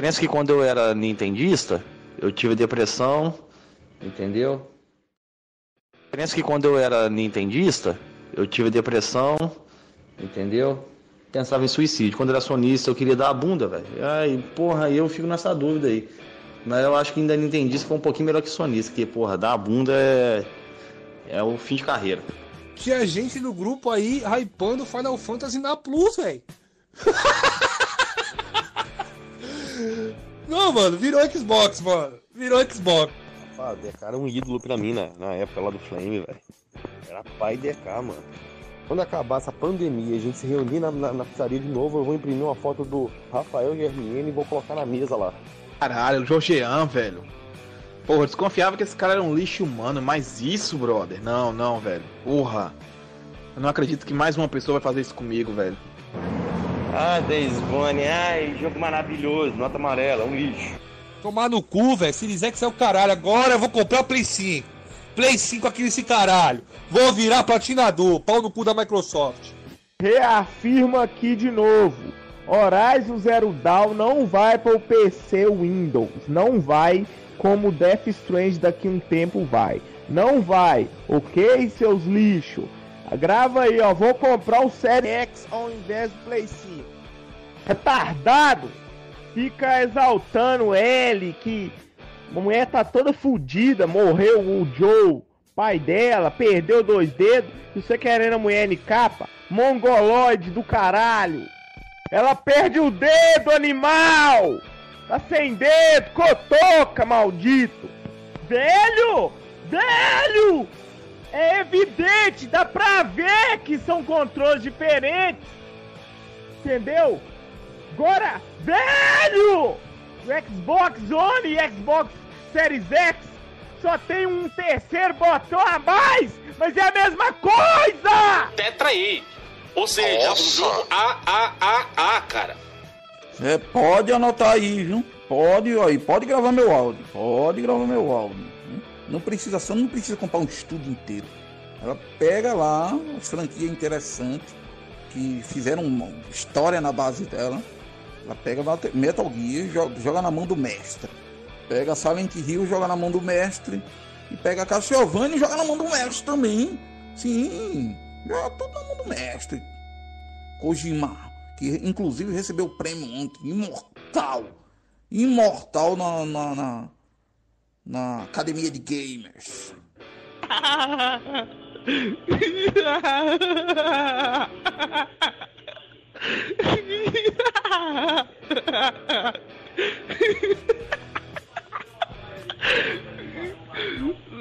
Pensa que quando eu era nintendista, eu tive depressão, entendeu? Pensa que quando eu era nintendista, eu tive depressão, entendeu? Pensava em suicídio. Quando eu era sonista, eu queria dar a bunda, velho. Ai, porra, eu fico nessa dúvida aí. Mas eu acho que ainda nintendista foi um pouquinho melhor que sonista, porque, porra, dar a bunda é. É o fim de carreira. Tinha gente no grupo aí hypando Final Fantasy na Plus, velho. Não, mano, virou Xbox, mano. Virou Xbox. Ah, DK era um ídolo pra mim na, na época lá do Flame, velho. Era pai DK, mano. Quando acabar essa pandemia, a gente se reunir na, na, na pizzaria de novo, eu vou imprimir uma foto do Rafael Germiene e vou colocar na mesa lá. Caralho, o Jorgean, velho. Porra, eu desconfiava que esse cara era um lixo humano, mas isso, brother? Não, não, velho. Porra. Eu não acredito que mais uma pessoa vai fazer isso comigo, velho. Ah, Days Gone, ai, jogo maravilhoso, nota amarela, um lixo. Tomar no cu, velho. Se dizer que você é o caralho, agora eu vou comprar o Play 5. Play 5 aqui nesse caralho. Vou virar platinador, pau no cu da Microsoft. Reafirmo aqui de novo. Horizon Zero Dawn não vai para o PC Windows. Não vai como Death Strange daqui um tempo vai. Não vai, ok, seus lixos? Grava aí, ó. Vou comprar o Série X ao invés do Play 5. Retardado! Fica exaltando ele que a mulher tá toda fodida, morreu o Joe, pai dela, perdeu dois dedos, e você querendo a mulher em capa? Mongoloide do caralho! Ela perde o dedo, animal! Tá sem dedo, cotoca, maldito! Velho! Velho! É evidente, dá pra ver que são controles diferentes! Entendeu? Agora, velho! O Xbox One e Xbox Series X só tem um terceiro botão a mais, mas é a mesma coisa! Tetra aí. Ou seja, Nossa. um jogo AAAA, cara. É, pode anotar aí, viu? Pode, aí, pode gravar meu áudio. Pode gravar meu áudio. Não precisa, só não precisa comprar um estúdio inteiro. Ela pega lá as franquias interessantes que fizeram uma história na base dela. Ela pega Metal Gear joga na mão do mestre. Pega Silent Hill, joga na mão do mestre. E pega Castlevania e joga na mão do mestre também. Sim, joga tudo na mão do mestre. Kojima, que inclusive recebeu o prêmio ontem, imortal. Imortal na, na, na, na Academia de Gamers.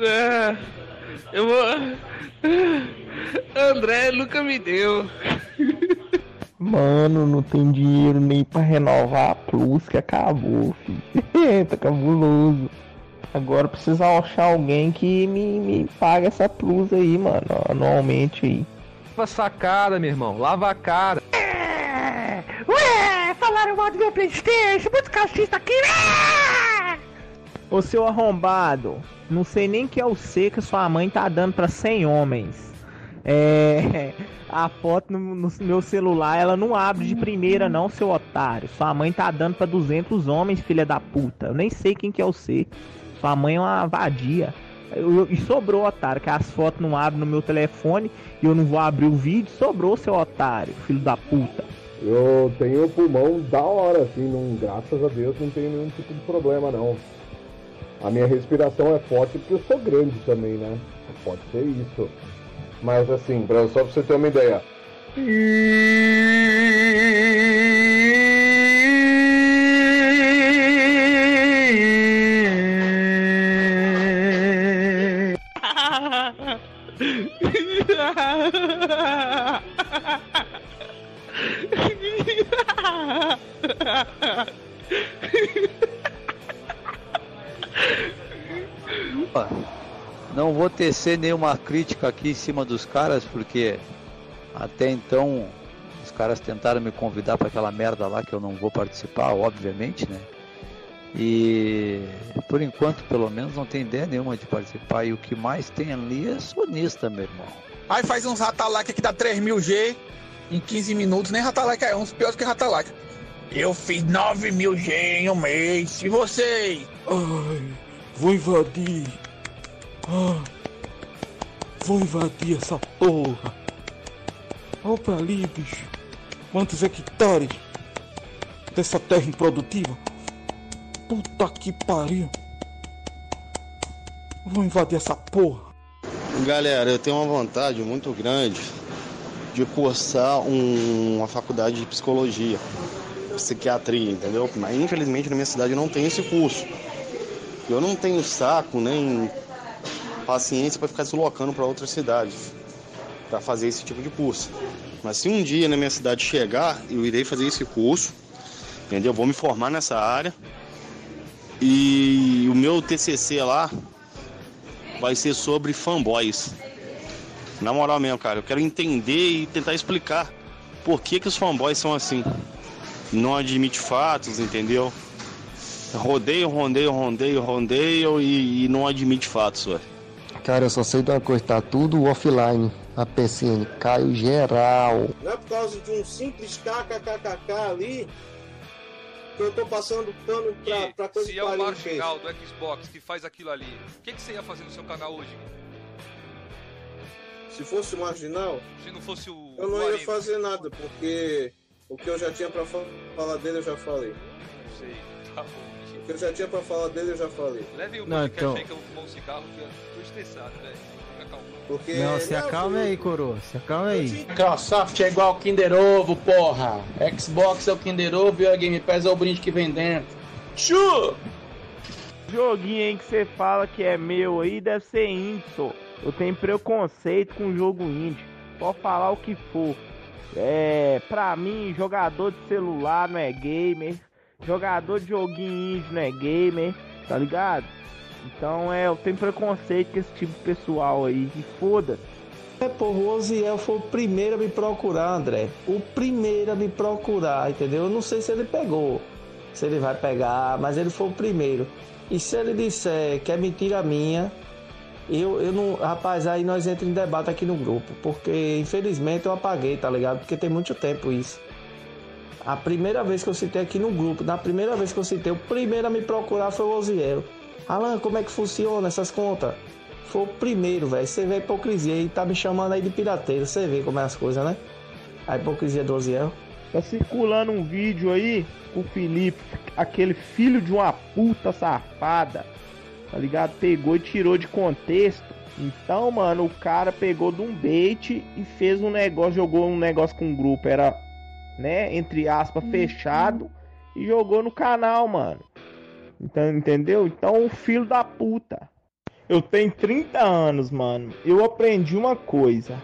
É, eu vou. André nunca me deu. Mano, não tem dinheiro nem pra renovar a Plus que acabou, filho. tá cabuloso. Agora precisa achar alguém que me, me paga essa Plus aí, mano, anualmente aí. Lava sacada, meu irmão. Lava a cara. Ué, falaram mal do meu Playstation, muito cachista aqui, né? Ô seu arrombado, não sei nem que é o C que sua mãe tá dando pra 100 homens. É. A foto no, no meu celular, ela não abre de primeira, não, seu otário. Sua mãe tá dando pra 200 homens, filha da puta. Eu nem sei quem que é o C. Sua mãe é uma vadia. Eu- e sobrou, otário, que as fotos não abrem no meu telefone e eu não vou abrir o vídeo. Sobrou, seu otário, filho da puta. Eu tenho pulmão da hora, assim, não, graças a Deus não tenho nenhum tipo de problema não. A minha respiração é forte porque eu sou grande também, né? Pode ser isso. Mas assim, só pra você ter uma ideia. Opa, Não vou tecer nenhuma crítica aqui em cima dos caras, porque até então os caras tentaram me convidar para aquela merda lá que eu não vou participar, obviamente, né? E por enquanto, pelo menos, não tem ideia nenhuma de participar. E o que mais tem ali é sonista, meu irmão. Aí faz uns ratalac que dá 3000G em 15 minutos, nem ratalac é uns piores que ratalac. Eu fiz 9 mil G em um mês. E vocês? Ai, vou invadir. Ah, vou invadir essa porra. Olha pra ali, bicho. Quantos hectares dessa terra improdutiva? Puta que pariu. Vou invadir essa porra. Galera, eu tenho uma vontade muito grande de cursar um- uma faculdade de psicologia, psiquiatria, entendeu? Mas infelizmente na minha cidade não tem esse curso. Eu não tenho saco nem paciência para ficar deslocando para outras cidades para fazer esse tipo de curso. Mas se um dia na minha cidade chegar, eu irei fazer esse curso, entendeu? Vou me formar nessa área. E o meu TCC lá vai ser sobre fanboys. Na moral mesmo, cara, eu quero entender e tentar explicar por que, que os fanboys são assim. Não admite fatos, entendeu? Rodeio, rodeio, rodeio, rodeio e, e não admite fatos, velho. Cara, eu só sei de uma coisa, tá tudo offline. A PCN caiu geral. Não é por causa de um simples kkkk ali eu tô passando pano pra, pra coisa Se que é o fez. marginal do Xbox que faz aquilo ali, o que, que você ia fazer no seu canal hoje? Se fosse o marginal, Se não fosse o. eu não o ia fazer nada, porque o que eu já tinha pra fa- falar dele eu já falei. Não sei. Tá bom. O que eu já tinha pra falar dele eu já falei. Leve o Não, então- aí que eu vou fumar um cigarro que eu tô estressado, velho. Porque Não, se acalme aí, coroa. Se acalme aí. Microsoft é igual ao Kinder Ovo, porra. Xbox é o Kinder Ovo e a Game Pass é o brinde que vem dentro. Chu! Joguinho aí que você fala que é meu aí deve ser indie, só. Eu tenho preconceito com jogo indie. Pode falar o que for. É, pra mim, jogador de celular não é gamer. Jogador de joguinho indie não é gamer, tá ligado? Então é, eu tenho preconceito com esse tipo de pessoal aí. E foda-se. É, porra, o Oziel foi o primeiro a me procurar, André. O primeiro a me procurar, entendeu? Eu não sei se ele pegou, se ele vai pegar, mas ele foi o primeiro. E se ele disser que é mentira minha, eu, eu não. Rapaz, aí nós entramos em debate aqui no grupo, porque infelizmente eu apaguei, tá ligado? Porque tem muito tempo isso. A primeira vez que eu citei aqui no grupo, na primeira vez que eu citei, o primeiro a me procurar foi o Oziel. Alan, como é que funciona essas contas? Foi o primeiro, velho. Você vê a hipocrisia e tá me chamando aí de pirateiro. Você vê como é as coisas, né? A hipocrisia do Oziel. Tá circulando um vídeo aí com o Felipe, aquele filho de uma puta safada, tá ligado? Pegou e tirou de contexto. Então, mano, o cara pegou de um bait e fez um negócio, jogou um negócio com o grupo, era, né, entre aspas, fechado, e jogou no canal, mano. Então, entendeu? Então, filho da puta. Eu tenho 30 anos, mano. Eu aprendi uma coisa.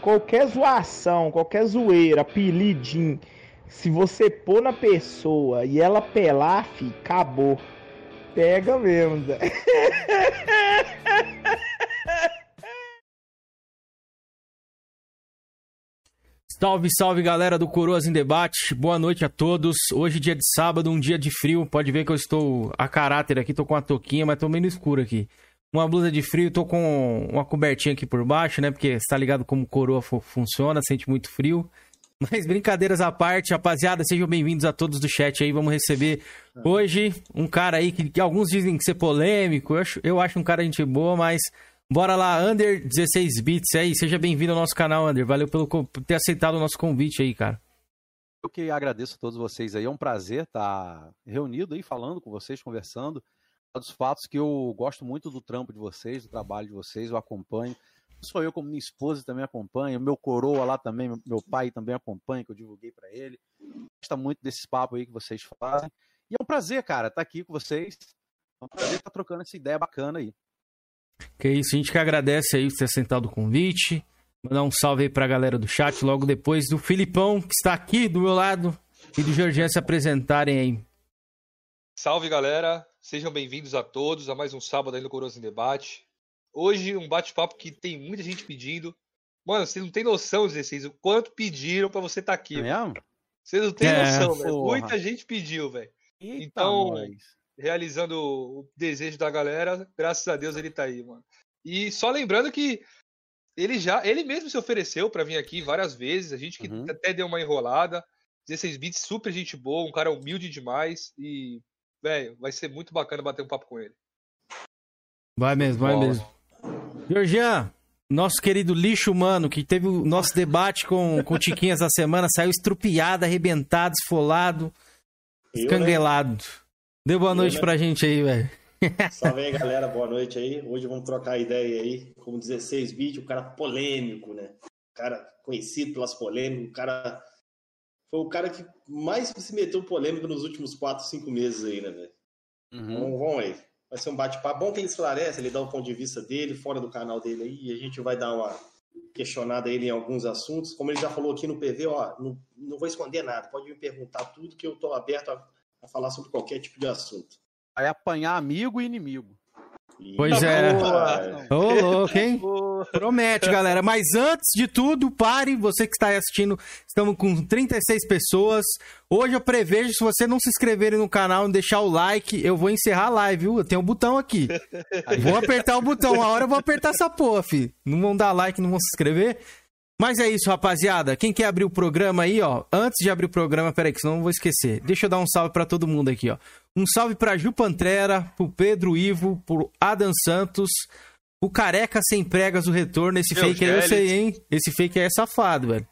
Qualquer zoação, qualquer zoeira, apelidinho, se você pôr na pessoa e ela pelar, fi, acabou. Pega mesmo, Zé. Salve, salve galera do Coroas em Debate. Boa noite a todos. Hoje, dia de sábado, um dia de frio. Pode ver que eu estou a caráter aqui, tô com uma touquinha, mas tô meio no escuro aqui. Uma blusa de frio, tô com uma cobertinha aqui por baixo, né? Porque você tá ligado como coroa fu- funciona, sente muito frio. Mas brincadeiras à parte, rapaziada, sejam bem-vindos a todos do chat aí. Vamos receber hoje um cara aí que, que alguns dizem que ser polêmico. Eu acho, eu acho um cara gente boa, mas bora lá, Under 16 bits aí. Seja bem-vindo ao nosso canal, Under. Valeu pelo, por ter aceitado o nosso convite aí, cara. Eu que agradeço a todos vocês aí. É um prazer estar reunido aí, falando com vocês, conversando. Um dos fatos que eu gosto muito do trampo de vocês, do trabalho de vocês, eu acompanho. Não eu, como minha esposa também acompanha, meu coroa lá também, meu pai também acompanha, que eu divulguei para ele. Gosta muito desses papos aí que vocês fazem. E é um prazer, cara, estar aqui com vocês. É um prazer estar trocando essa ideia bacana aí. Que isso, a gente que agradece aí por ter aceitado o convite. Mandar um salve aí pra galera do chat, logo depois do Filipão, que está aqui do meu lado, e do Jorginho se apresentarem aí. Salve galera, sejam bem-vindos a todos a mais um sábado aí no Coroas em Debate. Hoje um bate-papo que tem muita gente pedindo. Mano, você não tem noção, 16, o quanto pediram pra você estar aqui. É velho. mesmo? Você não tem É, noção, velho. Muita gente pediu, velho. Então, nós. Realizando o desejo da galera, graças a Deus ele tá aí, mano. E só lembrando que ele já, ele mesmo se ofereceu pra vir aqui várias vezes, a gente que Uhum. até deu uma enrolada. 16 bits, super gente boa, um cara humilde demais e, velho, vai ser muito bacana bater um papo com ele. Vai mesmo, vai Bola. mesmo. Georgian, nosso querido lixo humano, que teve o nosso debate com, com o Tiquinhas essa semana, saiu estrupiado, arrebentado, esfolado, Eu, escanguelado. Dê boa noite né? pra gente aí, velho. Salve aí, galera. Boa noite aí. Hoje vamos trocar ideia aí. Como 16 bit, o cara polêmico, né? O cara conhecido pelas polêmicas. O cara foi o cara que mais se meteu polêmico nos últimos 4, 5 meses aí, né, velho? Então, vamos aí. Vai ser um bate-papo. Bom que ele esclarece, ele dá o ponto de vista dele, fora do canal dele aí, e a gente vai dar uma questionada a ele em alguns assuntos. Como ele já falou aqui no PV, ó, não, não vou esconder nada. Pode me perguntar tudo que eu tô aberto a, a falar sobre qualquer tipo de assunto. Vai apanhar amigo e inimigo. Pois é. Boa. Ô, louco, hein? Promete, galera. Mas antes de tudo, pare. Você que está aí assistindo, estamos com 36 pessoas. Hoje eu prevejo, se você não se inscrever no canal e deixar o like, eu vou encerrar a live, viu? Eu tenho um botão aqui. Vou apertar o botão. Uma hora eu vou apertar essa porra, fi. Não vão dar like, não vão se inscrever. Mas é isso, rapaziada. Quem quer abrir o programa aí, ó. Antes de abrir o programa, peraí, que senão eu vou esquecer. Deixa eu dar um salve pra todo mundo aqui, ó. Um salve pra Ju Pantrera, pro Pedro Ivo, pro Adam Santos, o Careca Sem Pregas, o retorno. Esse Meu fake aí eu Gélis. sei, hein? Esse fake aí é safado, velho.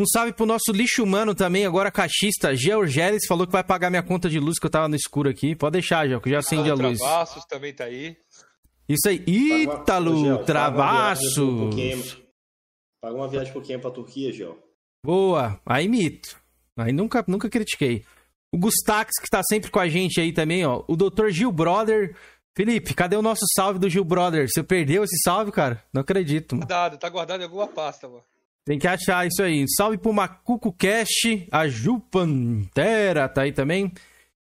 Um salve pro nosso lixo humano também, agora caixista, Georgeles, falou que vai pagar minha conta de luz que eu tava no escuro aqui. Pode deixar, Gel, que eu já acendi a luz. Travassos também tá aí. Isso aí. Ítalo Gel, paga Paga uma viagem quem pra Turquia, Gel. Boa, aí mito. Aí nunca, nunca critiquei. O Gustax, que tá sempre com a gente aí também, ó. O Dr. Gil Brother. Felipe, cadê o nosso salve do Gil Brother? Você perdeu esse salve, cara? Não acredito, mano. Guardado, tá guardado em alguma pasta, mano. Tem que achar isso aí. Salve pro Macuco Cash, a Ju Pantera tá aí também.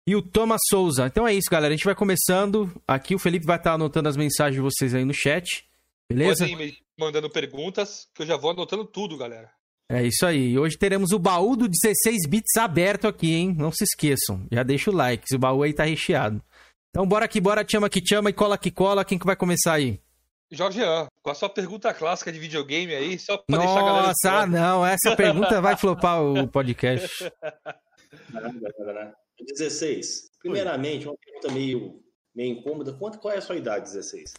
E o Thomas Souza. Então é isso, galera. A gente vai começando. Aqui o Felipe vai estar anotando as mensagens de vocês aí no chat. Beleza? Ir mandando perguntas, que eu já vou anotando tudo, galera. É isso aí. E Hoje teremos o baú do 16 bits aberto aqui, hein? Não se esqueçam. Já deixa o like, se o baú aí tá recheado. Então bora que bora, chama que chama e cola que cola. Quem que vai começar aí? Jorgean, com a sua pergunta clássica de videogame aí, só pra deixar a galera. Nossa, ah não, essa pergunta vai flopar o podcast. Nada, nada, nada. 16. Primeiramente, uma pergunta meio, meio incômoda. Quanto, qual é a sua idade, 16?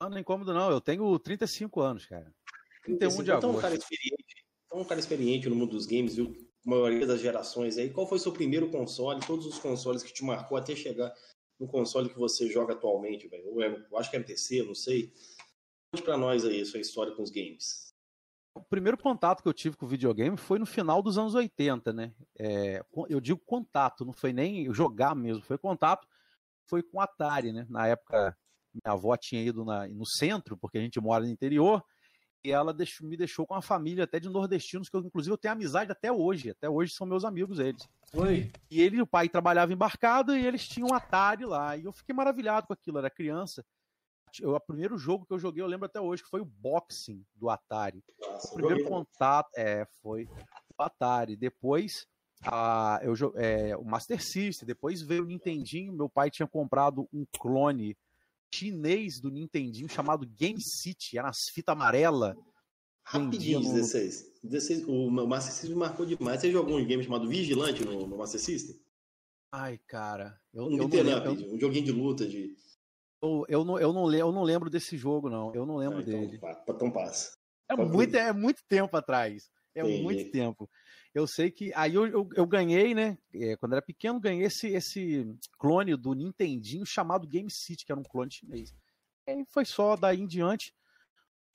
Não, não é incômodo não, eu tenho 35 anos, cara. 31 de Então, um cara agosto. experiente, então, um cara experiente no mundo dos games, viu? A maioria das gerações aí. Qual foi o seu primeiro console? Todos os consoles que te marcou até chegar no console que você joga atualmente, velho? Ou é- Eu acho que é MTC, eu não sei. Conte pra nós aí a sua história com os games. O primeiro contato que eu tive com o videogame foi no final dos anos 80, né? É, eu digo contato, não foi nem jogar mesmo, foi contato. Foi com Atari, né? Na época, minha avó tinha ido na- no centro, porque a gente mora no interior, e ela deixou- me deixou com uma família até de nordestinos, que eu, inclusive, eu tenho amizade até hoje. Até hoje são meus amigos eles. Oi. E ele, o pai trabalhava embarcado e eles tinham um Atari lá. E eu fiquei maravilhado com aquilo, era criança. Eu, o primeiro jogo que eu joguei, eu lembro até hoje, que foi o Boxing do Atari. o primeiro contato é, foi o Atari. Depois a, eu, é, o Master System, depois veio o Nintendinho. Meu pai tinha comprado um clone chinês do Nintendinho chamado Game City, era nas fitas amarela. Rapidinho, no- 16. 16. O Master System marcou demais. Você jogou um game chamado Vigilante no, no Master System? Ai, cara, eu, Um eu não um joguinho de luta de. Eu, eu, não, eu, não, eu não lembro desse jogo, não. Eu não lembro Ah, então, dele. Então passa. É muito, é muito tempo atrás. É Entendi. muito tempo. Eu sei que. Aí eu, eu, eu ganhei, né? é, quando era pequeno, ganhei esse, esse clone do Nintendinho chamado Game City, que era um clone chinês. E aí foi só daí em diante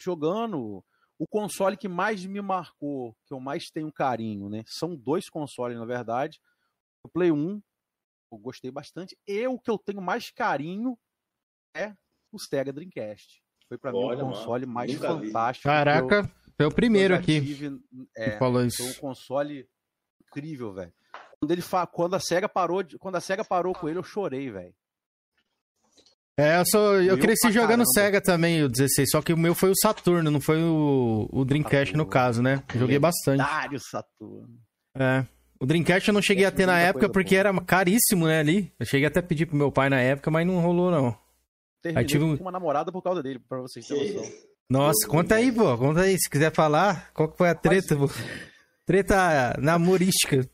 jogando. O console que mais me marcou, que eu mais tenho carinho, né? São dois consoles, na verdade. O Play 1, eu gostei bastante. E o que eu tenho mais carinho é o Sega Dreamcast. Foi pra mim o mano, console mais nunca vi. fantástico. que eu- Caraca, foi o primeiro aqui. tive, que falou isso. Foi um console incrível, velho. Quando ele fa... quando a Sega parou, de... quando a Sega parou com ele, eu chorei, velho. É, eu, sou, eu Eu cresci jogando caramba. Sega também, o 16, só que o meu foi o Saturno, não foi o, o Dreamcast no caso, né? Joguei bastante. Lendário Saturno. É. O Dreamcast eu não cheguei a ter na época porque era caríssimo, né, ali. Eu cheguei até a pedir pro meu pai na época, mas não rolou, não. Terminei Aí tive um... uma namorada por causa dele, pra vocês terem noção. Nossa, conta aí, pô. Conta aí, se quiser falar. Qual que foi a treta, pô? Treta namorística.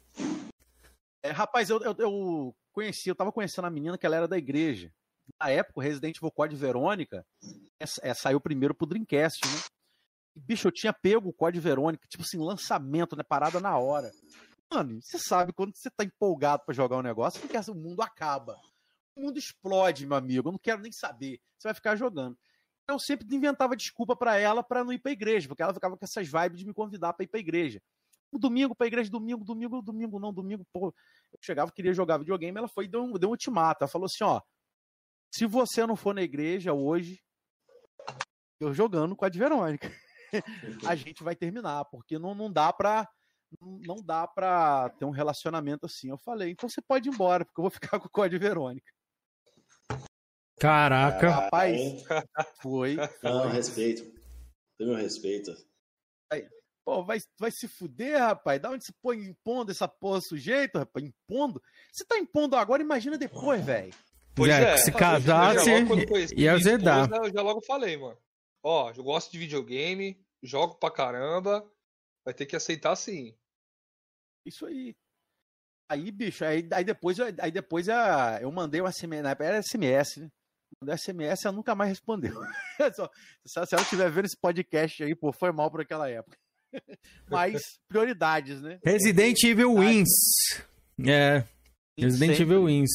É, rapaz, eu, eu, eu conheci, eu tava conhecendo a menina que ela era da igreja. Na época, o Resident Evil Code Verônica é, é, saiu primeiro pro Dreamcast, né? E, bicho, eu tinha pego o Code Verônica, tipo assim, lançamento, né? Parada na hora. Mano, você sabe, quando você tá empolgado para jogar um negócio, você quer que o mundo acaba. O mundo explode, meu amigo. Eu não quero nem saber. Você vai ficar jogando. Eu sempre inventava desculpa para ela para não ir pra igreja, porque ela ficava com essas vibes de me convidar para ir pra igreja. Domingo pra igreja, domingo, domingo, domingo, não, domingo, pô. Eu chegava, queria jogar videogame, ela foi e deu um, deu um ultimato. Ela falou assim: ó, se você não for na igreja hoje, eu jogando com a de Verônica. a gente vai terminar, porque não, não dá pra. Não dá pra ter um relacionamento assim. Eu falei, então você pode ir embora, porque eu vou ficar com o código Verônica. Caraca. Rapaz, foi. Não, respeito. Tem meu respeito. Aí, pô, vai, vai se fuder, rapaz. Da onde você põe impondo essa porra sujeito, rapaz? Impondo? Você tá impondo agora, imagina depois, velho. Pois É, é, se casasse, ia azedar. Eu já logo falei, mano. Ó, eu gosto de videogame, jogo pra caramba, vai ter que aceitar sim. Isso aí. Aí, bicho, aí, aí depois, eu- aí depois a, eu mandei um SMS, na época era SMS, né? Mandei SMS, ela nunca mais respondeu. Só- se, ela estiver vendo esse podcast aí, pô, foi mal por aquela época. Mas prioridades, né? Resident Evil Wins. É. Resident Sempre. Evil Wins.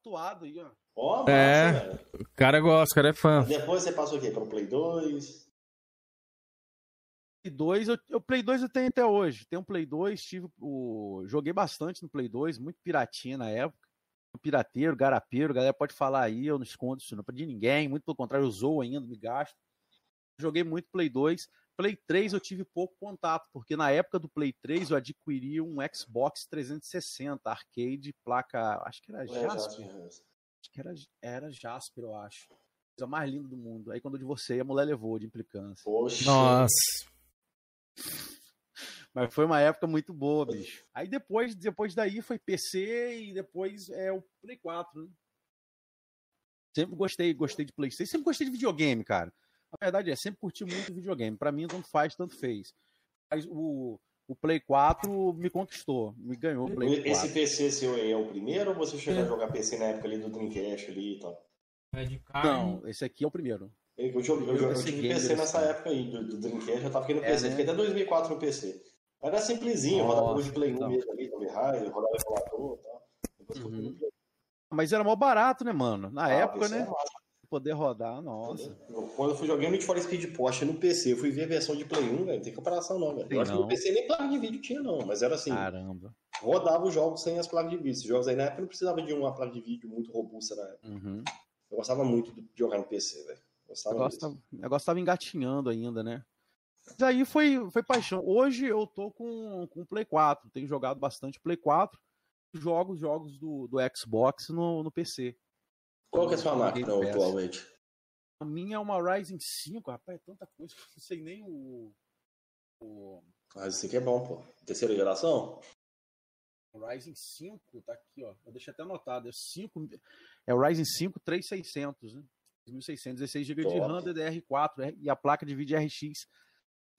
Atuado aí, ó. Ó, massa, É. O cara gosta, o cara é fã. Depois você passou o quê? Pelo Play 2? Play 2, eu, eu Play 2 eu tenho até hoje. Tenho um Play 2, tive o joguei bastante no Play 2, muito piratinha na época. Pirateiro, garapeiro, galera pode falar aí, eu não escondo isso não de ninguém, muito pelo contrário, eu zoo ainda, me gasto. Joguei muito Play 2. Play 3 eu tive pouco contato, porque na época do Play 3 eu adquiri um Xbox 360 arcade, placa, acho que era Jasper. Jasper. Acho que era, era Jasper, eu acho. Coisa mais linda do mundo. Aí quando eu divorciei, a mulher levou de implicância. Poxa. Nossa. Mas foi uma época muito boa, bicho. Aí depois, depois daí foi PC e depois é o Play 4, né? Sempre gostei, gostei de PlayStation, sempre gostei de videogame, cara. A verdade é, sempre curti muito videogame. Pra mim, tanto faz, tanto fez. Mas o, o Play 4 me conquistou, me ganhou o Play 4. Esse PC seu aí é o primeiro ou você chegou É. a jogar PC na época ali do Dreamcast ali e tal? Não, esse aqui é o primeiro. Eu, joguei, eu, Eu joguei- eu esse tive PC nessa época aí, do, do Dreamcast, eu tava aqui no É, PC, né? fiquei até 2004 no PC. Era simplesinho, rodava Nossa, jogo de Play 1 então. mesmo ali, Tomb Raider, rodava emulador e tal. Depois eu Uhum. Mas era mó barato, né, mano? Na Ah, época, né? é massa. Poder rodar, nossa. Eu- Quando eu fui jogar Need for Speed Porsche no PC, eu fui ver a versão de Play 1, velho, não tem comparação não, velho. Eu acho que no PC nem placa de vídeo tinha não, mas era assim, Caramba. rodava os jogos sem as placas de vídeo. Esses jogos aí na época não precisava de uma placa de vídeo muito robusta na época. Uhum. Eu gostava muito de jogar no PC, velho. Gostava negócio, muito. tava, o negócio tava engatinhando ainda, né? Mas aí foi, foi paixão. Hoje eu tô com com Play 4. Tenho jogado bastante Play 4. Jogo jogos do, do Xbox no, no PC. Qual que é a sua máquina atualmente? A minha é uma Ryzen 5, rapaz, é tanta coisa que eu não sei nem o. O isso aqui é bom, pô. Terceira geração? Ryzen 5, tá aqui, ó. Eu deixei até anotado. É, 5, é o Ryzen 5 3600, né? 2600, 16 GB de. RAM DDR4 e a placa de vídeo RX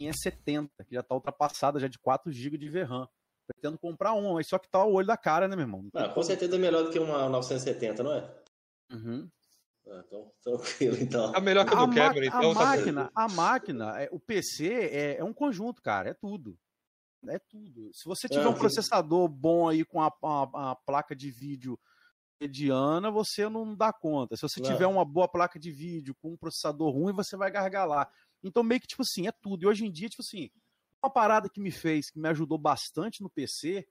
570, que já tá ultrapassada já de 4 GB de VRAM. Pretendo comprar um, mas só que tá o olho da cara, né, meu irmão? Ah, com certeza é melhor do que uma 970, não é? Uhum. Ah, então, tranquilo, então. Tá melhor que a A, do ma- Cameron, a então tá máquina, a máquina, é, o PC é, é um conjunto, cara, é tudo. É tudo. Se você tiver É, um processador bom aí com a, a- a placa de vídeo mediana, você não dá conta. Se você Não. tiver uma boa placa de vídeo com um processador ruim, você vai gargalar. Então, meio que, tipo assim, é tudo. E hoje em dia, tipo assim, uma parada que me fez, que me ajudou bastante no PC,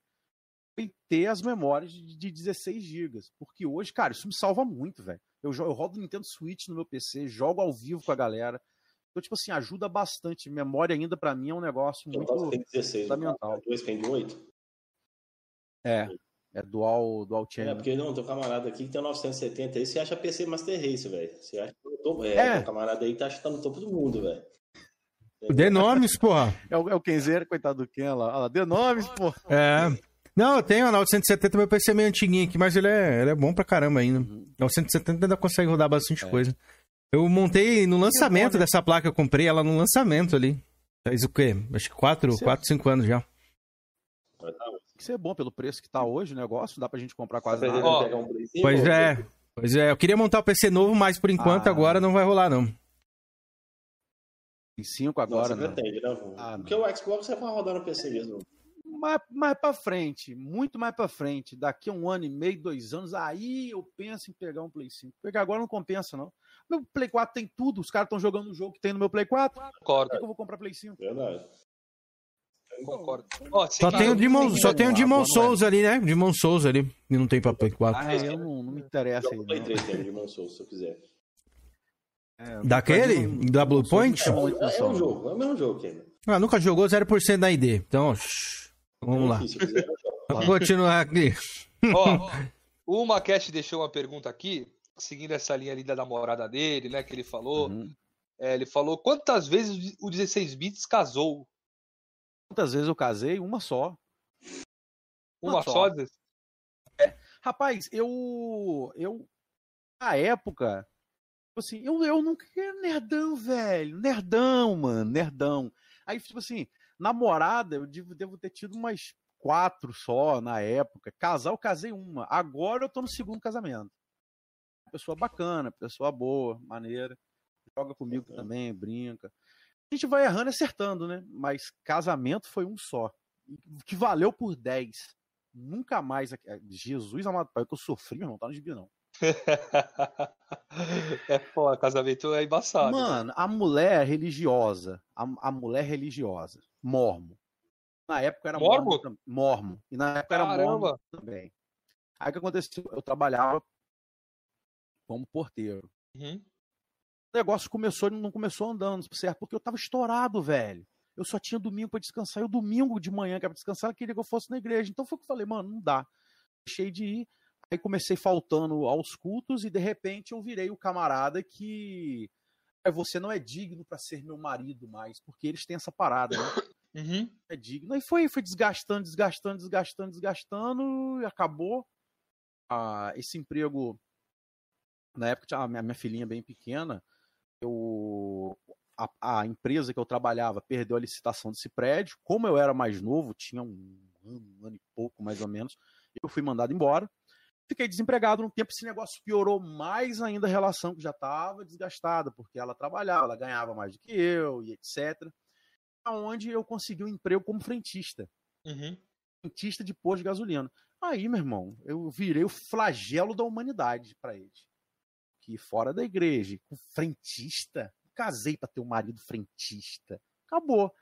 foi ter as memórias de, de 16 GB. Porque hoje, cara, isso me salva muito, velho. Eu, eu rodo Nintendo Switch no meu PC, jogo ao vivo com a galera. Então, tipo assim, ajuda bastante. Memória ainda, pra mim, é um negócio Então, muito tem 16, fundamental. 2 tem 8. É, é dual, dual É, channel. porque não, tem um camarada aqui que tem 970 aí, você acha PC Master Race, velho. Você acha que topo. É, É. um camarada aí que tá, tá no topo do mundo, velho. Dê nomes, porra. É o, é o Kenzeira, coitado do Ken lá. Olha lá, dê nomes, pô. É. Não, eu tenho a 970, meu PC é meio antiguinho aqui, mas ele é, ele é bom pra caramba ainda. Uhum. 970 ainda consegue rodar bastante É. coisa. Eu montei no lançamento né? dessa placa, eu comprei ela no lançamento ali. Faz o quê? Acho que 4, Você- 4 5 anos já. Que ser bom pelo preço que tá hoje o negócio, dá pra gente comprar quase nada. um Play 5 Pois é, pois é. Eu queria montar o PC novo, mas por enquanto Ah. agora não vai rolar, não. Tem 5 Não, agora, você né? pretende, né? Ah, não. Porque o Xbox você vai rodar no PC mesmo. mais, mais pra frente, muito mais pra frente, daqui a um ano e meio, dois anos, aí eu penso em pegar um Play 5. Porque agora não compensa, não. Meu Play 4 tem tudo, os caras estão jogando o jogo que tem no meu Play 4. Concordo. Por que que eu vou comprar Play 5? Verdade. Concordo. Ó, Só tem o Demon, só tem o é. Souls ali, né? Demon Souls ali. E não tem pra Play 4. Ah, eu não, não me interessa aí, o Play não. 3 tem, de Demon Souls, se eu quiser. É, Daquele? Da Blue Point? É, é um jogo, é o mesmo jogo, Kenner. Ah, nunca jogou 0% da ID. Então, shh, vamos lá. Quiser, eu jogo. Vamos continuar aqui. Ó, o Maquete deixou uma pergunta aqui, seguindo essa linha ali da namorada dele, né? Que ele falou. Uhum. É, ele falou quantas vezes o 16 bits casou? Quantas vezes eu casei? Uma só. Uma Uma só? só. Zé? Rapaz, eu. Eu. Na época. tipo Assim, eu, eu nunca era nerdão, velho. Nerdão, mano. Nerdão. Aí, tipo assim, namorada, eu devo, devo ter tido umas quatro só na época. Casar, eu casei uma. Agora eu tô no segundo casamento. Pessoa bacana, pessoa boa, maneira. Joga comigo também, brinca. A gente vai errando e acertando, né? Mas casamento foi um só. Que valeu por 10. Nunca mais. Jesus amado pai, que eu sofri, meu irmão, tá no gibi, não. é foda, casamento é embaçado. né? Mano, a mulher religiosa. A, a mulher religiosa. Mormo. Na época era Mormo? mormo. Mormo. E na época era mormo Caramba. também. Aí o que aconteceu? Eu trabalhava como porteiro. Uhum. O negócio começou, não começou andando, certo? Porque eu tava estourado, velho. Eu só tinha domingo pra descansar. E o domingo de manhã, que era pra descansar, ela queria que eu fosse na igreja. Então foi o que eu falei, mano, não dá. Deixei de ir. Aí comecei faltando aos cultos e de repente eu virei o camarada que "Ah, você não é digno pra ser meu marido mais, porque eles têm essa parada, né? Uhum. É digno. Aí foi, foi desgastando, desgastando, desgastando, desgastando e acabou. Ah, esse emprego na época tinha a minha, minha filhinha bem pequena, eu a, a empresa que eu trabalhava perdeu a licitação desse prédio. Como eu era mais novo, tinha um ano, um ano e pouco mais ou menos, eu fui mandado embora. Fiquei desempregado no tempo, esse negócio piorou mais ainda a relação que já estava desgastada, porque ela trabalhava, ela ganhava mais do que eu e etc. Onde eu consegui um emprego como frentista Uhum. frentista de posto de gasolina. Aí, meu irmão, eu virei o flagelo da humanidade pra eles. Que fora da igreja, com frentista, casei pra ter um marido frentista. Acabou.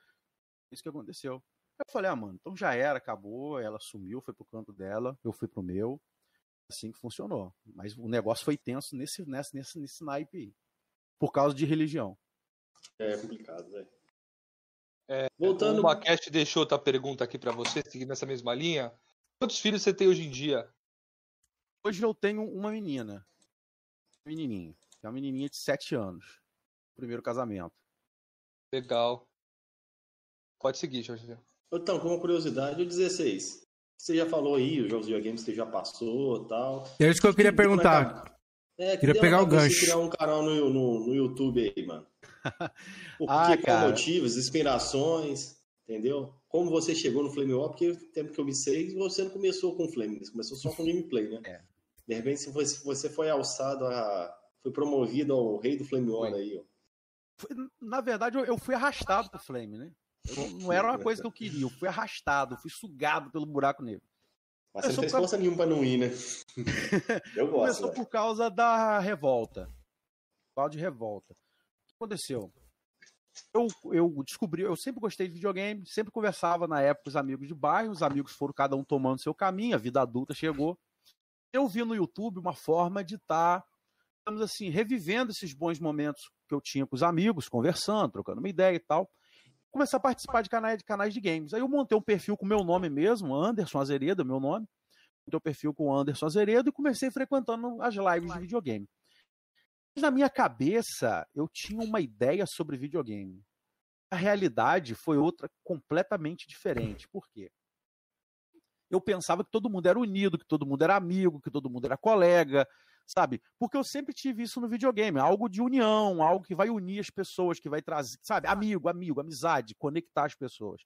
Isso que aconteceu. Eu falei, ah, mano, então já era, acabou. Ela sumiu, foi pro canto dela, eu fui pro meu. Assim que funcionou. Mas o negócio foi tenso nesse, nesse, nesse, nesse naipe aí. Por causa de religião. É complicado, velho. É, Voltando- O Maquete deixou outra pergunta aqui pra você, seguindo essa mesma linha. Quantos filhos você tem hoje em dia? Hoje eu tenho uma menina. Menininho. Que é uma menininha de 7 anos. Primeiro casamento. Legal. Pode seguir, Jorge. Então, como curiosidade, o 16. Você já falou aí, os jogos de videogames que você já passou e tal. É isso que eu queria perguntar. É, que Queria pegar na o gancho. criar um canal no, no, no YouTube aí, mano. Por Ah, que, qual motivos, inspirações, entendeu? Como você chegou no Flame War, porque o tempo que eu me sei, você não começou com Flame, você começou só com gameplay, né? É. De repente, se você, você foi alçado a. Foi promovido ao rei do Flame War aí, ó. Foi- Na verdade, eu- eu fui arrastado pro Flame, né? Eu- não era uma coisa que eu queria. Eu fui arrastado, fui sugado pelo buraco negro. Mas você não por- força nenhuma pra não ir, né? Eu gosto. Começou velho. por causa da revolta. Por causa de revolta. O que aconteceu? Eu, eu descobri, eu sempre gostei de videogame, sempre conversava na época com os amigos de bairro, os amigos foram cada um tomando seu caminho, a vida adulta chegou. Eu vi no YouTube uma forma de estar, digamos assim, revivendo esses bons momentos que eu tinha com os amigos, conversando, trocando uma ideia e tal. Começar a participar de canais, de canais de games. Aí eu montei um perfil com o meu nome mesmo, Anderson Azeredo, é meu nome. Montei um perfil com Anderson Azeredo e comecei frequentando as lives de videogame. Mas na minha cabeça, eu tinha uma ideia sobre videogame. A realidade foi outra completamente diferente. Por quê? Eu pensava que todo mundo era unido, que todo mundo era amigo, que todo mundo era colega, sabe? Porque eu sempre tive isso no videogame, algo de união, algo que vai unir as pessoas, que vai trazer, sabe? Amigo, amigo, amizade, conectar as pessoas.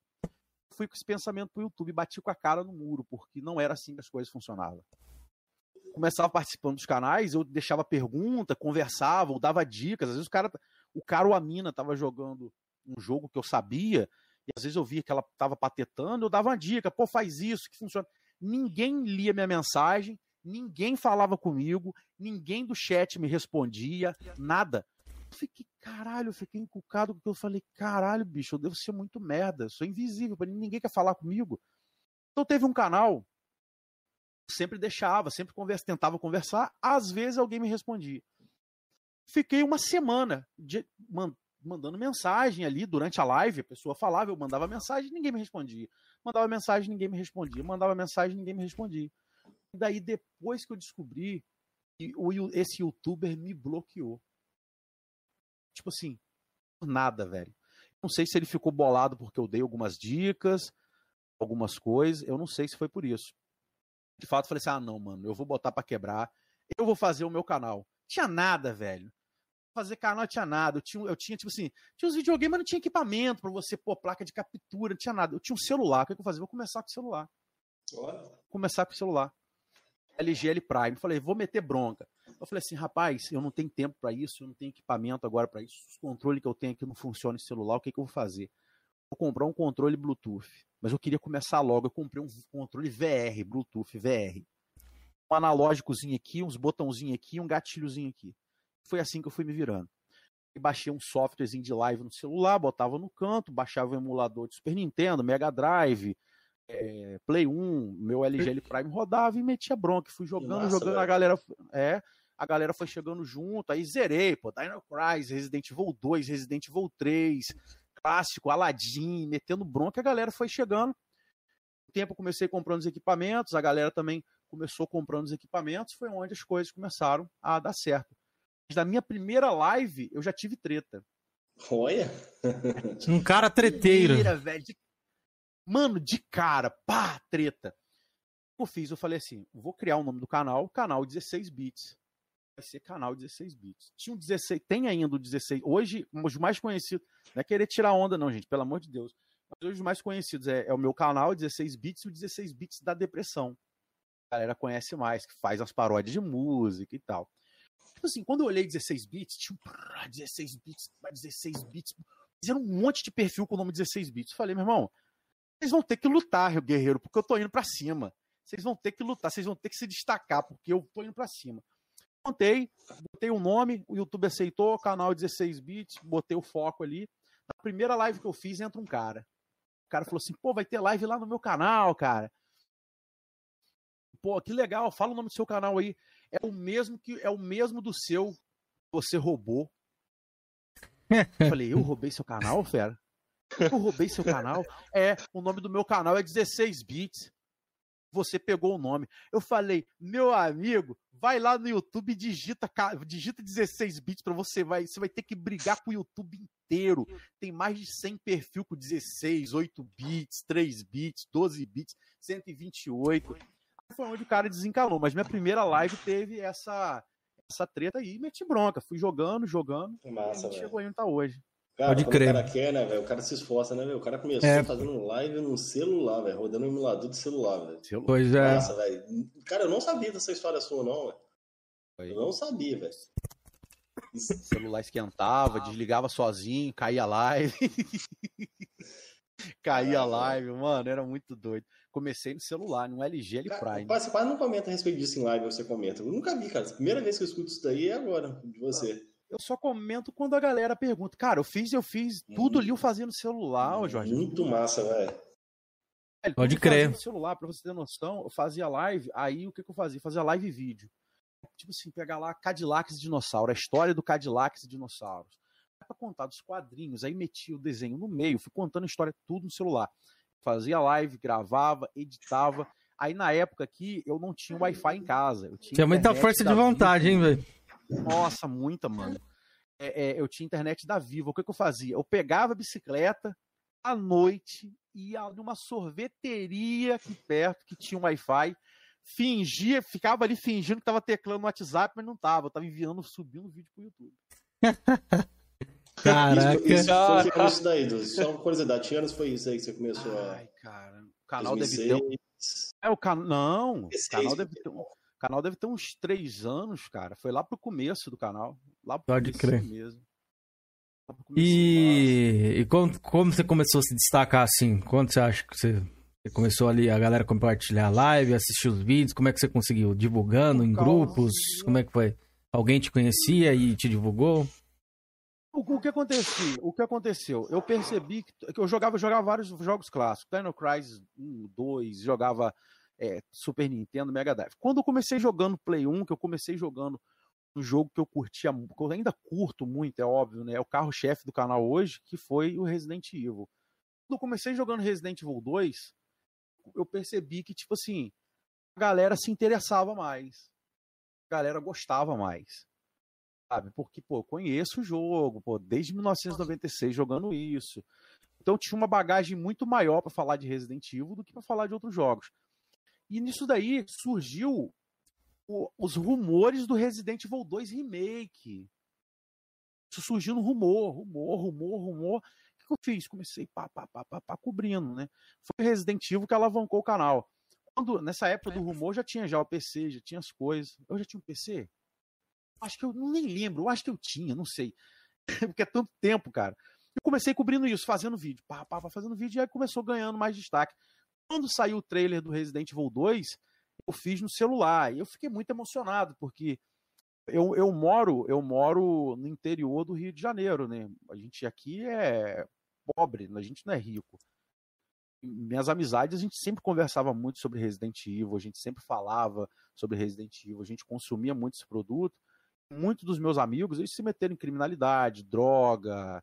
Fui com esse pensamento pro YouTube, bati com a cara no muro, porque não era assim que as coisas funcionavam. Começava participando dos canais, eu deixava pergunta, conversava, ou dava dicas. Às vezes o cara, o cara ou a mina tava jogando um jogo que eu sabia, e às vezes eu via que ela tava patetando, eu dava uma dica, pô, faz isso, que funciona. Ninguém lia minha mensagem, ninguém falava comigo, ninguém do chat me respondia, nada. Eu fiquei, caralho, eu fiquei encucado porque eu falei, caralho, bicho, eu devo ser muito merda, eu sou invisível, ninguém quer falar comigo. Então teve um canal, sempre deixava, sempre conversa, tentava conversar, às vezes alguém me respondia. Fiquei uma semana de, man, mandando mensagem ali durante a live, a pessoa falava, eu mandava mensagem, ninguém me respondia. Mandava mensagem, ninguém me respondia. Mandava mensagem, ninguém me respondia. E daí, depois que eu descobri, que esse youtuber me bloqueou. Tipo assim, nada, velho. Não sei se ele ficou bolado porque eu dei algumas dicas, algumas coisas. Eu não sei se foi por isso. De fato, falei assim: ah, não, mano, eu vou botar para quebrar. Eu vou fazer o meu canal. Tinha nada, velho. Fazer canal tinha nada. Eu tinha, eu tinha, tipo assim, tinha uns videogames, mas não tinha equipamento para você pôr placa de captura, não tinha nada. Eu tinha um celular. O que, é que eu fazia? Vou começar com o celular. Vou começar com o celular. LGL Prime. Falei, vou meter bronca. Eu falei assim, rapaz, eu não tenho tempo para isso, eu não tenho equipamento agora para isso. Os controles que eu tenho aqui não funcionam esse celular, o que, que eu vou fazer? Vou comprar um controle Bluetooth. Mas eu queria começar logo. Eu comprei um controle VR, Bluetooth VR. Um analógicozinho aqui, uns botãozinhos aqui, um gatilhozinho aqui. Foi assim que eu fui me virando. Baixei um softwarezinho de live no celular, botava no canto, baixava o emulador de Super Nintendo, Mega Drive, é, Play 1, meu LGL Prime rodava e metia bronca. Fui jogando, Nossa, jogando, velho. a galera. É, a galera foi chegando junto, aí zerei, pô, Dino Crisis, Resident Evil 2, Resident Evil 3, clássico, Aladdin, metendo bronca, a galera foi chegando. O tempo eu comecei comprando os equipamentos, a galera também começou comprando os equipamentos, foi onde as coisas começaram a dar certo. Na minha primeira live, eu já tive treta. Olha! um cara treteiro. Primeira, velho, de Mano, de cara, pá, treta. Eu fiz, eu falei assim, vou criar o nome do canal, canal 16 bits. Vai ser canal 16 bits. Tinha um 16, tem ainda o 16. Hoje, os mais conhecidos, não é querer tirar onda não, gente, pelo amor de Deus. Mas hoje os mais conhecidos é, é o meu canal 16 bits e o 16 bits da depressão. A galera conhece mais, que faz as paródias de música e tal. Tipo assim, quando eu olhei 16 bits, tinha um 16 bits, 16 bits, fizeram um monte de perfil com o nome 16 bits. Falei, meu irmão, vocês vão ter que lutar, Guerreiro, porque eu tô indo para cima. Vocês vão ter que lutar, vocês vão ter que se destacar, porque eu tô indo para cima. Montei, botei o um nome, o YouTube aceitou, canal 16 bits, botei o foco ali. Na primeira live que eu fiz, entra um cara. O cara falou assim: pô, vai ter live lá no meu canal, cara. Pô, que legal, fala o nome do seu canal aí. É o mesmo que é o mesmo do seu você roubou. Eu falei, eu roubei seu canal, fera? Eu roubei seu canal? É, o nome do meu canal é 16 bits. Você pegou o nome. Eu falei, meu amigo, vai lá no YouTube e digita, digita 16 bits para você vai, você vai ter que brigar com o YouTube inteiro. Tem mais de 100 perfil com 16, 8 bits, 3 bits, 12 bits, 128. Foi onde o cara desencalou, mas minha primeira live teve essa essa treta aí, meti bronca, fui jogando, jogando, Massa, e chegou onde tá hoje. Cara, Pode crer. o cara quer, né, velho? O cara se esforça, né, velho? O cara começou É. fazendo live no celular, velho. Rodando um emulador de celular, velho. Pois é. Nossa, velho. Cara, eu não sabia dessa história sua, não, velho. Eu não sabia, velho. O celular esquentava, desligava sozinho, caía a live. caía a live, mano, era muito doido. Comecei no celular, no LG L Prime. Pai, Você quase não comenta a respeito disso em live, você comenta. Eu nunca vi, cara. A primeira vez que eu escuto isso daí é agora, de você. Eu só comento quando a galera pergunta. Cara, eu fiz, eu fiz tudo ali eu fazia no celular, ô Jorge. Muito massa, velho. Velho, Pode crer. No celular, pra você ter noção, eu fazia live, aí o que, que eu fazia? Fazia live e vídeo. Tipo assim, pegar lá Cadillacs e dinossauro, a história do Cadillacs e dinossauros. Pra contar dos quadrinhos, aí metia o desenho no meio, fui contando a história tudo no celular. Fazia live, gravava, editava. Aí na época aqui eu não tinha Wi-Fi em casa. Eu tinha Tinha muita força de vontade, hein, velho? Nossa, muita, mano. É, é, eu tinha internet da Vivo. O que, que eu fazia? Eu pegava a bicicleta à noite, ia numa sorveteria aqui perto que tinha um Wi-Fi, fingia, ficava ali fingindo que tava teclando no WhatsApp, mas não tava. Eu tava enviando, subindo vídeo pro YouTube. Caraca. Isso, isso foi que começou daí, Du. Só uma curiosidade. Que anos foi isso aí que você começou a. Ai, cara. O canal 2006. deve ter. É, o canal. Não. O 16, canal deve ter. O canal deve ter uns três anos, cara. Foi lá pro começo do canal. Lá pro Pode crer. mesmo. E, e como, como você começou a se destacar assim? Quando você acha que você, você começou ali, a galera compartilhar a live, assistir os vídeos? Como é que você conseguiu? Divulgando em grupos? Como é que foi? Alguém te conhecia e te divulgou? O, o que aconteceu? O que aconteceu? Eu percebi que, que eu jogava, jogava vários jogos clássicos, Dino Crisis 1, 2, jogava é, Super Nintendo, Mega Drive. Quando eu comecei jogando Play 1, que eu comecei jogando um jogo que eu curtia, que eu ainda curto muito, é óbvio, né? É o carro-chefe do canal hoje, que foi o Resident Evil. Quando eu comecei jogando Resident Evil 2, eu percebi que, tipo assim, a galera se interessava mais. A galera gostava mais sabe? Porque, pô, eu conheço o jogo, pô, desde 1996 jogando isso. Então tinha uma bagagem muito maior para falar de Resident Evil do que para falar de outros jogos. E nisso daí surgiu o- os rumores do Resident Evil 2 Remake. Isso surgiu no rumor, rumor, rumor, rumor. O que que eu fiz? Comecei pá, pá, pá, pá, pá, cobrindo, né? Foi o Resident Evil que alavancou o canal. Quando, nessa época do rumor já tinha já o PC, já tinha as coisas. Eu já tinha um PC? Acho que eu nem lembro, eu acho que eu tinha, não sei. Porque é tanto tempo, cara. Eu comecei cobrindo isso, fazendo vídeo, pá, pá, pá, fazendo vídeo, e aí começou ganhando mais destaque. Quando saiu o trailer do Resident Evil 2, eu fiz no celular, e eu fiquei muito emocionado, porque eu, eu moro, eu moro no interior do Rio de Janeiro, né? A gente aqui é pobre, a gente não é rico. Minhas amizades, a gente sempre conversava muito sobre Resident Evil, a gente sempre falava sobre Resident Evil, a gente consumia muito esse produto. Muitos dos meus amigos, eles se meteram em criminalidade, droga,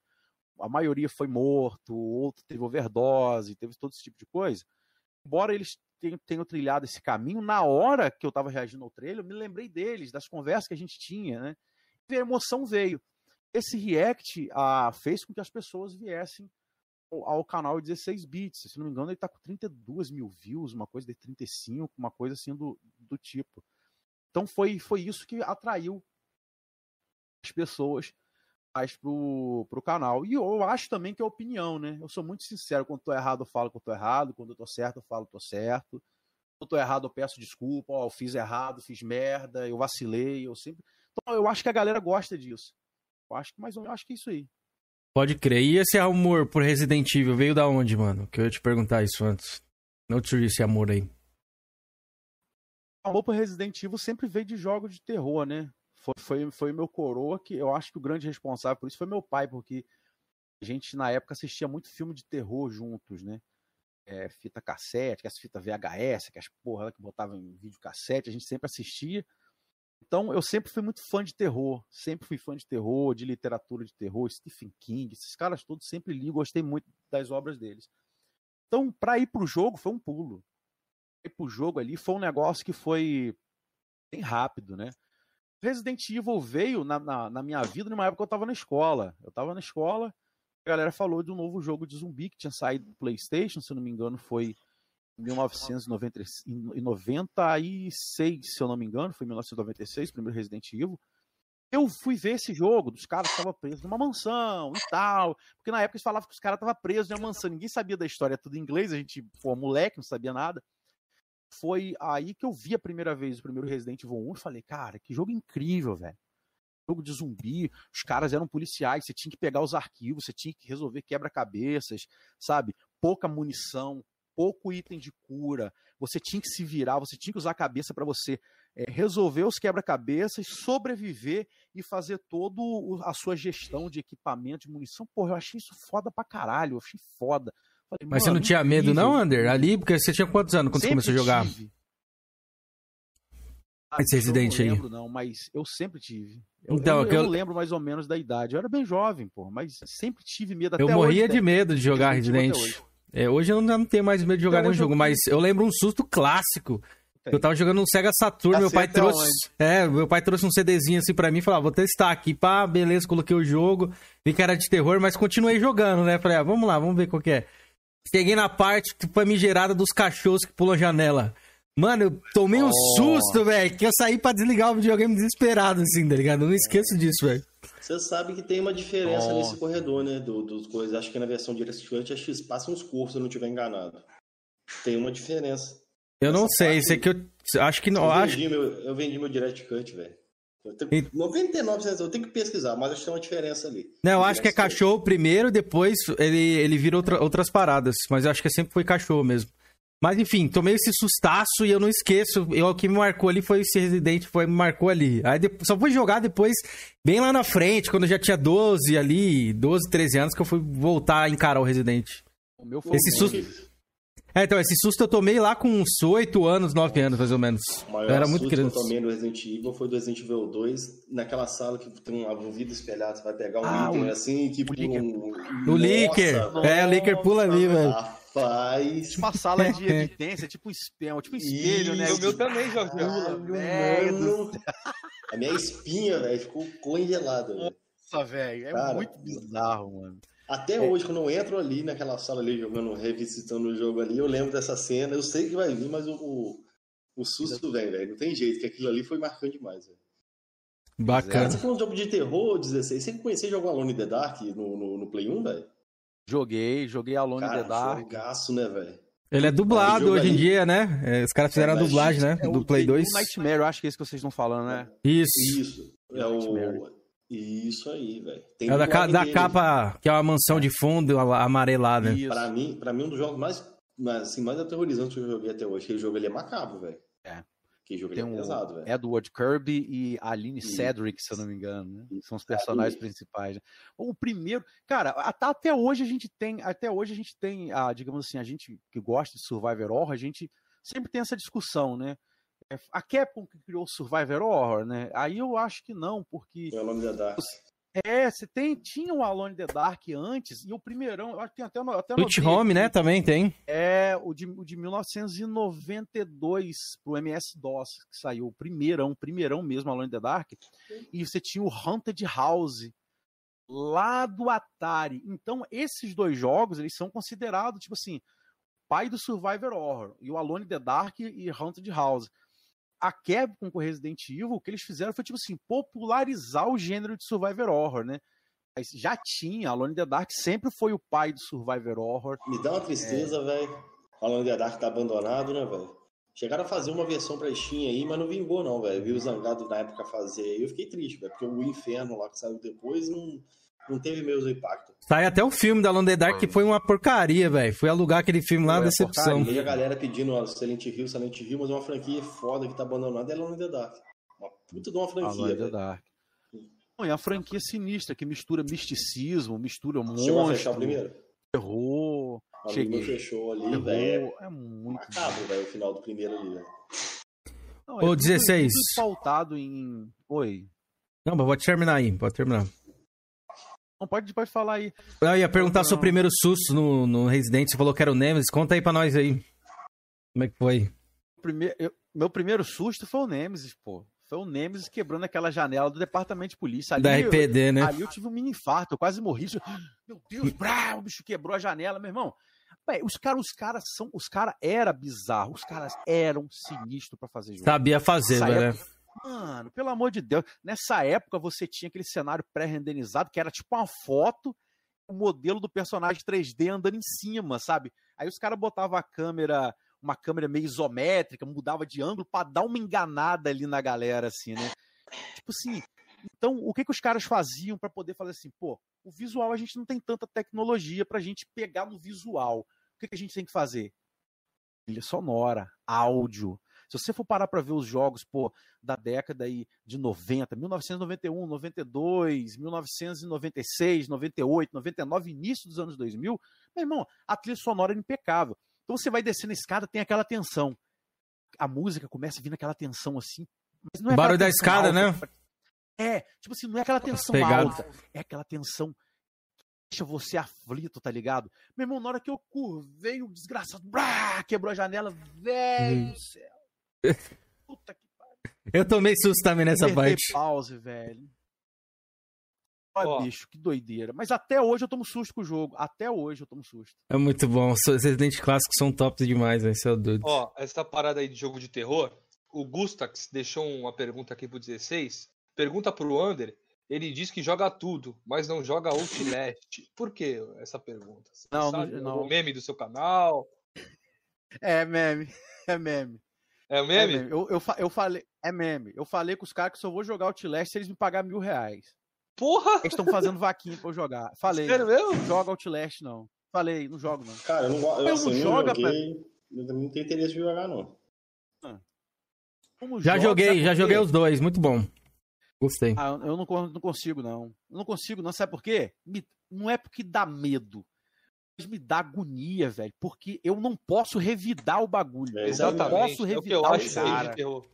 a maioria foi morto, outro teve overdose, teve todo esse tipo de coisa. Embora eles tenham, tenham trilhado esse caminho, na hora que eu estava reagindo ao trailer, eu me lembrei deles, das conversas que a gente tinha, né? E a emoção veio. Esse react ah, fez com que as pessoas viessem ao, canal 16 bits. Se não me engano, ele está com 32 mil views, uma coisa de 35, uma coisa assim do, do tipo. Então foi, foi isso que atraiu pessoas mais pro, pro canal. E eu acho também que é opinião, né? Eu sou muito sincero. Quando tô errado, eu falo que eu tô errado. Quando eu tô certo, eu falo que eu tô certo. Quando eu tô errado, eu peço desculpa. Ó, eu fiz errado, fiz merda, eu vacilei, eu sempre. Então eu acho que a galera gosta disso. Eu acho que mais ou menos, acho que é isso aí. Pode crer. E esse amor por Resident Evil veio da onde, mano? Que eu ia te perguntar isso antes. Não te surgiu esse amor aí. O amor por Resident Evil sempre veio de jogos de terror, né? Foi, foi, meu coroa que eu acho que o grande responsável por isso foi meu pai, porque a gente na época assistia muito filme de terror juntos, né? É, fita cassete, que as fitas VHS, que as porra que botava em vídeo cassete, a gente sempre assistia. Então eu sempre fui muito fã de terror, sempre fui fã de terror, de literatura de terror, Stephen King, esses caras todos sempre li, gostei muito das obras deles. Então, para ir pro jogo foi um pulo. Ir pro jogo ali foi um negócio que foi bem rápido, né? Resident Evil veio na, na, na minha vida numa época que eu tava na escola. Eu tava na escola, a galera falou de um novo jogo de zumbi que tinha saído do PlayStation, se eu não me engano, foi em 1996, se eu não me engano, foi em 1996, o primeiro Resident Evil. Eu fui ver esse jogo dos caras que estavam presos numa mansão e tal. Porque na época eles falavam que os caras estavam presos numa mansão. Ninguém sabia da história, é tudo em inglês. A gente, pô, moleque, não sabia nada. Foi aí que eu vi a primeira vez o primeiro Resident Evil 1 e falei, cara, que jogo incrível, velho. Jogo de zumbi, os caras eram policiais, você tinha que pegar os arquivos, você tinha que resolver quebra-cabeças, sabe? Pouca munição, pouco item de cura, você tinha que se virar, você tinha que usar a cabeça para você é, resolver os quebra-cabeças, sobreviver e fazer toda a sua gestão de equipamento, de munição. Porra, eu achei isso foda pra caralho, eu achei foda. Falei, Mas você não "Mano, tinha medo, não, Ander? Ali, porque você tinha quantos anos quando você Sempre começou a jogar? tive. Esse Resident eu aí. não lembro, não, mas eu sempre tive. Eu, Então, eu, é eu eu- lembro mais ou menos da idade. Eu era bem jovem, pô, mas sempre tive medo até Eu morria hoje, de né? medo de jogar Resident hoje. É, hoje eu não tenho mais medo de jogar Até nenhum eu jogo, mas eu lembro um susto clássico. Tem. Eu tava jogando no Sega Saturn, meu pai trouxe. onde? É, meu pai trouxe um CDzinho assim pra mim e falou: ah, vou testar aqui, pá, beleza, coloquei o jogo. Vi que era de terror, mas continuei jogando, né? Falei, ah, vamos lá, vamos ver qual que é. Cheguei na parte famigerada dos cachorros que pulam a janela. Mano, eu tomei um Oh. susto, velho, que eu saí pra desligar o videogame desesperado, assim, tá ligado? Eu não esqueço disso, velho. Você sabe que tem uma diferença Nossa. nesse corredor, né? Do, dos coisas. Acho que na versão DirectX, acho que eles passam uns cursos, se eu não estiver enganado. Tem uma diferença. Eu não sei, sei que eu acho que não. Eu Acho... vendi, meu, eu vendi meu Direct Cut, velho. Eu tenho- 99%, eu tenho que pesquisar, mas acho que tem uma diferença ali. Não, eu acho que é cachorro primeiro, depois ele, ele vira outra- outras paradas. Mas eu acho que sempre foi cachorro mesmo. Mas enfim, tomei esse sustaço e eu não esqueço. Eu, o que me marcou ali foi esse Resident, foi, me marcou ali. Aí depois- só fui jogar depois, bem lá na frente, quando eu já tinha 12 ali, 12, 13 anos, que eu fui voltar a encarar o Resident. O meu foi Esse susto. É, então, esse susto eu tomei lá com uns 8 anos, 9 anos, mais ou menos. O maior Eu era muito susto criança. que eu tomei no Resident Evil foi do Resident Evil 2, naquela sala que tem um, vidro espelhado, você vai pegar um Ah, item o- assim, tipo um... O Licker. É, o Licker pula ali, velho. Rapaz... Tipo uma sala de evidência, tipo um espelho, tipo um espelho, né? O meu também, Jorge. Mano, a minha espinha, velho, ficou congelada, velho. Nossa, velho, é Cara, muito bizarro, mano. Até É. hoje, quando eu entro ali naquela sala ali, jogando, revisitando o jogo ali, eu lembro dessa cena. Eu sei que vai vir, mas o, o, o susto vem, velho. Não tem jeito, que aquilo ali foi marcante demais, velho. Cara, Bacana. você falou de jogo de terror, 16. Você conhecia jogar Alone in the Dark no, no, no Play 1, velho? Joguei, joguei Alone in Cara, the Dark. jogaço, né, velho? Ele é dublado hoje em ali- dia, né? É, os caras fizeram a É, mas dublagem, né? É Do o- Play o 2. Nightmare, eu acho que é esse que vocês estão falando, né? Isso. Isso. É o... Isso aí, velho. Tem É da, ca- da dele. capa, que é uma mansão de fundo amarelada. Pra mim, pra mim, um dos jogos mais, assim, mais aterrorizantes que eu joguei até hoje. Aquele jogo ali é macabro, velho. É. Aquele jogo Tem ali é um pesado, velho. Edward Kirby e Aline Isso. Cedric, se eu não me engano, né? São os personagens Isso. principais. né? O primeiro, cara, até, até hoje a gente tem, até hoje a gente tem, a, digamos assim, a gente que gosta de Survivor Horror, a gente sempre tem essa discussão, né? É, A Capcom que criou o Survivor Horror, né? Aí eu acho que não, porque É o nome da Dark. é, você tem, tinha o Alone in the Dark antes, e o primeirão, eu acho que tem até, até anotei Home, aqui. né? Também tem. É, o de, o de 1992 pro MS-DOS, que saiu o primeirão, primeirão mesmo, Alone in the Dark. E você tinha o Haunted House lá do Atari. Então, esses dois jogos, eles são considerados, tipo assim, pai do Survivor Horror. E o Alone in the Dark e Haunted House. A Capcom com o Resident Evil, o que eles fizeram foi, tipo assim, popularizar o gênero de Survivor Horror, né? Mas já tinha, Alone in the Dark sempre foi o pai do Survivor Horror. Me dá uma tristeza, velho. Falando de Dark tá abandonado, né, velho? Chegaram a fazer uma versão pra Steam aí, mas não vingou, não, velho. Vi o Zangado na época fazer aí. Eu fiquei triste, velho, porque o Inferno lá que saiu depois não, não teve mesmo impacto. Sai até o filme da Lone the Dark, que foi uma porcaria, velho. Fui alugar aquele filme lá, Foi a decepção. porcaria. E a galera pedindo ó, Silent Hill, Silent Hill, mas uma franquia foda que tá abandonada é the Dark. Uma puta de uma franquia, velho. Dark. Não, é uma franquia sinistra que mistura misticismo, mistura Chegou a monstro, fechar o primeiro? terror. A Cheguei. Fechou ali, velho. É muito Macabro, velho, o final do primeiro ali, velho. Não, Ô, é tudo- 16. tudo pautado em. Oi. Não, mas pode terminar aí, pode terminar. Não, pode, pode falar aí. Eu ia perguntar Não. seu primeiro susto no, no Resident, você falou que era o Nemesis. Conta aí pra nós aí. Como é que foi? Primeiro, eu- meu primeiro susto foi o Nemesis, pô. Foi o Nemesis quebrando aquela janela do departamento de polícia. Ali, Da RPD, eu, né? Ali eu tive um mini infarto, eu quase morri. Meu Deus, brá, o bicho quebrou a janela, meu irmão. Véi, os caras, os caras são, os caras era bizarro, os caras eram sinistros pra fazer jogo. Sabia fazer, Nessa velho. Mano, pelo amor de Deus, nessa época você tinha aquele cenário pré-renderizado que era tipo uma foto, o modelo do personagem 3D andando em cima, sabe? Aí os caras botavam a câmera, uma câmera meio isométrica, mudava de ângulo pra dar uma enganada ali na galera, assim, né? Tipo assim, então o que que os caras faziam pra poder fazer assim, pô, o visual a gente não tem tanta tecnologia pra gente pegar no visual. O que que a gente tem que fazer? Trilha sonora, áudio. Se você for parar para ver os jogos, pô, da década aí de 90, 1991, 92, 1996, 98, 99, início dos anos 2000, meu irmão, a trilha sonora era impecável. Então você vai descendo a escada, tem aquela tensão. A música começa vindo aquela tensão assim, mas não é barulho da escada, alta, né? É, tipo assim, não é aquela tensão Pegado. alta, é aquela tensão deixa você aflito, tá ligado? Meu irmão, na hora que eu curvei, o desgraçado brá, quebrou a janela, velho Hum. Do céu. Eu tomei susto também nessa parte. pause, velho. Olha, bicho, que doideira. Mas até hoje eu tomo susto com o jogo. Até hoje eu tomo susto. É muito bom. Os Resident clássicos são tops demais, velho. Isso é doido. Ó, essa parada aí de jogo de terror, o Gustax deixou uma pergunta aqui pro 16. Pergunta pro Under. Ele diz que joga tudo, mas não joga Outlast. Por que essa pergunta? Você Não, sabe? não- O meme do seu canal? É meme. É meme. É meme? Eu, eu, fa- eu falei. É meme. Eu falei com os caras que só vou jogar Outlast se eles me pagarem mil reais. Porra! Eles estão fazendo vaquinha pra eu jogar. Falei. Sério mesmo? Não joga Outlast, não. Falei, não jogo, não. Cara, eu não, go- eu, Eu assim, não joga, joguei, eu também não tenho interesse de jogar, não. Como Já joga, joguei, já joguei os dois. Muito bom. Gostei. Ah, eu não, não consigo, não. Eu não consigo, não. Sabe por quê? Me- não é porque dá medo. Me dá agonia, velho. Porque eu não posso revidar o bagulho. eu não Exatamente. posso É o que eu revidar acho que é cara. terror.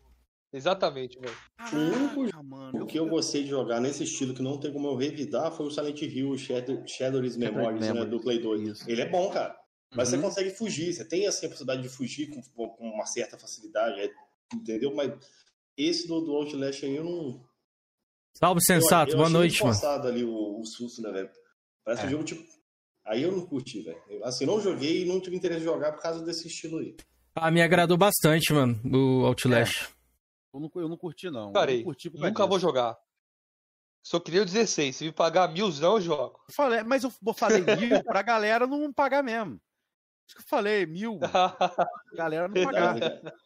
Exatamente, velho. O único jogo que eu gostei de jogar nesse estilo que não tem como eu revidar foi o Silent Hill Shadow, Shadow's Memories, né, Memories, do Play 2. Ele é bom, cara. Mas Uhum. você consegue fugir, você tem assim, a possibilidade de fugir com, com uma certa facilidade, é- entendeu? Mas esse do, do Outlast aí eu não. Salve, sensato. eu, eu Boa achei noite, mano. ali o, o susto, né, velho? Parece É. um jogo tipo. Aí eu não curti, velho. Eu, Assim, não joguei e não tive interesse de jogar por causa desse estilo aí. Ah, me agradou bastante, mano, o Outlast. Eu não, eu não curti, não. Parei. não curti Nunca vou disso. jogar. Só queria o 16. Se me pagar milzão, eu jogo. Eu falei, mas eu vou falei mil pra galera não pagar mesmo. Isso que eu falei, mil. galera não pagar.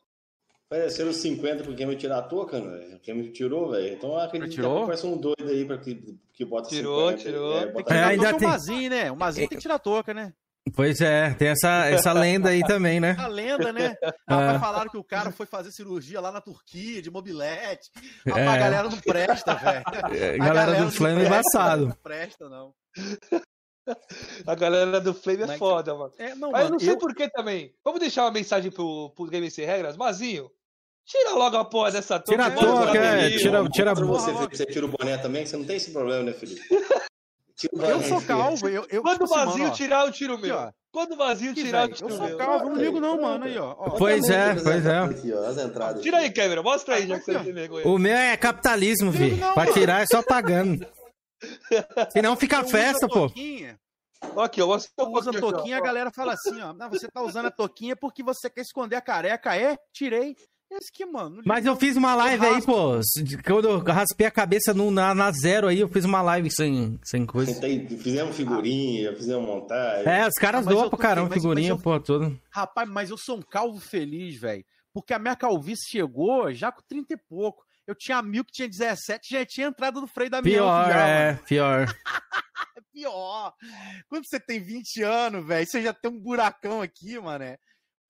Pareceram 50 porque me tirar a touca, velho. Quem me tirou, velho. Então eu acredito Tirou? que parece um doido aí pra que, que bota Tirou, 50. tirou. É, bota É, ainda tem- o Mazinho, né? O Mazinho tem que tirar a touca, né? Pois é, tem essa, essa lenda aí também, né? A lenda, né? É. Rapaz, falaram que o cara foi fazer cirurgia lá na Turquia, de mobilete. Rapaz, É. a galera não presta, velho. É, A galera do não Flame é presta, embaçado. Não presta, não. A galera do Flame é foda, mano. É, não, Mas eu mano, não sei eu- por que também. Vamos deixar uma mensagem pro, pro Game Sem Regras? Mazinho, tira logo a porra dessa touca. Tira a touca, é, tira- tira a você, Felipe, você tira o boné também, você não tem esse problema, né, Felipe? Tira o Eu sou calvo, eu. eu Quando o vazio tirar, eu tiro o meu. Aqui, ó. Quando o vazio Aqui, tirar, eu tiro eu o sou meu. calvo, eu não ligo não, mano. Aí, ó. Pois é, pois é. Aqui, ó, as entradas. Tira aí, câmera. Mostra aí, já que você tem vergonha. O meu é capitalismo, não, Pra tirar é só pagando. Senão fica festa, a pô. Aqui, Eu uso a aqui, ó. touquinha, a galera fala assim, ó. Não, você tá usando a touquinha porque você quer esconder a careca. É? Tirei. Esse que, mano. Mas eu fiz uma live aí, pô. Quando eu raspei a cabeça no- na, na zero aí, eu fiz uma live sem, sem coisa. Fizemos figurinha, fizemos montagem. É, os caras Ah, doam pra caramba, mas- figurinha, mas eu- pô, toda. Rapaz, mas eu sou um calvo feliz, velho. Porque a minha calvície chegou já com 30 e pouco. Eu tinha mil que tinha 17, já tinha entrado no freio da minha. Pior, é, pior. É pior. Quando você tem 20 anos, velho, você já tem um buracão aqui, mano.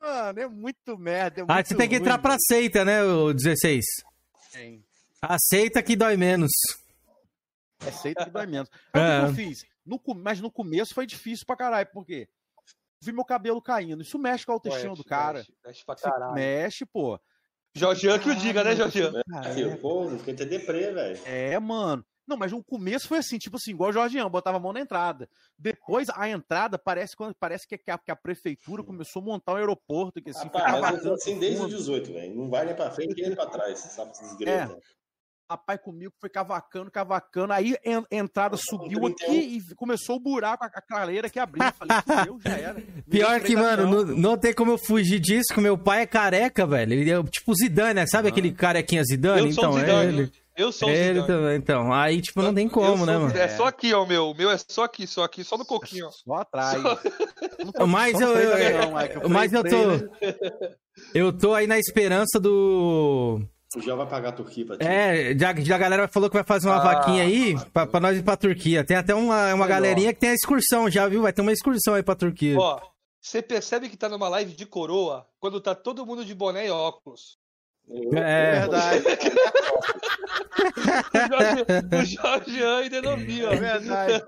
É. Mano, é muito merda. É Ah, muito você tem que ruim, entrar pra seita, né, o 16? Tem. Aceita que dói menos. É seita que dói menos. Aí o É. que que eu fiz? No mas no começo foi difícil pra caralho, por quê? Vi meu cabelo caindo. Isso mexe com a autoestima do cara. Mexe, mexe pra caralho. Mexe, pô. Jorgian que o diga, né, Jorgian? Pô, fiquei até deprê, velho. É, mano. Não, mas no começo foi assim, tipo assim, igual o Jorgião, botava a mão na entrada. Depois, a entrada parece, quando, parece que, a, que a prefeitura começou a montar um aeroporto, que assim, Rapaz, mas eu assim desde os fundo. 18, velho. Não vai nem pra frente nem pra trás, sabe? É. Rapaz, comigo foi cavacando, cavacando. Aí en- a entrada subiu 31. aqui e começou o buraco, a, a clareira que abriu. Eu falei, fudeu, já era. Pior que, mano, não, não tem como eu fugir disso, que meu pai é careca, velho. Ele é tipo Zidane, né? Sabe aquele carequinha Zidane? Eu então, o Zidane. é ele. Eu sou o ele Zidane. também, então. Aí, tipo, não tem Eu como, né, mano? É só aqui, ó, o meu. O meu é só aqui, só aqui, só no coquinho, ó. Só atrás. Mas Só no eu, da eu- é que eu mas eu tô. Eu tô aí na esperança do. O Gel vai pagar a Turquia pra ti. É, já, já a galera falou que vai fazer uma Ah, vaquinha aí pra, pra nós ir pra Turquia. Tem até uma, uma galerinha que tem a excursão já, viu? Vai ter uma excursão aí pra Turquia. Ó, você percebe que tá numa live de coroa quando tá todo mundo de boné e óculos. É. verdade. O Jorgian ainda não viu, ó. É verdade.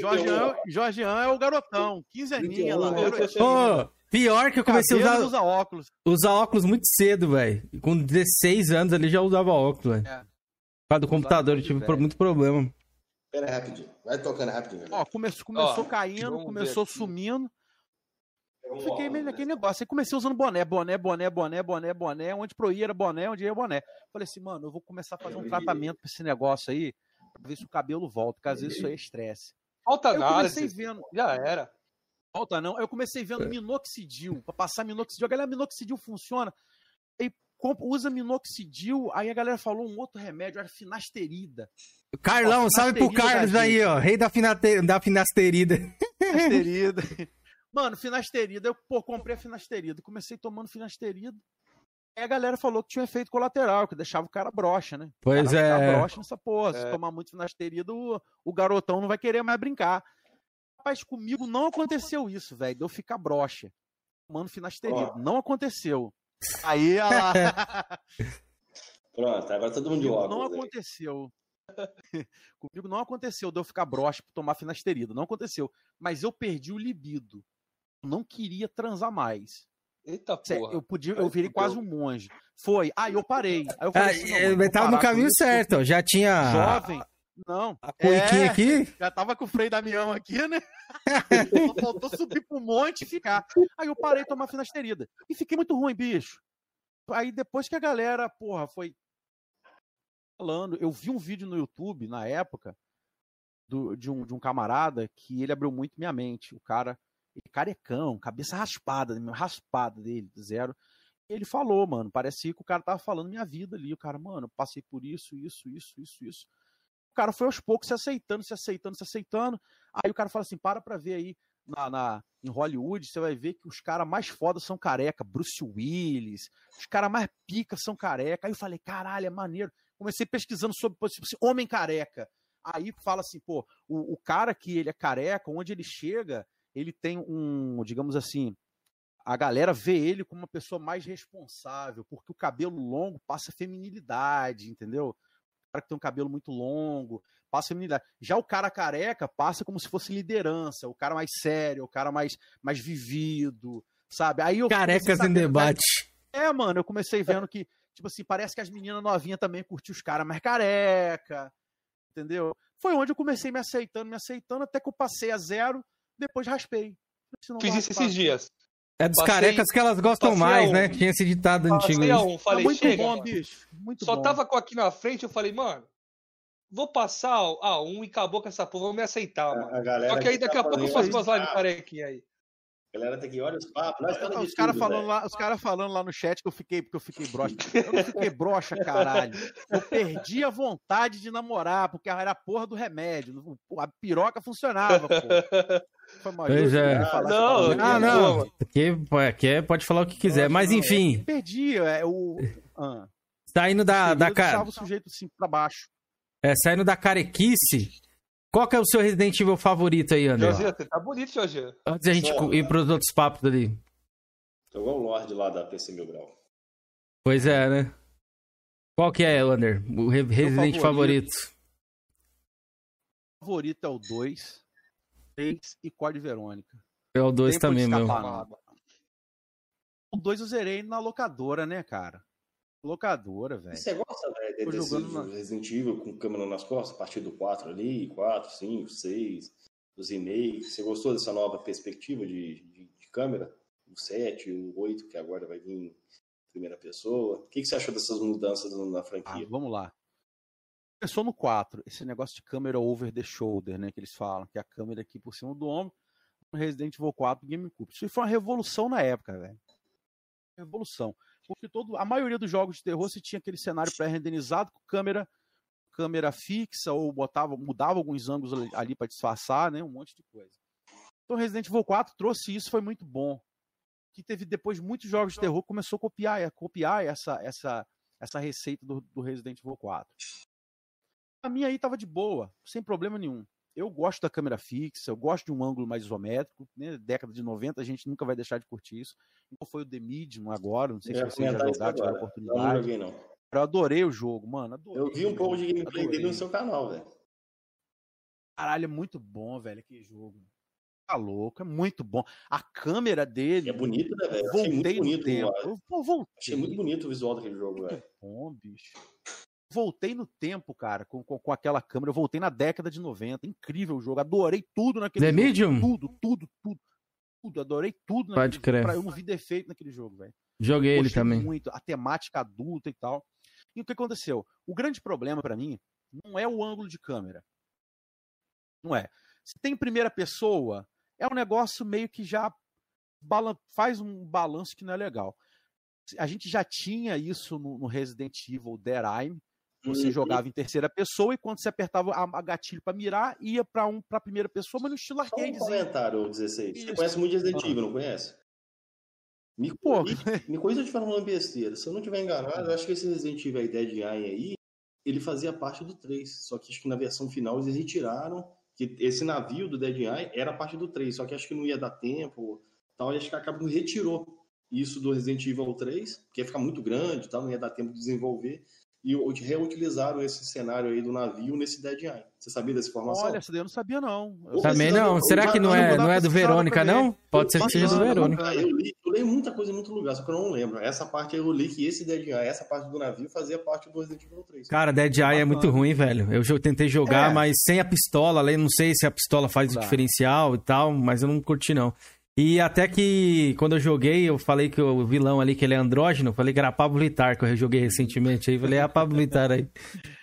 Jorgean, Jorgean é o garotão. 15 aninhos lá. garotinho. Ô, pior que eu comecei a usar, usa óculos. usar óculos muito cedo, velho. Com 16 anos ali já usava óculos, velho. É. Por causa do computador, eu tive velho. muito problema. Pera aí, rapidinho. Vai tocando rapidinho. Ó, começou, começou Ó, caindo, começou ver sumindo. Fiquei meio naquele negócio. Aí comecei usando boné, boné, boné, boné, boné, boné. Onde pro ir era boné, onde ia era boné. Falei assim, mano, eu vou começar a fazer um tratamento pra esse negócio aí. pra ver se o cabelo volta, porque às vezes isso aí é estresse. Falta Eu nada. comecei vendo. Já era. Falta não. Eu comecei vendo minoxidil, pra passar minoxidil. A galera, minoxidil funciona. Aí usa minoxidil, aí a galera falou um outro remédio, era finasterida. Carlão, Ó, salve pro Carlos aí, ó. Rei da, finate... da finasterida. Finasterida. Mano, finasterida. Eu, pô, comprei a finasterida. Comecei tomando finasterida. Aí a galera falou que tinha um efeito colateral, que deixava o cara broxa, né? Pois é. Broxa nessa porra. Se É. tomar muito finasterida, o, o garotão não vai querer mais brincar. Rapaz, comigo não aconteceu isso, velho. De eu ficar broxa. Tomando finasterida. Ó. Não aconteceu. Aí, olha lá. Pronto, agora todo mundo de óculos. não aconteceu. Comigo não aconteceu de eu ficar broxa por tomar finasterida. Não aconteceu. Mas eu perdi o libido. Eu não queria transar mais. Eita porra. Eu, podia, eu virei quase um monge. Foi. Aí eu parei. Aí eu Ah, falei assim, não, é, mano, vou tava no caminho certo, ó. Já tinha. Jovem. Não. A cuequinha É, aqui? Já tava com o freio Damião aqui, né? Só faltou subir pro monte e ficar. Aí eu parei de tomar finasterida. E fiquei muito ruim, bicho. Aí depois que a galera, porra, foi falando, eu vi um vídeo no YouTube na época do- de, um, de um camarada que ele abriu muito minha mente. O cara, carecão, cabeça raspada, raspada dele, zero. Ele falou, mano, parecia que o cara tava falando minha vida ali. O cara, mano, passei por isso, isso, isso, isso, isso. O cara foi aos poucos se aceitando, se aceitando, se aceitando. Aí o cara fala assim: para pra ver aí na, na- em Hollywood, você vai ver que os caras mais fodas são careca. Bruce Willis, os caras mais pica são careca. Aí eu falei: caralho, é maneiro. Comecei pesquisando sobre tipo assim, homem careca. Aí fala assim: pô, o, o cara que ele é careca, onde ele chega, ele tem um, digamos assim, a galera vê ele como uma pessoa mais responsável, porque o cabelo longo passa feminilidade, entendeu? O cara que tem um cabelo muito longo, passa feminilidade. Já o cara careca passa como se fosse liderança, o cara mais sério, o cara mais, mais vivido, sabe? Aí eu Carecas em sabendo- debate. É, mano, eu comecei vendo que, tipo assim, parece que as meninas novinhas também curtiam os caras mais careca, entendeu? Foi onde eu comecei me aceitando, me aceitando, até que eu passei a zero, depois raspei. Fiz isso esses dias. É dos Passei- carecas que elas gostam mais, um. né? Tinha esse ditado antigo a um, falei, muito chega, bom, mano. bicho. Muito Só bom. tava com aqui na frente, eu falei, mano, vou passar a um e acabou com essa porra, vou me aceitar, mano. A galera Só que aí que daqui tá a pouco eu faço umas lives tá? carequinha aí. A galera tem que olhar os papos. Nós estamos Os caras falando, lá, os cara falando lá no chat que eu fiquei, porque eu fiquei broxa. Eu não fiquei broxa, caralho. Eu perdi a vontade de namorar, porque era a porra do remédio. A piroca funcionava, pô. Foi mal, Pois é. falar Não, Ah, não. Aqui, aqui é- pode falar o que quiser. Mas enfim, Perdi, é o. Ah, saindo da, da cara. o sujeito assim pra baixo. É, saindo da carequice, qual que é o seu Resident Evil favorito aí, André? Você tá bonito, Jorginho. Antes da gente Só- ir pros outros papos ali. Tô igual o Lorde lá da PC Mil Grau. Pois é, né? Qual que é, Wander? O re- Resident favorito. O favorito é o 2, 3 e Code Verônica. É o 2 Tempo de também, meu. O 2 eu zerei na locadora, né, cara? Locadora, velho. Você gosta, velho, Tô desse na- Resident Evil com câmera nas costas, a partir do 4 ali, 4, 5, 6, os remakes. Você gostou dessa nova perspectiva de, de, de câmera? O 7, o 8, que agora vai vir em primeira pessoa. O que, que você achou dessas mudanças na Ah, franquia? vamos lá. Começou no 4, esse negócio de câmera over the shoulder, né, que eles falam, que é a câmera aqui por cima do ombro, Resident Evil 4 GameCube. Isso foi uma revolução na época, velho. Revolução. Porque todo, a maioria dos jogos de terror você tinha aquele cenário pré-renderizado com câmera câmera fixa ou botava, mudava alguns ângulos ali, ali para disfarçar, né, um monte de coisa. Então Resident Evil 4 trouxe isso, foi muito bom. Que teve depois muitos jogos de terror começou a copiar, a copiar essa essa essa receita do, do Resident Evil 4. A minha aí tava de boa, sem problema nenhum. Eu gosto da câmera fixa, eu gosto de um ângulo mais isométrico, né? Década de 90 a gente nunca vai deixar de curtir isso. Então foi o The Medium agora, não sei Eu se ia vocês já tiveram agora. oportunidade. Não, não joguei, não. Eu adorei o jogo, mano. Adorei, Eu vi um pouco de gameplay dele no seu canal, velho. Caralho, é muito bom, velho, aquele jogo. Tá louco, é muito bom. A câmera dele. É bonito, né, velho? Muito Voltei no bonito, tempo. Eu, pô, voltei. Achei muito bonito o visual daquele jogo, velho. bom, bicho. Voltei no tempo, cara, com, com, com aquela câmera. Eu voltei na década de 90. Incrível o jogo. Adorei tudo naquele The jogo. Medium? Tudo, tudo, tudo. Tudo. Adorei tudo Pode naquele crer. jogo. Pra- Eu não vi defeito naquele jogo, velho. Joguei ele também. muito. A temática adulta e tal. E o que aconteceu? O grande problema pra mim Não é o ângulo de câmera. Não é. Se tem primeira pessoa, é um negócio meio que já faz um balanço que não é legal. A gente já tinha isso no, no Resident Evil Dead Eye. Você Uhum. jogava em terceira pessoa e quando você apertava a, a gatilho para mirar, ia para um, a primeira pessoa, mas no estilo Só um arcade. comentário, 16. Você Isso. conhece muito de Resident. Evil, não conhece? Me, Pô. me, me se eu estiver falando besteira. Se eu não estiver enganado, eu acho que esse Resident Evil Dead Eye aí, ele fazia parte do 3. Só que acho que na versão final eles retiraram que esse navio do Dead Eye era parte do 3. Só que acho que não ia dar tempo. Tal, e acho que a Capcom retirou isso do Resident Evil 3, porque ia ficar muito grande tal, não ia dar tempo de desenvolver. E o- reutilizaram esse cenário aí do navio nesse Dead Eye. Você sabia dessa informação? Olha, essa daí eu não sabia, não. Eu Também não. Será eu que não é, não é do Verônica, não? Pode ser que seja do Verônica. Eu li, eu li muita coisa em muito lugar, só que eu não lembro. Essa parte aí eu li que esse Dead Eye, essa parte do navio, fazia parte do Resident Evil 3. Cara, Dead Eye é muito ruim, velho. Eu tentei jogar, É. mas sem a pistola, não sei se a pistola faz o Dá. diferencial e tal, mas eu não curti, não. E até que quando eu joguei, eu falei que o vilão ali, que ele é andrógeno, eu falei que era Pablo Vittar, que eu rejoguei recentemente aí. Falei, é a Pablo Vittar aí.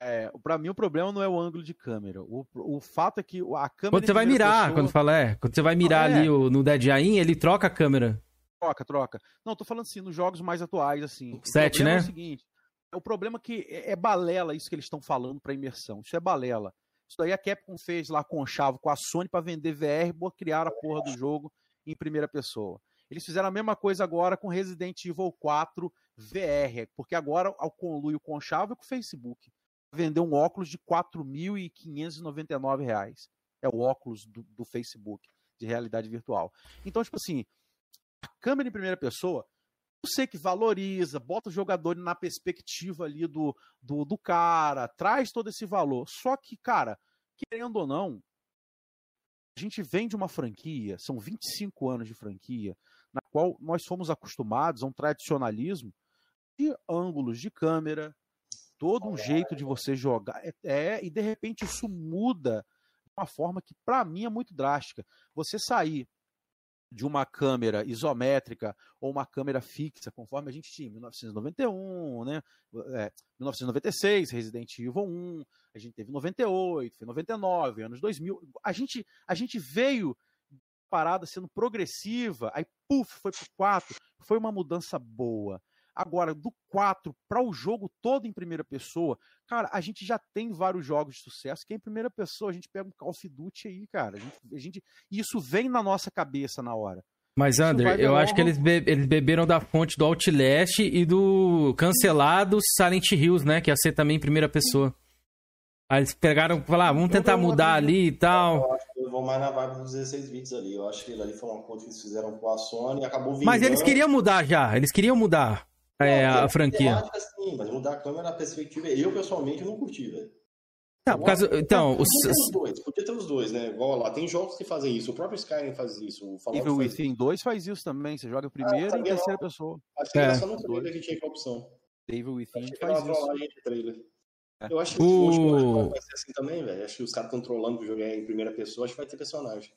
É, pra mim o problema não é o ângulo de câmera. O, o fato é que a câmera. Quando você vai mirar, pessoa- quando fala, é, quando você vai mirar Não, é. ali o- no Dead Eye, ele troca a câmera. Troca, troca. Não, tô falando assim, nos jogos mais atuais, assim. O Sete, né? É o seguinte: o problema é que é, é balela isso que eles estão falando pra imersão. Isso é balela. Isso daí a Capcom fez lá com o Chavo, com a Sony pra vender VR e criaram a porra do jogo em primeira pessoa. Eles fizeram a mesma coisa agora com Resident Evil 4 VR, porque agora ao conluio com o Chavo e com o Facebook. Vendeu um óculos de 4.599 reais. É o óculos do, do Facebook de realidade virtual. Então, tipo assim, a câmera em primeira pessoa, sei que valoriza, bota o jogador na perspectiva ali do, do, do cara, traz todo esse valor. Só que, cara, querendo ou não, a gente vem de uma franquia, são 25 anos de franquia, na qual nós fomos acostumados a um tradicionalismo de ângulos de câmera, todo um jeito de você jogar. É, é, e de repente isso muda de uma forma que, para mim, é muito drástica. Você sair de uma câmera isométrica ou uma câmera fixa, conforme a gente tinha em 1991, né? É, 1996, Resident Evil 1, a gente teve 98, foi 99, anos 2000. A gente, a gente veio parada sendo progressiva, aí puf, foi pro 4, foi uma mudança boa. Agora, do 4 para o jogo todo em primeira pessoa, cara, a gente já tem vários jogos de sucesso que é em primeira pessoa. A gente pega um Call of Duty aí, cara. A gente, a gente, isso vem na nossa cabeça na hora. Mas, Isso Ander, eu acho que eles, be- eles beberam da fonte do Outlast e do cancelado Silent Hills, né? Que ia ser também em primeira pessoa. Aí eles pegaram e falaram, ah, vamos tentar mudar ali e tal. Eu acho que eu vou mais na vibe dos 16 bits ali. Eu acho que ele ali foi um acordo que eles fizeram com a Sony e acabou vindo. Mas eles queriam mudar já, eles queriam mudar é, a franquia. Sim, mas mudar a câmera, a perspectiva, eu pessoalmente não curti, velho. Tá, por causa, então, os, Podia ter os dois, podia ter os dois, né? Igual lá, tem jogos que fazem isso. O próprio Skyrim faz isso. O Fallout Evil Within 2 faz isso também. Você joga primeira e sabia em terceira não. pessoa. Acho que É. era só no trailer que tinha aquela opção. Evil Within que faz isso. trollagem de trailer. É. Eu acho que O- o jogo vai ser assim também, velho. Acho que os caras controlando o jogo é em primeira pessoa, acho que vai ter personagem.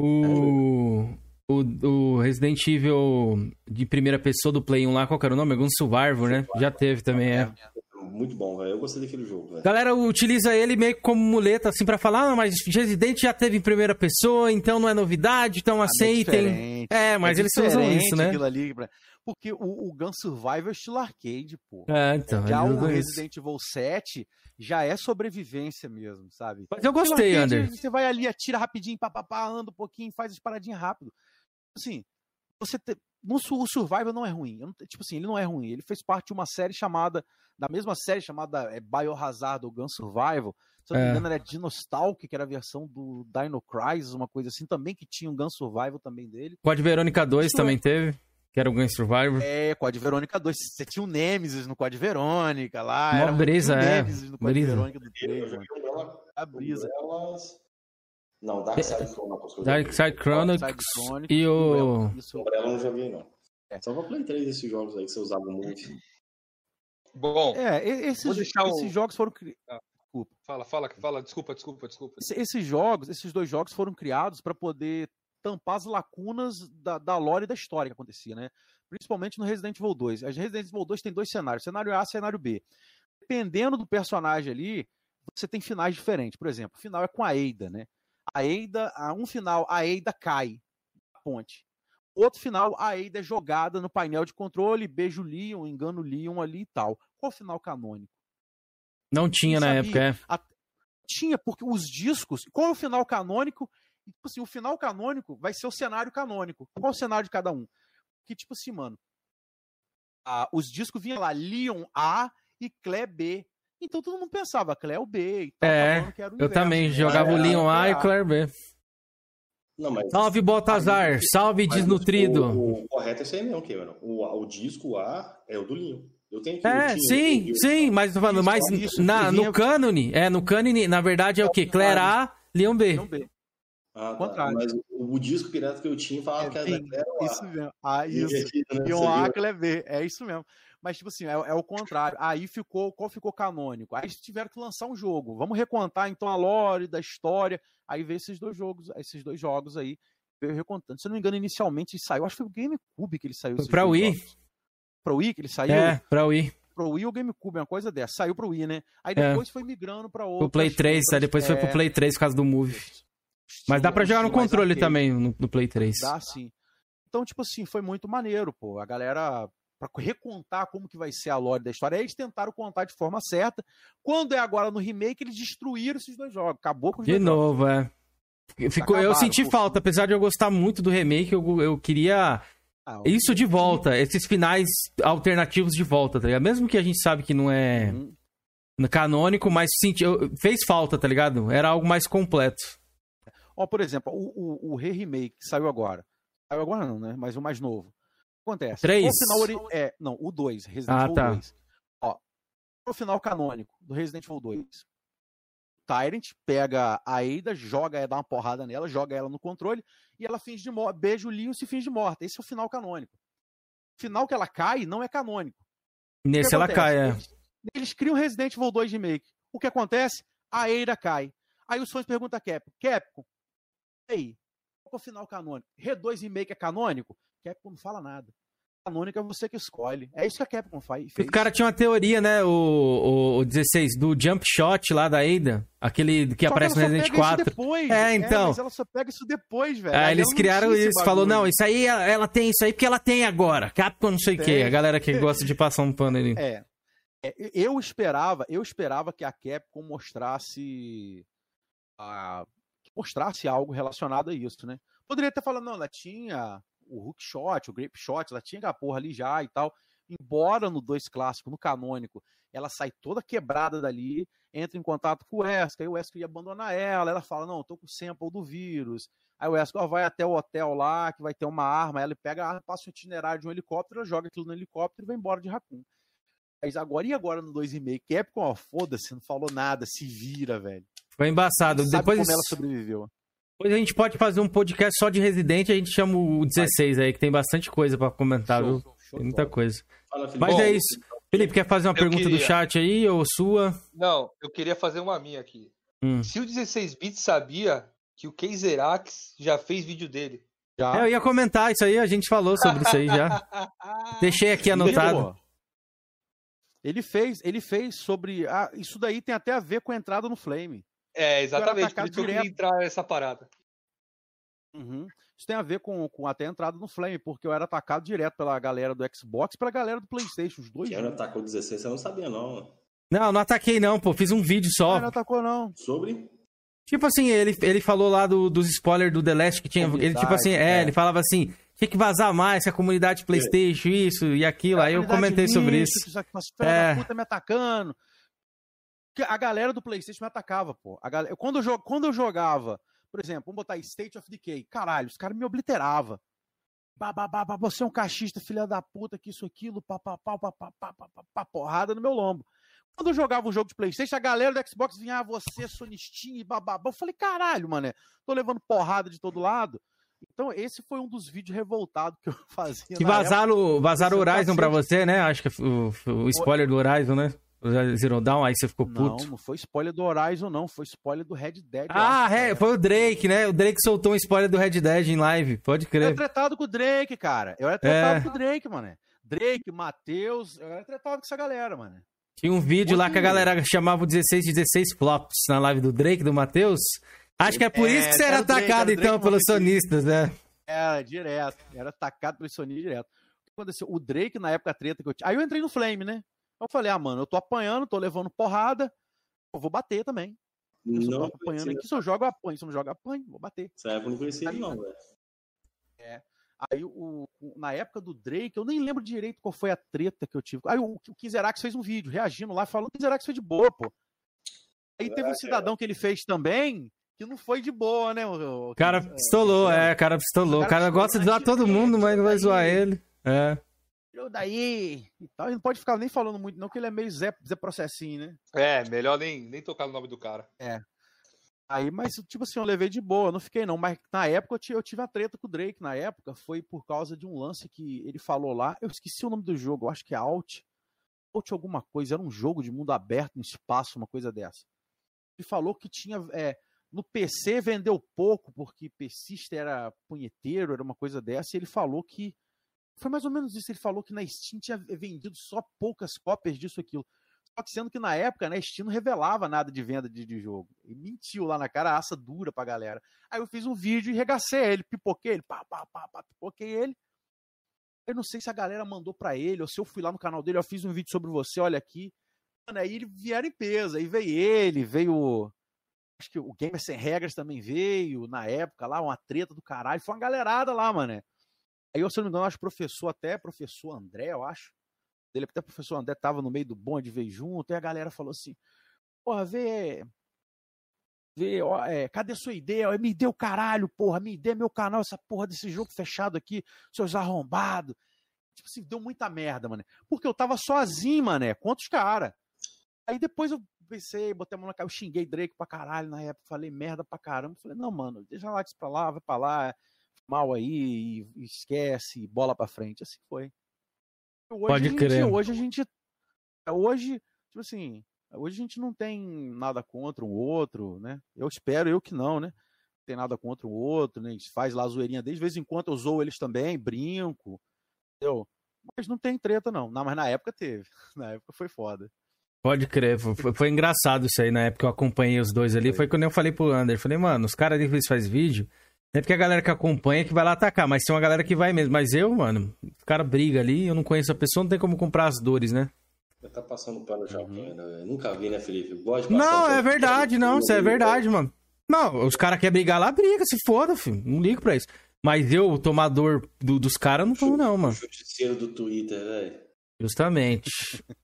o, o, o Resident Evil de primeira pessoa do Play 1 lá, qual que era o nome? Algum Survivor, né? Já teve também, é. Muito bom, velho. Eu gostei daquele jogo, velho. Galera utiliza ele meio que como muleta, assim, pra falar, ah, mas Resident já teve em primeira pessoa, então não é novidade, então aceitem. diferente. É, mas É eles usam isso, né? ali pra- Porque o, o Gun Survival é estilo arcade, pô. É, então, Já o. Resident Evil 7 já é sobrevivência mesmo, sabe? Mas eu gostei, arcade, Ander. Você vai ali, atira rapidinho, papapá, anda um pouquinho, faz as paradinhas rápido. Assim, você te... no, o Survival não é ruim. Não tipo assim, ele não é ruim. Ele fez parte de uma série chamada, da mesma série chamada é, Biohazard ou Gun Survival. Se eu não me É. engano, era Dinostalk, que era a versão do Dino Crisis, uma coisa assim, também que tinha um Gun Survival também dele. Code Verônica 2 Isso também teve, que era o Gun Survivor. É, Code Verônica 2. Você tinha o Nemesis no Code Verônica lá. Mó era um- brisa, o é. Nemesis no Code Brisa. Verônica do Eu 3, joguei mano. um dela- A brisa. Não, Dark Side Chronicles. que eu Dark. Side Chronicles e o... Isso. Umbrella eu não joguei, não. É. Só pra Play 3 desses jogos aí que você usava muito. Bom, É, esses, Vou deixar o- esses jogos foram cri- fala, fala, fala. Desculpa, desculpa, desculpa. esse- esses jogos, esses dois jogos foram criados para poder tampar as lacunas da, da lore e da história que acontecia, né? Principalmente no Resident Evil 2. As Resident Evil 2 tem dois cenários, cenário A e cenário B. dependendo do personagem ali, você tem finais diferentes. Por exemplo, o final é com a Eida, né? A Eida, a um final, a Eida cai da ponte. Outro final, a Eida é jogada no painel de controle, beijo Leon, engano Leon ali e tal. Qual o final canônico? Não tinha na sabia. época, é. A- Tinha, porque os discos. Qual é o final canônico? E, Tipo assim, o final canônico vai ser o cenário canônico. Qual o cenário de cada um? Que, tipo assim, mano. ah, os discos vinham lá, Leon A e Clé B. Então todo mundo pensava, Clé é o B e tal. É, o eu inverso. também jogava o Era Leon A e. Claire B. Não, mas Salve Baltazar, salve mas desnutrido. O, o correto é isso aí mesmo, Cameron. O, o disco A é o do Linho. Eu tenho que É, sim, sim, mas tô falando, mas isso, na, no vinha- cânone, é, no cânone, na verdade é o quê? Claire A, Leon B. Ah, tá. Mas o, o disco pirata que eu tinha falava que era Sim, era o A. isso mesmo. Ah, isso. Né? E um A viu? Clé B. É isso mesmo. Mas, tipo assim, é, é o contrário. Aí ficou. Qual ficou canônico? Aí eles tiveram que lançar um jogo. Vamos recontar então a lore da história. Aí veio esses dois jogos, esses dois jogos aí. Veio recontando. Se eu não me engano, inicialmente ele saiu. Acho que foi o GameCube que ele saiu. esses Pra Wii. jogos. Pra Wii que ele saiu? É, pra Wii. Pro Wii ou GameCube, uma coisa dessa. Saiu pro Wii, né? Aí É. depois foi migrando pra outro. Pro Play 3, aí depois foi pro Play 3 por causa do Move. Mas dá pra jogar no controle também, no, no Play 3. Dá sim. Então, tipo assim, foi muito maneiro, pô. A galera, pra recontar como que vai ser a lore da história, aí eles tentaram contar de forma certa. Quando é agora no remake, eles destruíram esses dois jogos. Acabou com os De dois jogos. novo, é. Ficou, eu senti pô. falta, apesar de eu gostar muito do remake, eu, eu queria Ah, isso de volta, esses finais alternativos de volta, tá ligado? Mesmo que a gente sabe que não é Uhum. canônico, mas senti, fez falta, tá ligado? Era algo mais completo. Ó, por exemplo, o, o, o re-remake que saiu agora. Saiu agora não, né? Mas o mais novo. Acontece? Três? O final É, não, o 2, Resident Ah, Evil tá. 2. Ó, o final canônico do Resident Evil 2. Tyrant pega a Ada, joga ela, dá uma porrada nela, joga ela no controle e ela finge de morte. Beija o Leon e se finge de morta. Esse é o final canônico. O final que ela cai não é canônico. Nesse ela acontece? cai, é. Eles, eles criam Resident Evil 2 Remake. O que acontece? A Eira cai. Aí os fãs perguntam a Capcom, Capcom, ei, qual é o final canônico? R2 Remake é canônico? Capcom não fala nada. Canônico é você que escolhe. É isso que a Capcom faz. Os caras tinham uma teoria, né? O, o, o 16, do jump shot lá da Ada, aquele que Só aparece ela no Resident pega isso 4. Depois. É, então. mas ela só pega isso depois, velho. Ali eles criaram tinha isso, falou, não, isso aí ela, tem isso aí porque ela tem agora. Capcom não sei o quê. A galera que gosta de passar um pano ali. É. É, eu esperava, eu esperava que a Capcom mostrasse a, que mostrasse algo relacionado a isso, né? Poderia ter falado, não, ela tinha o hook shot, o grape shot, ela tinha aquela porra ali já e tal. Embora no 2 clássico, no canônico, ela sai toda quebrada dali, entra em contato com o Wesker, aí o Wesker ia abandonar ela, ela fala, não, eu tô com o sample do vírus. Aí o Wesker ó, vai até o hotel lá, que vai ter uma arma, aí ela pega a arma, passa o itinerário de um helicóptero, ela joga aquilo no helicóptero e vai embora de Raccoon. Mas agora e agora no 2,5? Capcom, ó, foda-se, não falou nada, se vira, velho. Foi embaçado. Sabe Depois, como ela sobreviveu. Depois a gente pode fazer um podcast só de Resident, a gente chama o 16 aí, que tem bastante coisa pra comentar, viu? Tem muita coisa. Fala. Mas Bom, é isso. Felipe, quer fazer uma eu pergunta do queria. chat aí, ou sua? Não, eu queria fazer uma minha aqui. Hum. Se o 16 bits sabia que o Keizerax já fez vídeo dele. Já. É, eu ia comentar isso aí, a gente falou sobre isso aí já. Deixei aqui anotado. Ele fez, ele fez sobre. Ah, isso daí tem até a ver com a entrada no Flame. É, exatamente. Por isso que eu queria direto. entrar nessa parada. Uhum. Isso tem a ver com, com até a entrada no Flame, porque eu era atacado direto pela galera do Xbox e pela galera do PlayStation, os dois. Que era juntos. atacou 16, eu não sabia, não. Não, não ataquei não, pô. Fiz um vídeo só. Ah, não atacou, não. Sobre? Tipo assim, ele, ele falou lá do, dos spoilers do The Last que tinha. Ele, tipo assim, é, é. ele falava assim: tinha que vazar mais, que a comunidade PlayStation, isso e aquilo. Aí eu comentei sobre isso. que umas filha É. puta me atacando. A galera do PlayStation me atacava, pô. A galera... quando, eu quando eu jogava, por exemplo, vamos botar State of Decay, caralho, os caras me obliteravam. Bababá, você é um cachista, filha da puta, que isso, aquilo, papapá, papapá, papapá, porrada no meu lombo. Quando eu jogava um jogo de Playstation, a galera do Xbox vinha, ah, você, sonistinha e bababá. Eu falei, caralho, mané, tô levando porrada de todo lado. Então, esse foi um dos vídeos revoltados que eu fazia. Que época. vazaram, vazaram o é Horizon pra você, né? Acho que o, o spoiler do Horizon, né? Zero Dawn, aí você ficou Não, puto. não foi spoiler do Horizon, não. Foi spoiler do Red Dead. Ah, acho, é, foi o Drake, né? O Drake soltou um spoiler do Red Dead em live, pode Eu era crer. tretado com o Drake, cara. Eu era tretado É. com o Drake, mano. Drake, Matheus. Eu era tretado com essa galera, mano. Tinha um vídeo lá que a galera chamava o 16 de 16 flops na live do Drake, do Matheus. Acho que é por É, isso que você era era o Drake, atacado, era então, pelos sonistas, né? Era direto. Era atacado pelo sonistas direto. O que aconteceu? O Drake, na época treta que eu tinha. Aí eu entrei no Flame, né? Eu falei, ah, mano, eu tô apanhando, tô levando porrada. Eu vou bater também. Eu Não apanhando aqui. Se eu jogo, eu apanho. Se eu não jogo, eu apanho. Vou bater. Essa época eu não conhecia ele, não, velho. É. Aí, o, o- na época do Drake, eu nem lembro direito qual foi a treta que eu tive. Aí o, o Kizerax fez um vídeo reagindo lá, falando que o Kizerax foi de boa, pô. Aí teve um cidadão que ele fez também, que não foi de boa, né? O, O cara pistolou, é, o cara pistolou. O cara gosta de zoar todo mundo, mas não vai zoar ele. É. Tirou daí e tal. E não pode ficar nem falando muito, não, que ele é meio Zé, Zé Processinho, né? É, melhor nem, nem tocar no nome do cara. É. Aí, mas, tipo assim, eu levei de boa, não fiquei não. Mas na época eu tive, eu tive a treta com o Drake. Na época foi por causa de um lance que ele falou lá. Eu esqueci o nome do jogo, eu acho que é Alt. Alt alguma coisa, era um jogo de mundo aberto no espaço, uma coisa dessa. Ele falou que tinha. é, no PC vendeu pouco, porque PCista era punheteiro, era uma coisa dessa. E ele falou que. Foi mais ou menos isso. Ele falou que na Steam tinha vendido só poucas cópias disso aquilo. Só que sendo que na época, né, Steam não revelava nada de venda de, de jogo. E mentiu lá na cara, aça dura pra galera. Aí eu fiz um vídeo e regacei ele, pipoquei ele, pá, pá, pá, pá, pipoquei ele. Eu não sei se a galera mandou pra ele, ou se eu fui lá no canal dele, eu fiz um vídeo sobre você, olha aqui. Mano, aí ele vieram em peso, aí veio ele, veio. Acho que o Gamer Sem Regras também veio, na época lá, uma treta do caralho. Foi uma galerada lá, mano. Aí eu, se não me engano, acho professor, até professor André, eu acho. Dele, até professor André tava no meio do bonde, veio junto, e a galera falou assim: Porra, vê. Vê, ó, é, cadê sua ideia? Me deu caralho, porra, me dê meu canal, essa porra desse jogo fechado aqui, seus arrombados. Tipo assim, deu muita merda, mano. Porque eu tava sozinho, mané, contra os caras. Aí depois eu pensei, botei a mão na cara, eu xinguei Drake pra caralho na época, falei merda pra caramba. Falei, não, mano, deixa lá isso pra lá, vai pra lá, mal aí, e, e esquece, bola pra frente. Assim foi. Hoje Pode gente- crer. Hoje a gente. Hoje, tipo assim, hoje a gente não tem nada contra um outro, né? Eu espero eu que não, né? Não tem nada contra o outro, né? Faz lá zoeirinha desde vez em quando eu zoo eles também, brinco, entendeu? Mas não tem treta, não. não. Mas na época teve. Na época foi foda. Pode crer, foi, foi- foi engraçado isso aí na época que eu acompanhei os dois ali. Foi quando eu falei pro Ander, falei, mano, os caras ali que fazem vídeo, é porque a galera que acompanha que vai lá atacar, mas tem uma galera que vai mesmo. Mas eu, mano, o cara briga ali, eu não conheço a pessoa, não tem como comprar as dores, né? Já tá passando pano já, né? Eu Nunca vi, né, Felipe? Gosto de passar Não, é verdade, não, isso é verdade, mano. Não, os caras querem brigar lá, briga, se foda, filho. Não ligo pra isso. Mas eu, o tomador do- dos caras, não tomo, não, mano. Justiceiro do Twitter, velho. Justamente.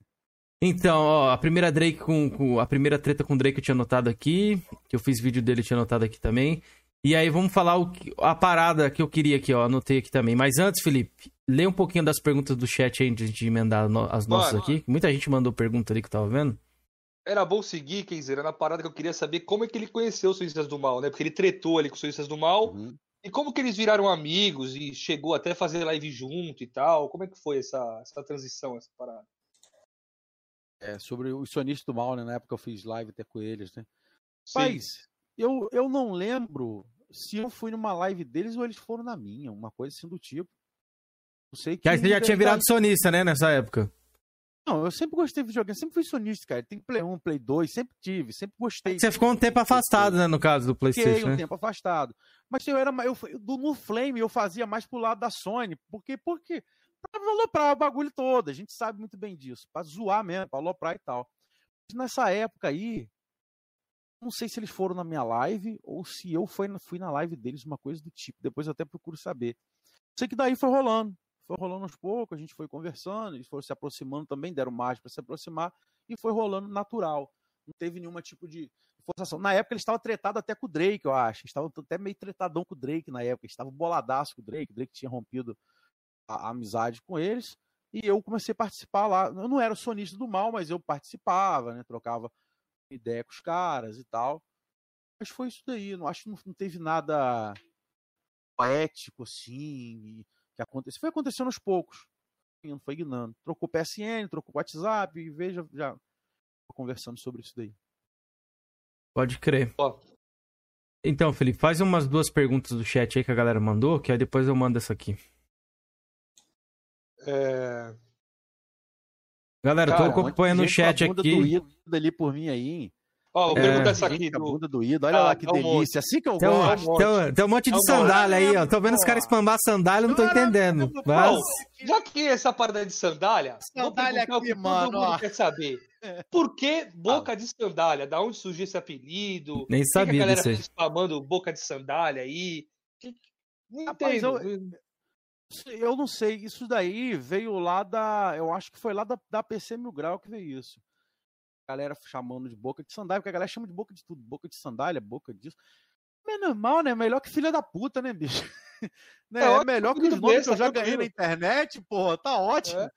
Então, ó, a primeira Drake com, com- a primeira treta com o Drake eu tinha anotado aqui, que eu fiz vídeo dele eu tinha anotado aqui também. E aí vamos falar o que- a parada que eu queria aqui, ó, anotei aqui também. Mas antes, Felipe, lê um pouquinho das perguntas do chat aí antes de emendar no- as nossas aqui. Muita gente mandou pergunta ali que eu tava vendo. Era bom seguir, Kenzer, era na parada que eu queria saber como é que ele conheceu os Suíças do Mal, né? Porque ele tretou ali com os Suíças do Mal. E como que eles viraram amigos e chegou até a fazer live junto e tal? Como é que foi essa, essa transição, essa parada? É, sobre os sonistas do mal, né? Na época eu fiz live até com eles, né? Mas, eu, eu não lembro se eu fui numa live deles ou eles foram na minha, uma coisa assim do tipo. Não sei que. Que aí você já tinha virado sonista, né, nessa época. Não, eu sempre gostei de videogame, sempre fui sonista, cara. Tem Play 1, Play 2, sempre tive, sempre gostei. Você ficou um tempo afastado, né, no caso do Fiquei PlayStation, um né? tempo afastado. Mas eu era. Eu, do, no Flame eu fazia mais pro lado da Sony. Porque, porque pra aloprar o bagulho todo. A gente sabe muito bem disso. Pra zoar mesmo, pra aloprar e tal. Mas nessa época aí. Não sei se eles foram na minha live ou se eu fui, na- fui na live deles, uma coisa do tipo. Depois eu até procuro saber. Sei que daí foi rolando. Foi rolando aos poucos, a gente foi conversando, eles foram se aproximando também, deram mais para se aproximar e foi rolando natural. Não teve nenhuma tipo de forçação. Na época eles estavam tretados até com o Drake, eu acho. Eles estavam até meio tretadão com o Drake na época. Eles estavam boladaço com o Drake. O Drake tinha rompido a, a amizade com eles. E eu comecei a participar lá. Eu não era sonista do mal, mas eu participava, né? Trocava ideia com os caras e tal. Mas foi isso daí. Não acho que não, não teve nada poético assim que aconteceu. Foi acontecendo aos poucos. Indo, Foi guinando. Trocou PSN, trocou WhatsApp e veja, já tô conversando sobre isso daí. Pode crer. Então, Felipe, faz umas duas perguntas do chat aí que a galera mandou, que aí depois eu mando essa aqui. É... Galera, tô Cara, acompanhando um o chat com a bunda aqui. do ídolo ali por mim aí. hein? Ó, vou É. perguntar essa aqui do. bunda. Olha Ah, lá que é um monte. delícia. Assim que eu Tem um, gosto. tem um- tem um monte de É um monte. sandália aí, ó. Tô vendo os caras spambar sandália, não tô entendendo. Mas... Já que essa parada de sandália, Sandália aqui, que mano, todo mundo ó. quer saber. Por que boca de sandália? Da onde surgiu esse apelido? Nem Por que sabia que a galera disso spamando boca de sandália aí? Que- Não Rapaz, entendo. eu, eu não sei. Isso daí veio lá da. Eu acho que foi lá da, da PC Mil Grau que veio isso. A galera chamando de boca de sandália, porque a galera chama de boca de tudo. Boca de sandália, boca disso. É normal, né? Melhor que filha da puta, né, bicho? Né? É É, melhor que os nomes que eu já ganhei na internet, porra, tá ótimo. É.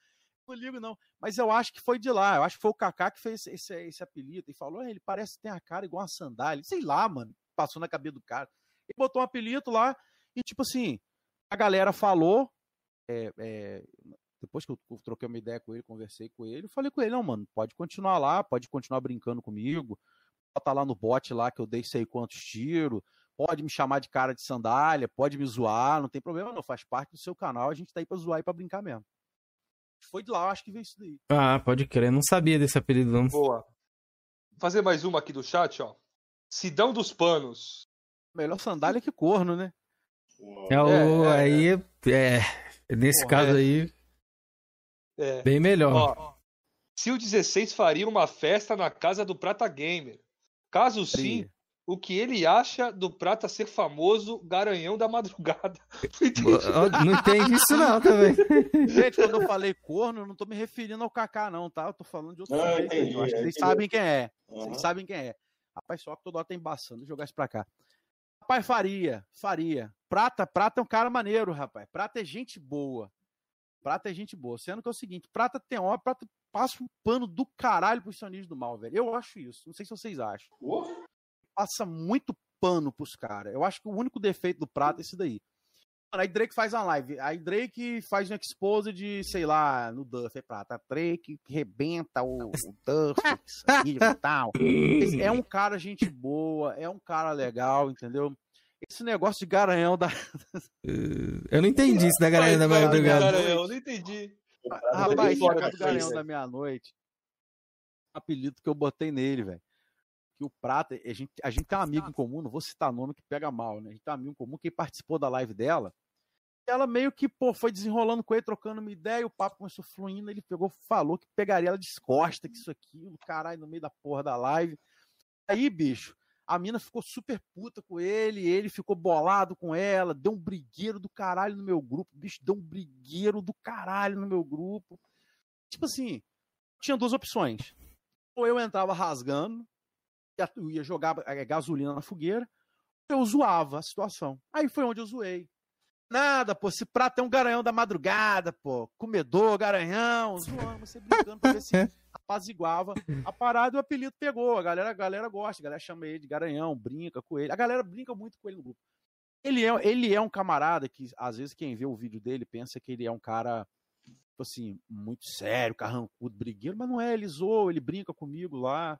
Não ligo, não. Mas eu acho que foi de lá. Eu acho que foi o Kaká que fez esse, esse, apelido e falou: "Ah, ele parece que tem a cara igual uma sandália. Sei lá, mano. Passou na cabeça do cara. Ele botou um apelido lá e, tipo assim, a galera falou. é, é, depois que eu troquei uma ideia com ele, conversei com ele, eu falei com ele: não, mano, pode continuar lá, pode continuar brincando comigo. Bota lá no bot lá que eu dei sei quantos tiros. Pode me chamar de cara de sandália, pode me zoar, não tem problema não, faz parte do seu canal, a gente tá aí pra zoar e pra brincar mesmo. Foi de lá, eu acho que veio isso daí. Ah, pode crer. Não sabia desse apelido, não. Boa. Vou fazer mais uma aqui do chat, ó. Sidão dos Panos. Melhor sandália que corno, né? É, o, É, é, aí, é, nesse Porra, caso é. aí, É. bem melhor. Ó, se o 16 faria uma festa na casa do Prata Gamer. Caso sim, o que ele acha do Prata ser famoso garanhão da madrugada? Não entendi. Não entende isso não também. Gente, quando eu falei corno, eu não tô me referindo ao Kaká, não, tá? Eu tô falando de outro Ah, entendi, Eu acho que vocês entendi. sabem quem é. Aham. Vocês sabem quem é. Rapaz, só que toda hora tá embaçando. Deixa eu jogar isso pra cá. Rapaz, faria, faria. Prata, Prata é um cara maneiro, rapaz. Prata é gente boa. Prata é gente boa. Sendo que é o seguinte, Prata tem hora, Prata passa um pano do caralho pros sionistas do mal, velho. Eu acho isso. Não sei se vocês acham. Passa muito pano pros caras. Eu acho que o único defeito do Prata é esse daí. Mano, aí Drake faz uma live. Aí Drake faz um expose de, sei lá, no Duff, é prata. Drake rebenta o, o Duff, e tal. É um cara gente boa, é um cara legal, entendeu? Esse negócio de garanhão da. Eu não entendi isso da galera da madrugada. Eu não entendi. Rapaz, esse do garanhão da meia-noite. Apelido que eu botei nele, velho. Que o Prata, a gente, a gente tem um amigo em comum, não vou citar nome que pega mal, né? A gente tem um amigo em comum que participou da live dela. Ela meio que, pô, foi desenrolando com ele, trocando uma ideia, o papo começou fluindo, ele pegou, falou que pegaria ela de costa, que isso aqui, o caralho, no meio da porra da live. Aí, bicho, a mina ficou super puta com ele, ele ficou bolado com ela, deu um brigueiro do caralho no meu grupo, bicho, deu um brigueiro do caralho no meu grupo. Tipo assim, tinha duas opções. Ou eu entrava rasgando, eu ia jogar eh, gasolina na fogueira, eu zoava a situação. Aí foi onde eu zoei. Nada, pô, esse prato é um garanhão da madrugada, pô. Comedor, garanhão, zoando, você brincando pra ver se apaziguava a parada e o apelido pegou. A galera, a galera gosta, a galera chama ele de garanhão, brinca com ele. A galera brinca muito com ele no grupo. Ele é, ele é um camarada que, às vezes, quem vê o vídeo dele pensa que ele é um cara, tipo assim, muito sério, carrancudo, brigueiro, mas não é, ele zoa, ele brinca comigo lá.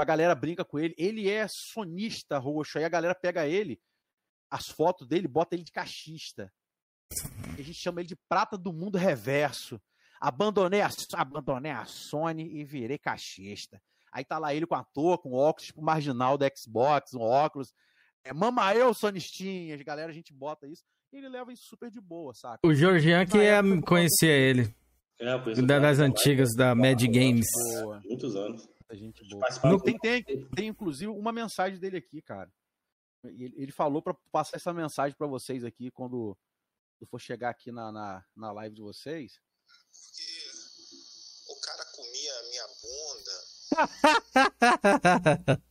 A galera brinca com ele. Ele é sonista roxo. Aí a galera pega ele, as fotos dele, bota ele de cachista. A gente chama ele de prata do mundo reverso. Abandonei a, abandonei a Sony e virei cachista. Aí tá lá ele com a touca, com óculos, tipo marginal do Xbox, um óculos. É, mama eu, sonistinhas. Galera, a gente bota isso. E ele leva isso super de boa, saca? O Georgian que ia conhecer ele. É, Da- das da antigas, da Mad Games. Boa. Muitos anos. Muita gente boa. No- tem, tem, tem, inclusive, uma mensagem dele aqui, cara. Ele, ele falou pra passar essa mensagem pra vocês aqui quando eu for chegar aqui na, na, na live de vocês. O cara comia a minha bunda.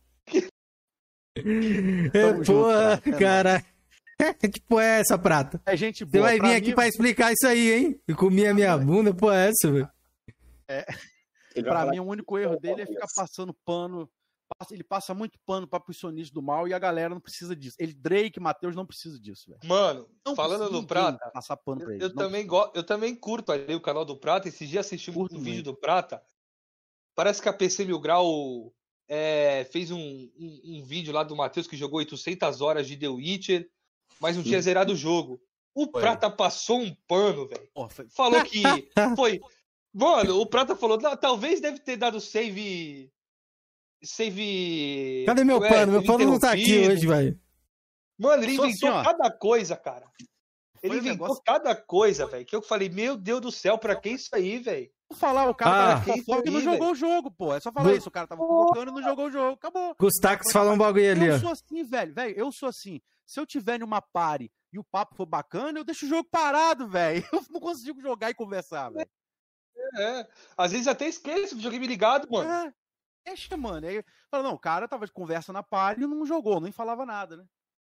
É, Tamo porra, junto, cara. cara. que porra é essa, Prata? É gente Você boa. vai Pra vir aqui mim- pra explicar isso aí, hein? E comia minha bunda, porra é essa, velho? É, Falar mim, o único erro dele é ficar passando pano. passa- Ele passa muito pano pra sionistas do mal e a galera não precisa disso. Ele, Drake, Matheus, não precisa disso, velho. Mano, Não falando ninguém Prata, Passar pano pra ele. eu também, go... eu também curto ali o canal do Prata. Esses dias assisti um, um vídeo do Prata. Parece que a PC Mil Grau é, fez um, um, um vídeo lá do Matheus que jogou 800 horas de The Witcher, mas não tinha Sim. zerado o jogo. O Foi. Prata passou um pano, velho. Falou que foi Mano, o Prata falou, "Não, talvez deve ter dado save. Save. Cadê meu Ué, pano? Meu pano não tá aqui hoje, velho. Mano, ele Só inventou assim, cada coisa, cara. Ele Foi inventou negócio- cada coisa, velho. Que eu falei, meu Deus do céu, pra que isso aí, velho? Falar, o cara Ah. tava com fofoca e não jogou o jogo, pô. É só falar isso. O cara tava fofocando e não jogou o jogo. Acabou. Gustax fala um bagulho ali, Eu ó. sou assim, velho. Velho, eu sou assim. Se eu tiver numa party e o papo for bacana, eu deixo o jogo parado, velho. Eu não consigo jogar e conversar, velho. É. Às vezes até esqueço do videogame ligado, mano. É. Deixa, mano. Aí, fala, não, o cara tava de conversa na party e não jogou, nem falava nada, né?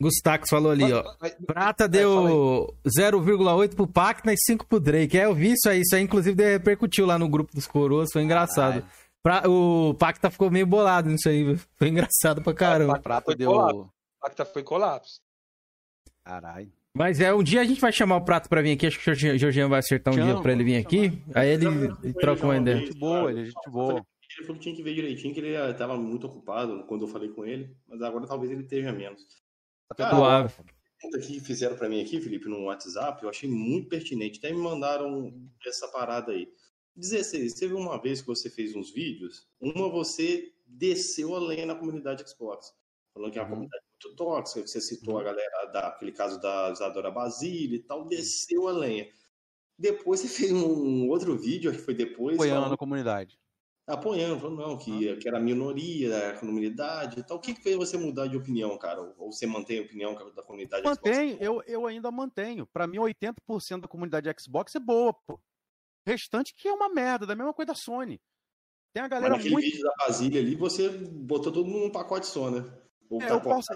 Gustax falou ali, ó. Prata É, deu 0,8 pro Pacna e 5 pro Drake. É, eu vi isso aí. Isso aí, inclusive, repercutiu lá no grupo dos coroas. Foi engraçado. Pra- o Pacta ficou meio bolado nisso aí. Foi engraçado pra caramba. Prata Foi deu. colapso. Pacta foi colapso. Caralho. Mas é, um dia a gente vai chamar o Prato pra vir aqui. Acho que o Jorginho- Jorginho vai acertar um dia Chama, pra ele vir aqui. Aí ele, ele troca uma ideia. Gente boa, ele é gente boa. Ele falou que tinha que ver direitinho, que ele estava muito ocupado quando eu falei com ele, mas agora talvez ele esteja menos. Cara, Suave. pergunta que fizeram para mim aqui, Felipe, no WhatsApp, eu achei muito pertinente. Até me mandaram essa parada aí. 16, teve uma vez que você fez uns vídeos, uma você desceu a lenha na comunidade Xbox. Falando que é uma comunidade que você citou a galera daquele caso da Isadora Basília e tal, desceu a lenha. Depois você fez um outro vídeo, acho que foi depois. Apoiando falando- a comunidade. apoiando, falando não, que, que era minoria da comunidade e tal. O que, que fez você mudar de opinião, cara? Ou você mantém a opinião da comunidade Xbox? Mantenho, eu, eu ainda mantenho. Pra mim, 80% da comunidade Xbox é boa, pô. O restante que é uma merda, da mesma coisa da Sony. Tem a Mas galera naquele muito. vídeo da Basília ali, você botou todo mundo num pacote só, né? É, tá eu posso-?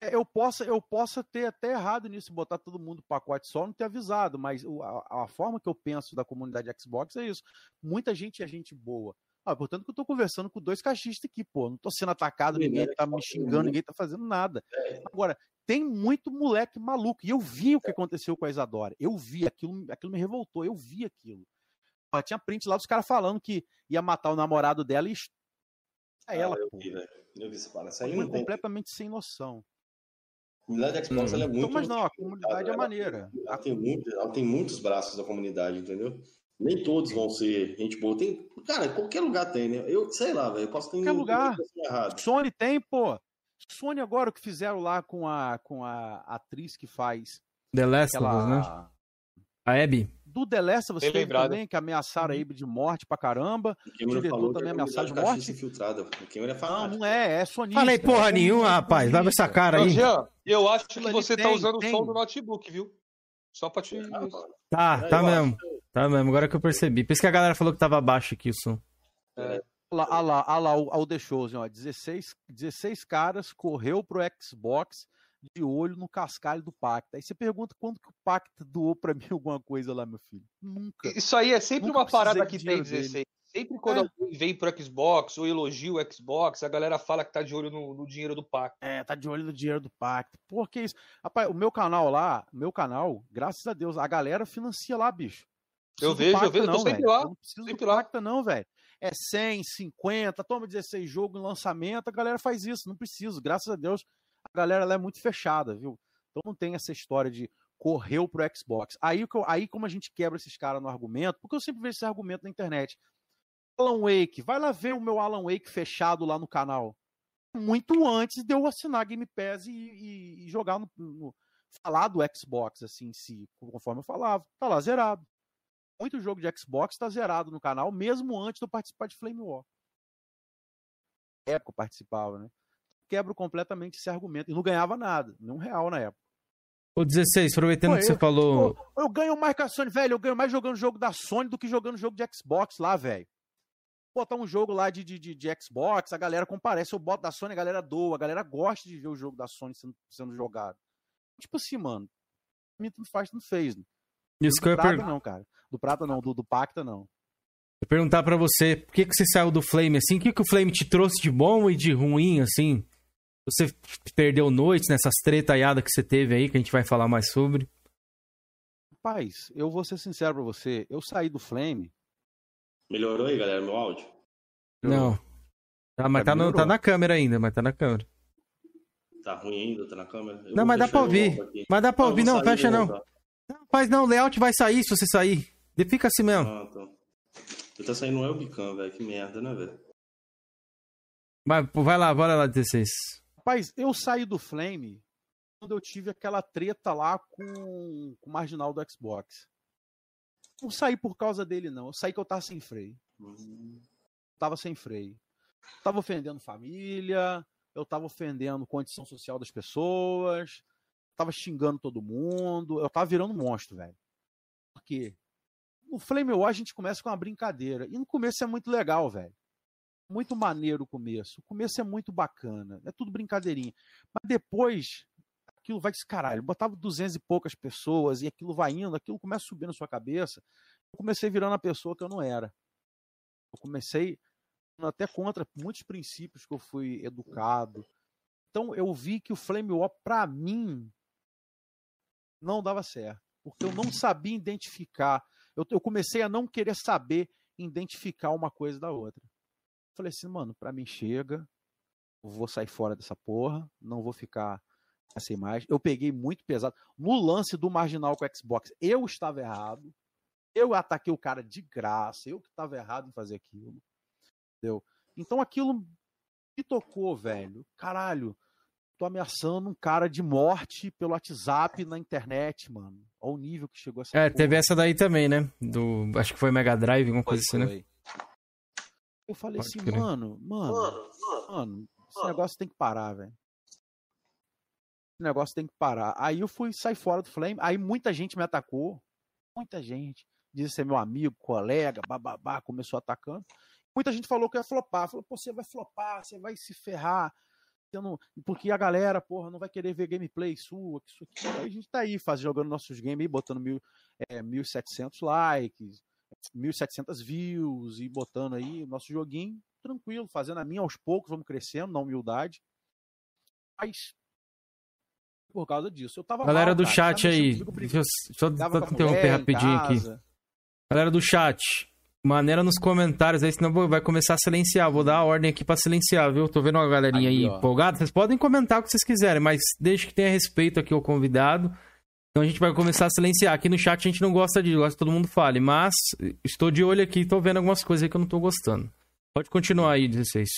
É, Eu possa, eu possa ter até errado nisso, botar todo mundo no pacote só, não ter avisado, mas a, a forma que eu penso da comunidade Xbox é isso. Muita gente é gente boa. Ah, portanto que eu tô conversando com dois caixistas aqui, pô. Não tô sendo atacado, ninguém tá me xingando, ninguém tá fazendo nada. Agora, tem muito moleque maluco. E eu vi o que aconteceu com a Isadora. Eu vi, aquilo, aquilo me revoltou, eu vi aquilo. Ó, tinha print lá dos caras falando que ia matar o namorado dela e. É ela, Ah, eu pô. vi, velho. Eu vi essa parada. Isso aí tem. completamente sem noção. A comunidade Xbox ela é muito. Então, mas não, a comunidade é ela- maneira. Ela tem, muito, ela tem muitos braços da comunidade, entendeu? Nem todos vão ser gente boa. Tem, cara, qualquer lugar tem, né? Eu sei lá, velho. Eu posso ter Qualquer lugar. errado. Sony tem, pô. Sony agora o que fizeram lá com a, com a atriz que faz The Last of Us, né? A Abby. Do The Last of Us também, que ameaçaram a Abby de morte pra caramba. O O Cameron diretor também a ameaçado de morte. O Cameron é Não, fanático. não é, é sonista. Falei porra é nenhuma, rapaz. Lava essa cara aí. Jean, eu acho que você tá usando tem. o som do notebook, viu? Só pra te. Tá, É, tá mesmo. Tá mesmo, agora que eu percebi. Por isso que a galera falou que tava baixo aqui o som. Olha lá, olha lá, olha lá o, o The Chosen, ó. 16, 16 caras correu pro Xbox de olho no cascalho do Pacta. Aí você pergunta quando que o Pacta doou pra mim alguma coisa lá, meu filho. Nunca. Isso aí é sempre Nunca uma parada que tem dinheiro dele. 16. Sempre quando É. alguém vem pro Xbox ou elogia o Xbox, a galera fala que tá de olho no, no dinheiro do pacto. É, tá de olho no dinheiro do pacto. Por que isso? Rapaz, o meu canal lá, meu canal, graças a Deus, a galera financia lá, bicho. Eu vejo, eu vejo, eu tô não, sempre lá, Eu não preciso sempre do lá. pacta, não, velho. É 100, 50, toma 16 jogos em lançamento, a galera faz isso, não preciso. Graças a Deus, a galera é muito fechada, viu? Então não tem essa história de correu pro Xbox. Aí, aí como a gente quebra esses caras no argumento, porque eu sempre vejo esse argumento na internet. Alan Wake, vai lá ver o meu Alan Wake fechado lá no canal. Muito antes de eu assinar Game Pass e, e- e jogar no, no- falar do Xbox assim si, conforme eu falava. Tá lá zerado. Muito jogo de Xbox tá zerado no canal, mesmo antes de eu participar de Flame War. Época eu participava, né? Quebro completamente esse argumento. E não ganhava nada, nem um real na época. Ô, 16, aproveitando Pô, que você eu- falou. Pô, eu ganho mais com a Sony, velho. Eu ganho mais jogando jogo da Sony do que jogando jogo de Xbox lá, velho. Botar um jogo lá de, de, de, de Xbox, a galera comparece. Eu boto da Sony, a galera doa. A galera gosta de ver o jogo da Sony sendo, sendo jogado. Tipo assim, mano. Tanto faz, tanto fez. Né? Isso que do eu ia Prata, per- não, cara. Do Prata, não. Do, do Pacta, não. eu perguntar pra você, por que, que você saiu do Flame assim? O que, que o Flame te trouxe de bom e de ruim, assim? Você perdeu noites nessas tretaiadas que você teve aí, que a gente vai falar mais sobre. Rapaz, eu vou ser sincero pra você. Eu saí do Flame. Melhorou aí, galera, meu áudio? Não. Tá, mas É, tá, no- tá na câmera ainda, mas tá na câmera. Tá ruim ainda? Tá na câmera? Eu Não, mas dá pra ouvir. Mas dá pra Ah, eu ouvir, não, fecha não. voltar. Não faz não, o layout vai sair se você sair. De- Fica assim mesmo. Ah, então. Tá saindo um webcam, velho. Que merda, né, velho? Vai, vai lá, bora lá, 16. Rapaz, eu saí do Flame quando eu tive aquela treta lá com, com o marginal do Xbox. Não saí por causa dele, não. Eu saí que eu tava sem freio. Tava sem freio. Tava ofendendo família, eu tava ofendendo condição social das pessoas, tava xingando todo mundo, eu tava virando monstro, velho. Por quê? No Flame War a gente começa com uma brincadeira. E no começo é muito legal, velho. Muito maneiro o começo. O começo é muito bacana. É tudo brincadeirinha. Mas depois, aquilo vai descaralho. Botava duzentas e poucas pessoas e aquilo vai indo, aquilo começa a subir na sua cabeça. Eu comecei virando a pessoa que eu não era. Eu comecei até contra muitos princípios que eu fui educado. Então eu vi que o Flame War, pra mim, não dava certo. Porque eu não sabia identificar. Eu, eu comecei a não querer saber identificar uma coisa da outra. Falei assim, mano, pra mim chega. Vou sair fora dessa porra. Não vou ficar assim mais. Eu peguei muito pesado. No lance do marginal com o Xbox, eu estava errado. Eu ataquei o cara de graça. Eu que estava errado em fazer aquilo. Entendeu? Então aquilo me tocou, velho. Caralho, tô ameaçando um cara de morte pelo WhatsApp na internet, mano. Ao nível que chegou essa É, porra. teve essa daí também, né? Do, acho que foi Mega Drive, alguma coisa assim, né? Eu falei Pode assim, crer. mano, mano, mano, esse negócio tem que parar, velho. Esse negócio tem que parar. Aí eu fui sair fora do Flame, aí muita gente me atacou. Muita gente. Disse ser meu amigo, colega, bababá, começou atacando. Muita gente falou que eu ia flopar. Falou, pô, você vai flopar, você vai se ferrar. Você não- Porque a galera, porra, não vai querer ver gameplay sua, que isso aqui. Aí a gente tá aí, faz, jogando nossos games aí, botando mil, é, 1.700 likes, 1.700 views e botando aí nosso joguinho tranquilo, fazendo a minha aos poucos, vamos crescendo na humildade. Mas por causa disso, eu tava Galera mal, do cara, chat aí, deixa eu só, só interromper rapidinho aqui. Galera do chat, maneira nos comentários aí, senão vai começar a silenciar. Vou dar a ordem aqui pra silenciar, viu? Tô vendo uma galerinha aí, Aí, ó. empolgada. Vocês podem comentar o que vocês quiserem, mas desde que tenha respeito aqui ao convidado. Então a gente vai começar a silenciar. Aqui no chat a gente não gosta de, gosta que todo mundo fale, mas estou de olho aqui, tô vendo algumas coisas que eu não tô gostando. Pode continuar aí, 16.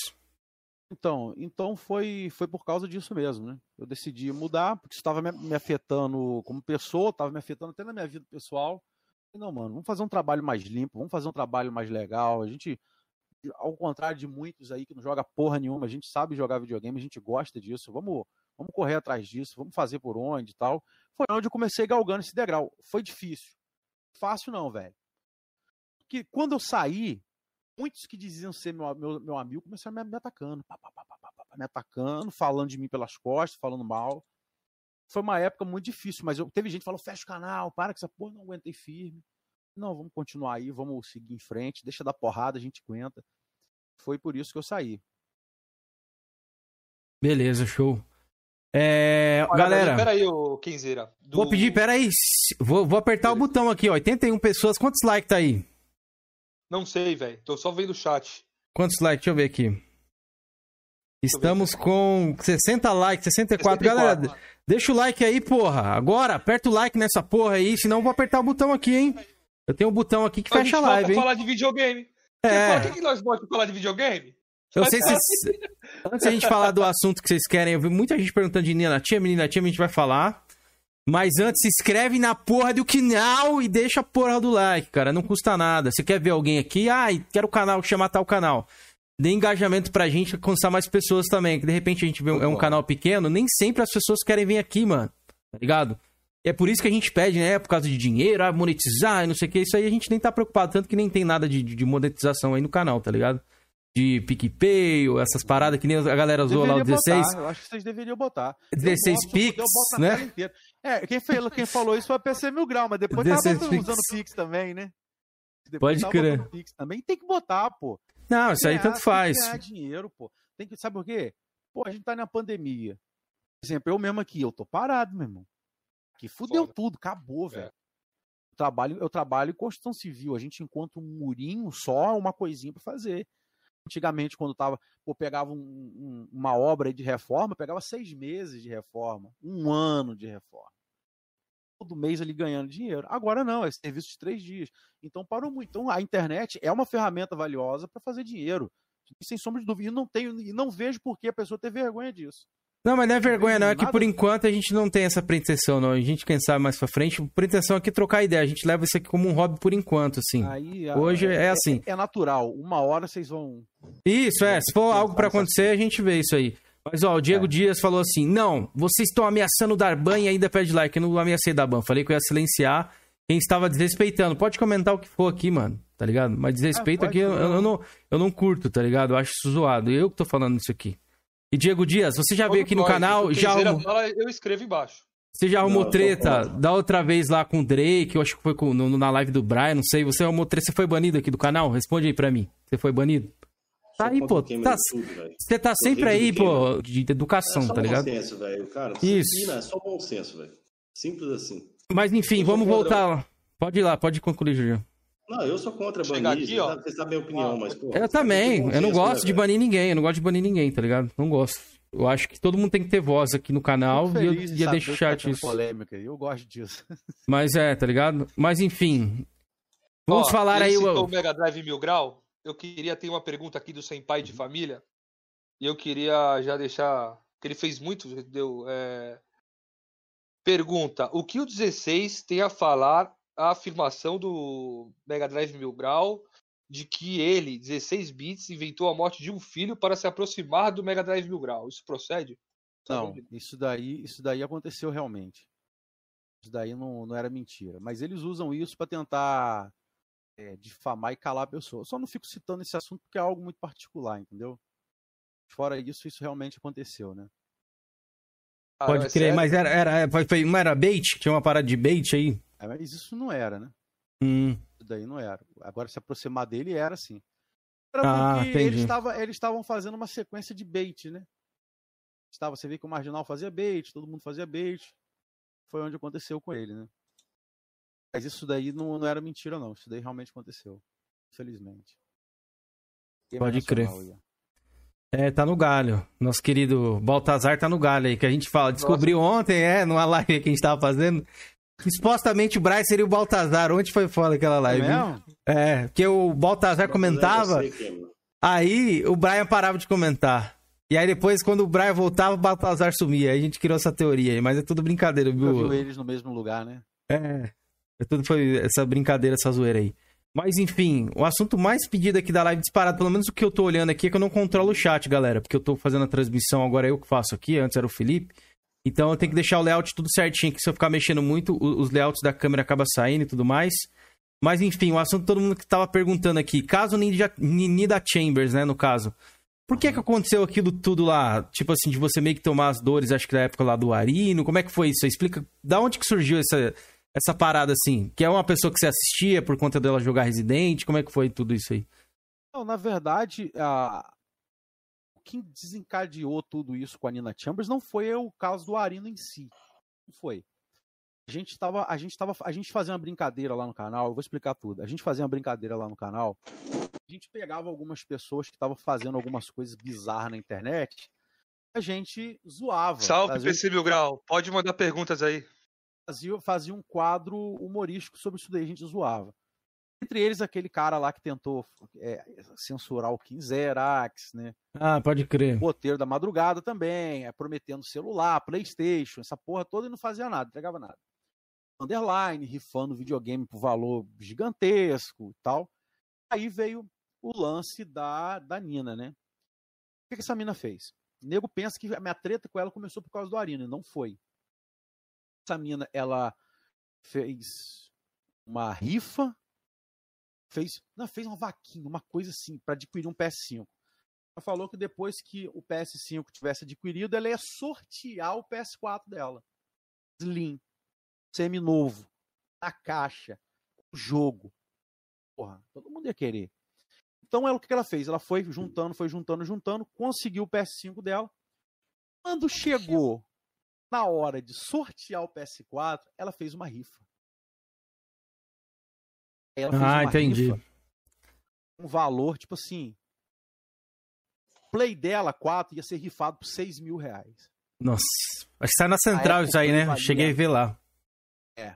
Então, então foi, foi por causa disso mesmo, né? Eu decidi mudar, porque estava me, me afetando como pessoa, estava me afetando até na minha vida pessoal. Falei, Não, mano, vamos fazer um trabalho mais limpo, vamos fazer um trabalho mais legal. A gente, ao contrário de muitos aí que não joga porra nenhuma, a gente sabe jogar videogame, a gente gosta disso. Vamos, vamos correr atrás disso, vamos fazer por onde e tal. Foi onde eu comecei galgando esse degrau. Foi difícil. Fácil não, velho. Porque quando eu saí, muitos que diziam ser meu, meu, meu amigo começaram me, atacando, me atacando, falando de mim pelas costas, falando mal. Foi uma época muito difícil, mas eu, teve gente que falou: fecha o canal, para que essa porra não aguentei firme. Não, vamos continuar aí, vamos seguir em frente, deixa dar porrada, a gente aguenta. Foi por isso que eu saí. Beleza, show. É, Olha, galera, aí, ô Kenzeira. Do- vou pedir, peraí, vou, vou apertar o botão aqui, ó. 81 pessoas, quantos likes tá aí? Não sei, velho. Tô só vendo o chat. Quantos likes? Deixa eu ver aqui. Estamos com 60 likes, 64. 64. Galera, deixa o like aí, porra. Agora, aperta o like nessa porra aí, senão eu vou apertar o botão aqui, hein? Eu tenho um botão aqui que A fecha a live, hein? falar de videogame. É. O que, que nós gostamos de falar de videogame? Eu sei se. Antes da gente falar do assunto que vocês querem, eu vi muita gente perguntando de Menina Tia, Menina Tia, a gente vai falar. Mas antes, se inscreve na porra do canal e deixa a porra do like, cara. Não custa nada. Você quer ver alguém aqui? Ai, quero o canal, chamar tal canal. Dê engajamento pra gente alcançar mais pessoas também. Que de repente a gente vê um, é um canal pequeno, nem sempre as pessoas querem vir aqui, mano. Tá ligado? E é por isso que a gente pede, né? Por causa de dinheiro, ah, monetizar e não sei o que. Isso aí a gente nem tá preocupado, tanto que nem tem nada de, de monetização aí no canal, tá ligado? De PicPay, ou essas paradas que nem a galera zoou lá o Deveria 16. botar, eu acho que vocês deveriam botar. 16 eu Pix, eu boto na né? É, quem, falou, quem falou isso foi a PC Mil Grau, mas depois 16 tava Pix. usando Pix também, né? Pode tava crer. Pix também. Tem que botar, pô. Não, isso aí tanto tem que faz. ganhar dinheiro, pô. Tem que, sabe por quê? Pô, a gente tá na pandemia. Por exemplo, eu mesmo aqui, eu tô parado, meu irmão. Que fudeu tudo, acabou, velho. Eu trabalho, eu trabalho em construção civil. A gente encontra um murinho só, uma coisinha pra fazer. Antigamente, quando tava, pô, pegava um- um- uma obra de reforma, pegava seis meses de reforma, um ano de reforma. todo mês ali ganhando dinheiro. Agora não, é serviço de três dias. Então parou muito. Então a internet é uma ferramenta valiosa para fazer dinheiro. Sem sombra de dúvida. E não, tenho, e não vejo por que a pessoa ter vergonha disso. Não, mas não é vergonha, não. É que por enquanto a gente não tem essa pretensão, não. A gente, quem sabe mais pra frente, a pretensão aqui é trocar ideia. A gente leva isso aqui como um hobby por enquanto, assim. Aí, a- Hoje é assim. É, natural. Uma hora vocês vão. Isso, é. Se for algo pra acontecer, a gente vê isso aí. Mas, ó, o Diego Dias falou assim: não, vocês estão ameaçando dar ban e ainda pede like. Eu não ameacei dar ban. Falei que eu ia silenciar quem estava desrespeitando. Pode comentar o que for aqui, mano. Tá ligado? Mas desrespeito Ah, pode, aqui eu, eu não. não, eu não curto, tá ligado? Eu acho isso zoado. Eu que tô falando isso aqui. E Diego Dias, você já veio aqui no canal, já arrumou, fala, eu escrevo embaixo. você já arrumou Não, treta da outra vez lá com o Drake, eu acho que foi com- no- na live do Brian, não sei. Você arrumou treta, você foi banido aqui do canal? Responde aí pra mim. Você foi banido? Tá aí, pô. Tá, velho. você tá sempre aí, pô, de educação, É só tá bom ligado? senso, velho, cara. Isso. É só bom senso, velho. Simples assim. Mas enfim, vamos voltar lá. Pode ir lá, pode concluir, Julião. Não, eu sou contra Chega banir, aqui, você ó. sabe- você sabe a minha opinião, mas, pô... Eu também, eu não gosto né, de banir ninguém, eu não gosto de banir ninguém, tá ligado? Não gosto. Eu acho que todo mundo tem que ter voz aqui no canal e eu ia deixar tá isso. polêmica. Eu gosto disso. Mas é, tá ligado? Mas enfim. Vamos Ó, falar aí. o- o Mega Drive Mil Grau. Eu queria ter uma pergunta aqui do Senpai de família. E eu queria já deixar. Que ele fez muito. Deu, é, Pergunta: O que o 16 tem a falar a afirmação do Mega Drive Mil Grau de que ele, 16 bits, inventou a morte de um filho para se aproximar do Mega Drive Mil Grau? Isso procede? Não, isso daí, isso daí aconteceu realmente. Isso daí não, não era mentira. Mas eles usam isso para tentar é, difamar e calar a pessoa. Eu só não fico citando esse assunto porque é algo muito particular, entendeu? Fora isso, isso realmente aconteceu, né? Pode crer, mas era, era, foi, foi- não era bait? Tinha uma parada de bait aí? É, mas isso não era, né? Hum. Isso daí não era. Agora, se aproximar dele, era sim. Era Ah, porque entendi. eles estavam fazendo uma sequência de bait, né? Estava, você vê que o Marginal fazia bait, todo mundo fazia bait. Foi onde aconteceu com ele, né? Mas isso daí não, não era mentira, não. Isso daí realmente aconteceu. Infelizmente. Game Pode crer. ó. É, tá no galho. Nosso querido Baltazar tá no galho aí, que a gente fala. Descobriu ontem, é, numa live que a gente tava fazendo. Supostamente o Bryce seria o Baltazar. Ontem foi foda aquela live. hein? mesmo? É, porque o Baltazar comentava. Eu é, Aí o Brian parava de comentar. E aí depois, quando o Brian voltava, o Baltazar sumia. Aí a gente criou essa teoria aí, mas é tudo brincadeira, viu? viu eles no mesmo lugar, né? É. é tudo foi essa brincadeira, essa zoeira aí. Mas enfim, o assunto mais pedido aqui da live disparado, pelo menos o que eu tô olhando aqui, é que eu não controlo o chat, galera. Porque eu tô fazendo a transmissão, agora é eu que faço aqui, antes era o Felipe. Então eu tenho que deixar o layout tudo certinho, que se eu ficar mexendo muito, os layouts da câmera acabam saindo e tudo mais. Mas enfim, o assunto todo mundo que tava perguntando aqui. Caso Ninja, Nida Chambers, né, no caso. Por que que aconteceu aquilo tudo lá? Tipo assim, de você meio que tomar as dores, acho que da época lá do Arino. Como é que foi isso? Explica, da onde que surgiu essa, essa parada assim? Que é uma pessoa que você assistia por conta dela jogar Resident? Como é que foi tudo isso aí? Não, na verdade, a... quem desencadeou tudo isso com a Nina Chambers não foi o caso do Arino em si. Não foi. A gente tava, a gente tava, a gente fazia uma brincadeira lá no canal, eu vou explicar tudo. A gente fazia uma brincadeira lá no canal. A gente pegava algumas pessoas que estavam fazendo algumas coisas bizarras na internet, a gente zoava. Salve, um- PC Mil Grau. Pode mandar perguntas aí. fazia, fazia um quadro humorístico sobre isso daí, a gente zoava. Entre eles, aquele cara lá que tentou é, censurar o Kim Zerax, né? Ah, pode crer. O roteiro da madrugada também, é, prometendo celular, Playstation, essa porra toda e não fazia nada, entregava nada. Underline, rifando videogame por valor gigantesco e tal. Aí veio o lance da, da Nina, né? O que, que essa mina fez? O nego pensa que a minha treta com ela começou por causa do Arina, e não foi essa mina ela fez uma rifa, fez, não, fez uma vaquinha, uma coisa assim, para adquirir um PS5. Ela falou que depois que o PS5 tivesse adquirido, ela ia sortear o PS4 dela. Slim, semi-novo, na caixa, o jogo. Porra, todo mundo ia querer. Então, ela, o que ela fez? Ela foi juntando, foi juntando, juntando, conseguiu o PS5 dela. Quando chegou na hora de sortear o PS4, ela fez uma rifa. Ela fez Ah, uma entendi. rifa, um valor, tipo assim. Play dela, 4, ia ser rifado por 6 mil reais. Nossa. Acho que sai na central isso aí, né? valia- Cheguei a ver lá. É.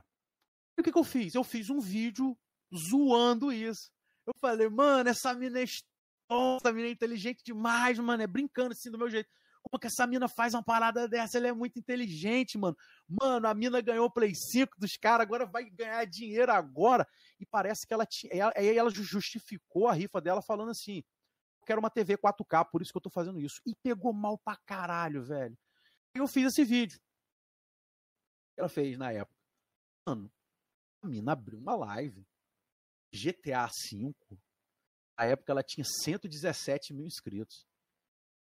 E o que, que eu fiz? Eu fiz um vídeo zoando isso. Eu falei, mano, essa mina é essa mina é inteligente demais, mano. É brincando assim do meu jeito. Como que essa mina faz uma parada dessa? Ela é muito inteligente, mano. Mano, a mina ganhou o Play 5 dos caras, agora vai ganhar dinheiro agora. E parece que ela tinha. Aí ela justificou a rifa dela falando assim: eu quero uma TV 4K, por isso que eu tô fazendo isso. E pegou mal pra caralho, velho. E eu fiz esse vídeo. Ela fez na época. Mano, a mina abriu uma live. GTA V. Na época ela tinha 117 mil inscritos.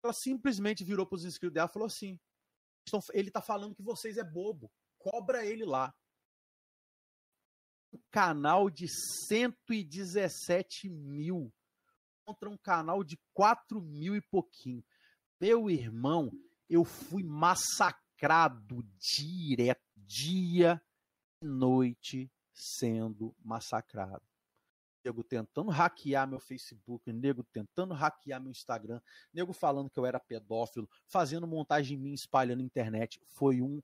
Ela simplesmente virou para os inscritos dela e falou assim: ele tá falando que vocês é bobo. Cobra ele lá. Um canal de 117 mil contra um canal de 4 mil e pouquinho. Meu irmão, eu fui massacrado direto, dia e noite sendo massacrado nego tentando hackear meu Facebook, nego tentando hackear meu Instagram, nego falando que eu era pedófilo, fazendo montagem em mim, espalhando na internet. Foi um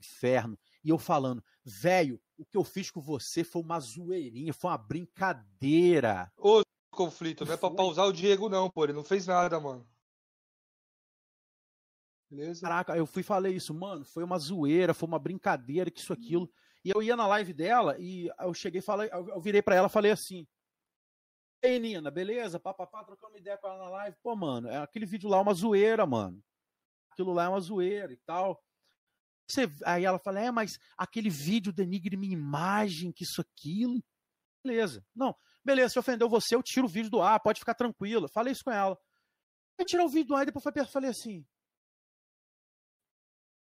inferno. E eu falando, velho, o que eu fiz com você foi uma zoeirinha, foi uma brincadeira. Ô, conflito, não é pra pausar o Diego, não, pô. Ele não fez nada, mano. Beleza? Caraca, eu fui e falei isso, mano, foi uma zoeira, foi uma brincadeira, que isso, aquilo. E eu ia na live dela e eu cheguei e falei, eu virei para ela falei assim: Ei, Nina, beleza? Papapá, trocando uma ideia com ela na live. Pô, mano, é aquele vídeo lá é uma zoeira, mano. Aquilo lá é uma zoeira e tal. Você, aí ela fala, é, mas aquele vídeo denigre minha imagem, que isso, aquilo. Beleza. Não, beleza, se ofendeu você, eu tiro o vídeo do ar, pode ficar tranquila. Falei isso com ela. Eu tirei o vídeo do ar e depois falei assim.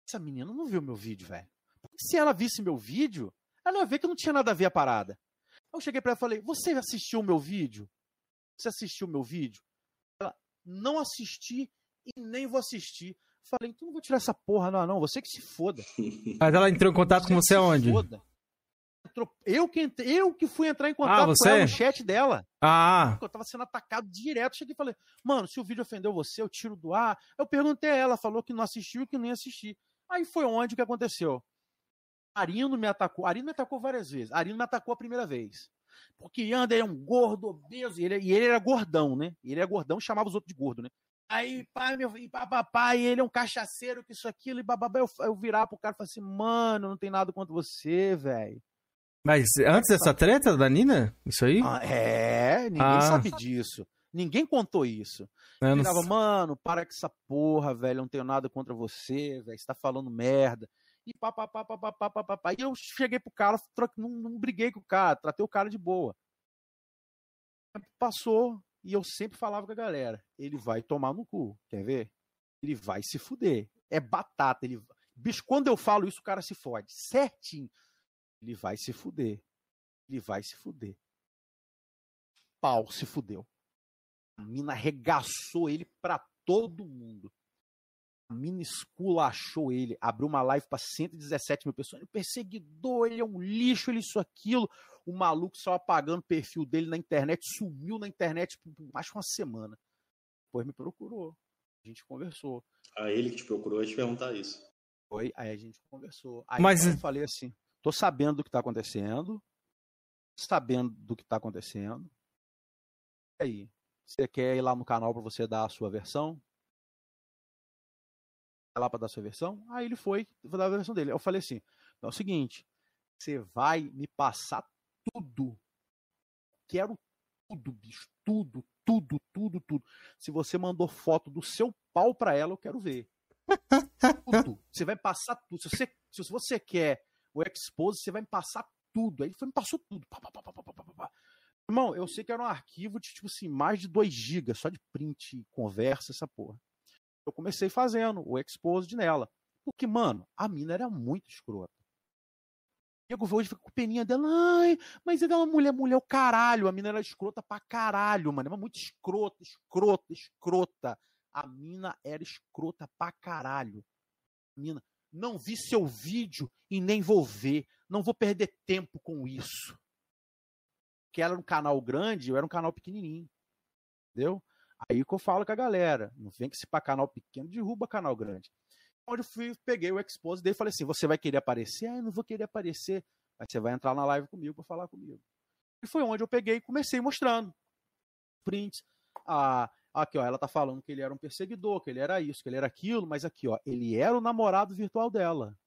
Essa menina não viu meu vídeo, velho. Se ela visse meu vídeo, ela ia ver que não tinha nada a ver a parada. Eu cheguei para ela e falei: Você assistiu o meu vídeo? Você assistiu o meu vídeo? Ela: Não assisti e nem vou assistir. Falei: Então não vou tirar essa porra, não, não. Você que se foda. Mas ela entrou em contato você com você aonde? Foda. Eu que, eu que fui entrar em contato ah, você? com ela no chat dela. Ah. Eu tava sendo atacado direto. Cheguei e falei, mano, se o vídeo ofendeu você, eu tiro do ar. Eu perguntei a ela, falou que não assistiu e que nem assistir. Aí foi onde que aconteceu. Arino me atacou. Arino me atacou várias vezes. Arino me atacou a primeira vez. Porque Yander é um gordo, obeso, e ele, e ele era gordão, né? Ele era gordão chamava os outros de gordo, né? Aí, pai, meu filho, papapá, e ele é um cachaceiro, que isso, aquilo, e bababá. Eu, eu virar pro cara e falar assim, mano, não tem nada contra você, velho. Mas antes dessa treta da Nina? Isso aí? Ah, é, ninguém ah. sabe disso. Ninguém contou isso. Eu não... mano, para com essa porra, velho, eu não tenho nada contra você, velho, você tá falando merda e papapá, papapá, papapá. E eu cheguei pro cara, não, não briguei com o cara, tratei o cara de boa. Passou e eu sempre falava com a galera: ele vai tomar no cu, quer ver? Ele vai se fuder. É batata. Ele... Bicho, quando eu falo isso, o cara se fode. Certinho. Ele vai se fuder. Ele vai se fuder. Pau se fudeu. A mina arregaçou ele pra todo mundo. A mina esculachou ele, abriu uma live para 117 mil pessoas. Ele é perseguidor, ele é um lixo, ele isso, aquilo. O maluco só apagando o perfil dele na internet, sumiu na internet por mais de uma semana. Depois me procurou. A gente conversou. A ele que te procurou, eu te perguntar isso. Foi, aí a gente conversou. Aí Mas... eu falei assim: tô sabendo do que tá acontecendo. Sabendo do que tá acontecendo. E aí? Você quer ir lá no canal para você dar a sua versão? Lá para dar sua versão? Aí ele foi, vou dar a versão dele. Eu falei assim: é o seguinte, você vai me passar tudo. Quero tudo, bicho. Tudo, tudo, tudo, tudo. Se você mandou foto do seu pau para ela, eu quero ver. tudo. Você vai passar tudo. Se você, se você quer o expose, você vai me passar tudo. Aí ele foi, me passou tudo. Pá, pá, pá, Irmão, eu sei que era um arquivo de, tipo assim, mais de 2 GB, só de print, conversa, essa porra eu comecei fazendo o exposed nela. Porque, mano, a mina era muito escrota. Diego hoje fica com peninha dela, ai, mas é uma mulher, mulher o caralho. A mina era escrota pra caralho, mano. Era muito escrota, escrota, escrota. A mina era escrota pra caralho. Mina, não vi seu vídeo e nem vou ver. Não vou perder tempo com isso. Que era um canal grande, eu era um canal pequenininho. Entendeu? Aí que eu falo com a galera, não vem que se para canal pequeno derruba canal grande. Onde eu fui, peguei o expose dele e falei assim: você vai querer aparecer? Ah, eu não vou querer aparecer. Aí você vai entrar na live comigo pra falar comigo. E foi onde eu peguei e comecei mostrando prints. Ah, aqui, ó, ela tá falando que ele era um perseguidor, que ele era isso, que ele era aquilo, mas aqui, ó, ele era o namorado virtual dela.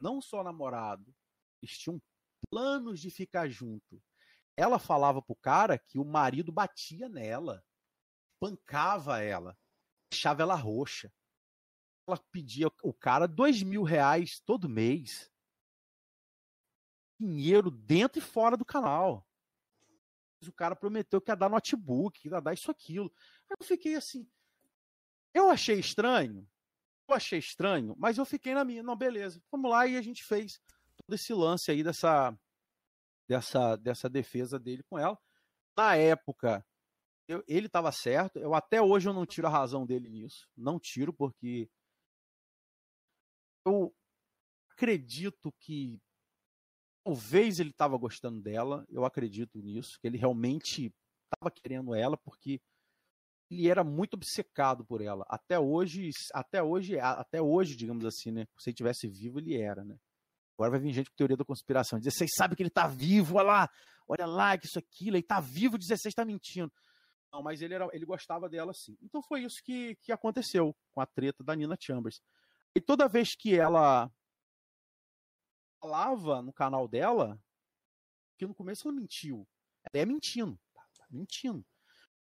Não só namorado, eles tinham planos de ficar junto. Ela falava pro cara que o marido batia nela, pancava ela, deixava ela roxa. Ela pedia o cara dois mil reais todo mês. Dinheiro dentro e fora do canal. O cara prometeu que ia dar notebook, que ia dar isso, aquilo. Aí eu fiquei assim. Eu achei estranho. Eu achei estranho, mas eu fiquei na minha. Não, beleza. Vamos lá e a gente fez todo esse lance aí dessa, dessa, dessa defesa dele com ela. Na época, eu, ele estava certo. Eu até hoje eu não tiro a razão dele nisso. Não tiro porque eu acredito que talvez ele estava gostando dela. Eu acredito nisso, que ele realmente estava querendo ela porque ele era muito obcecado por ela. Até hoje, até hoje, até hoje, digamos assim, né? Se ele tivesse vivo, ele era, né? Agora vai vir gente com teoria da conspiração. 16 sabe que ele tá vivo, olha lá, olha lá, que isso, aquilo, ele tá vivo, 16 tá mentindo. Não, mas ele, era, ele gostava dela sim. Então foi isso que, que aconteceu com a treta da Nina Chambers. E toda vez que ela falava no canal dela, que no começo ela mentiu. Ela é mentindo. Tá, tá mentindo.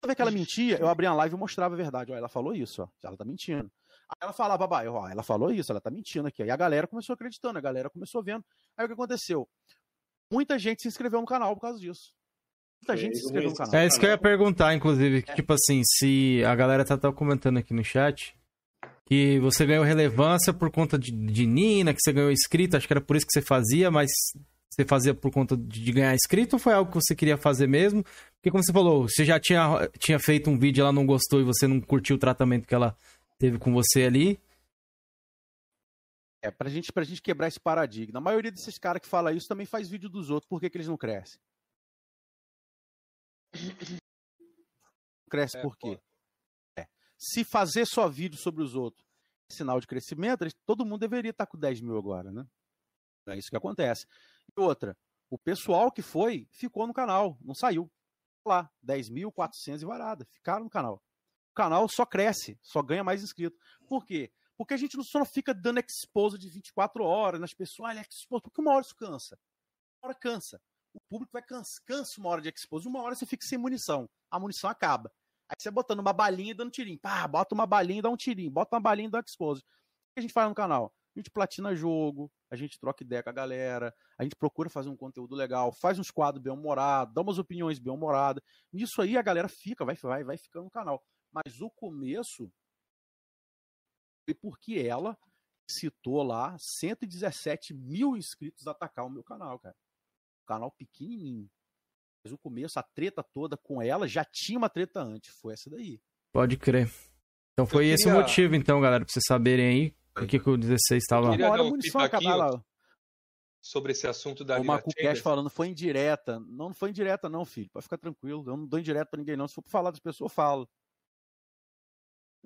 Toda vez que ela mentia, eu abria a live e mostrava a verdade. Ó, ela falou isso, ó. Ela tá mentindo. Aí ela falava, babai, ó, ela falou isso, ela tá mentindo aqui. Aí a galera começou acreditando, a galera começou vendo. Aí o que aconteceu? Muita gente se inscreveu no canal por causa disso. Muita gente se inscreveu no canal. É isso que eu ia perguntar, inclusive. que, Tipo assim, se a galera tá, tá comentando aqui no chat que você ganhou relevância por conta de, de Nina, que você ganhou inscrito, acho que era por isso que você fazia, mas você fazia por conta de, de ganhar inscrito ou foi algo que você queria fazer mesmo? Porque como você falou, você já tinha, tinha feito um vídeo, ela não gostou e você não curtiu o tratamento que ela teve com você ali. É, pra gente, pra gente quebrar esse paradigma. A maioria desses caras que fala isso também faz vídeo dos outros. Por que, que eles não crescem? Cresce É, por quê? É. Se fazer só vídeo sobre os outros é sinal de crescimento, todo mundo deveria estar com 10 mil agora, né? É isso que acontece. E outra, o pessoal que foi ficou no canal, não saiu. Lá, 10.400 e varada, ficaram no canal. O canal só cresce, só ganha mais inscritos. Por quê? Porque a gente não só fica dando expose de 24 horas nas pessoas, olha, expose, porque uma hora isso cansa. Uma hora cansa. O público vai cansa, cansa uma hora de expose, uma hora você fica sem munição. A munição acaba. Aí você botando uma balinha e dando tirinho. Pá, bota uma balinha e dá um tirinho. Bota uma balinha e dá um expose. O que a gente faz no canal? A gente platina jogo, a gente troca ideia com a galera, a gente procura fazer um conteúdo legal, faz uns quadros bem-humorados, dá umas opiniões bem-humoradas. Nisso aí a galera fica, vai, vai, vai ficando no canal. Mas o começo foi porque ela citou lá 117 mil inscritos atacar o meu canal, cara. Canal pequenininho. Mas o começo, a treta toda com ela, já tinha uma treta antes. Foi essa daí. Pode crer. Então foi Eu esse o queria- motivo, então, galera, pra vocês saberem aí por que, que o 16 estava. queria dar um munição acabar lá. sobre esse assunto da O Macu Cash falando, foi indireta. Não, não foi indireta, não, filho. Pode ficar tranquilo. Eu não dou indireta pra ninguém, não. Se for pra falar das pessoas, eu falo.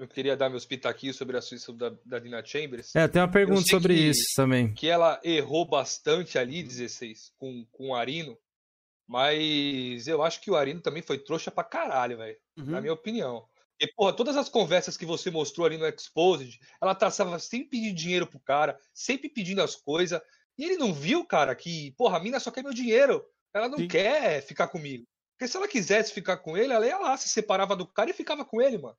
Eu queria dar meus pitaquinhos sobre a suíça da, da Nina Chambers. É, tem uma pergunta sobre que- isso também. Que ela errou bastante ali, 16, com, com o Arino. Mas eu acho que o Arino também foi trouxa pra caralho, velho. Na Uhum. minha opinião. E, porra, todas as conversas que você mostrou ali no Exposed, ela traçava sempre pedindo dinheiro pro cara, sempre pedindo as coisas. E ele não viu, cara, que, porra, a mina só quer meu dinheiro. Ela não quer ficar comigo. Porque se ela quisesse ficar com ele, ela ia lá, se separava do cara e ficava com ele, mano.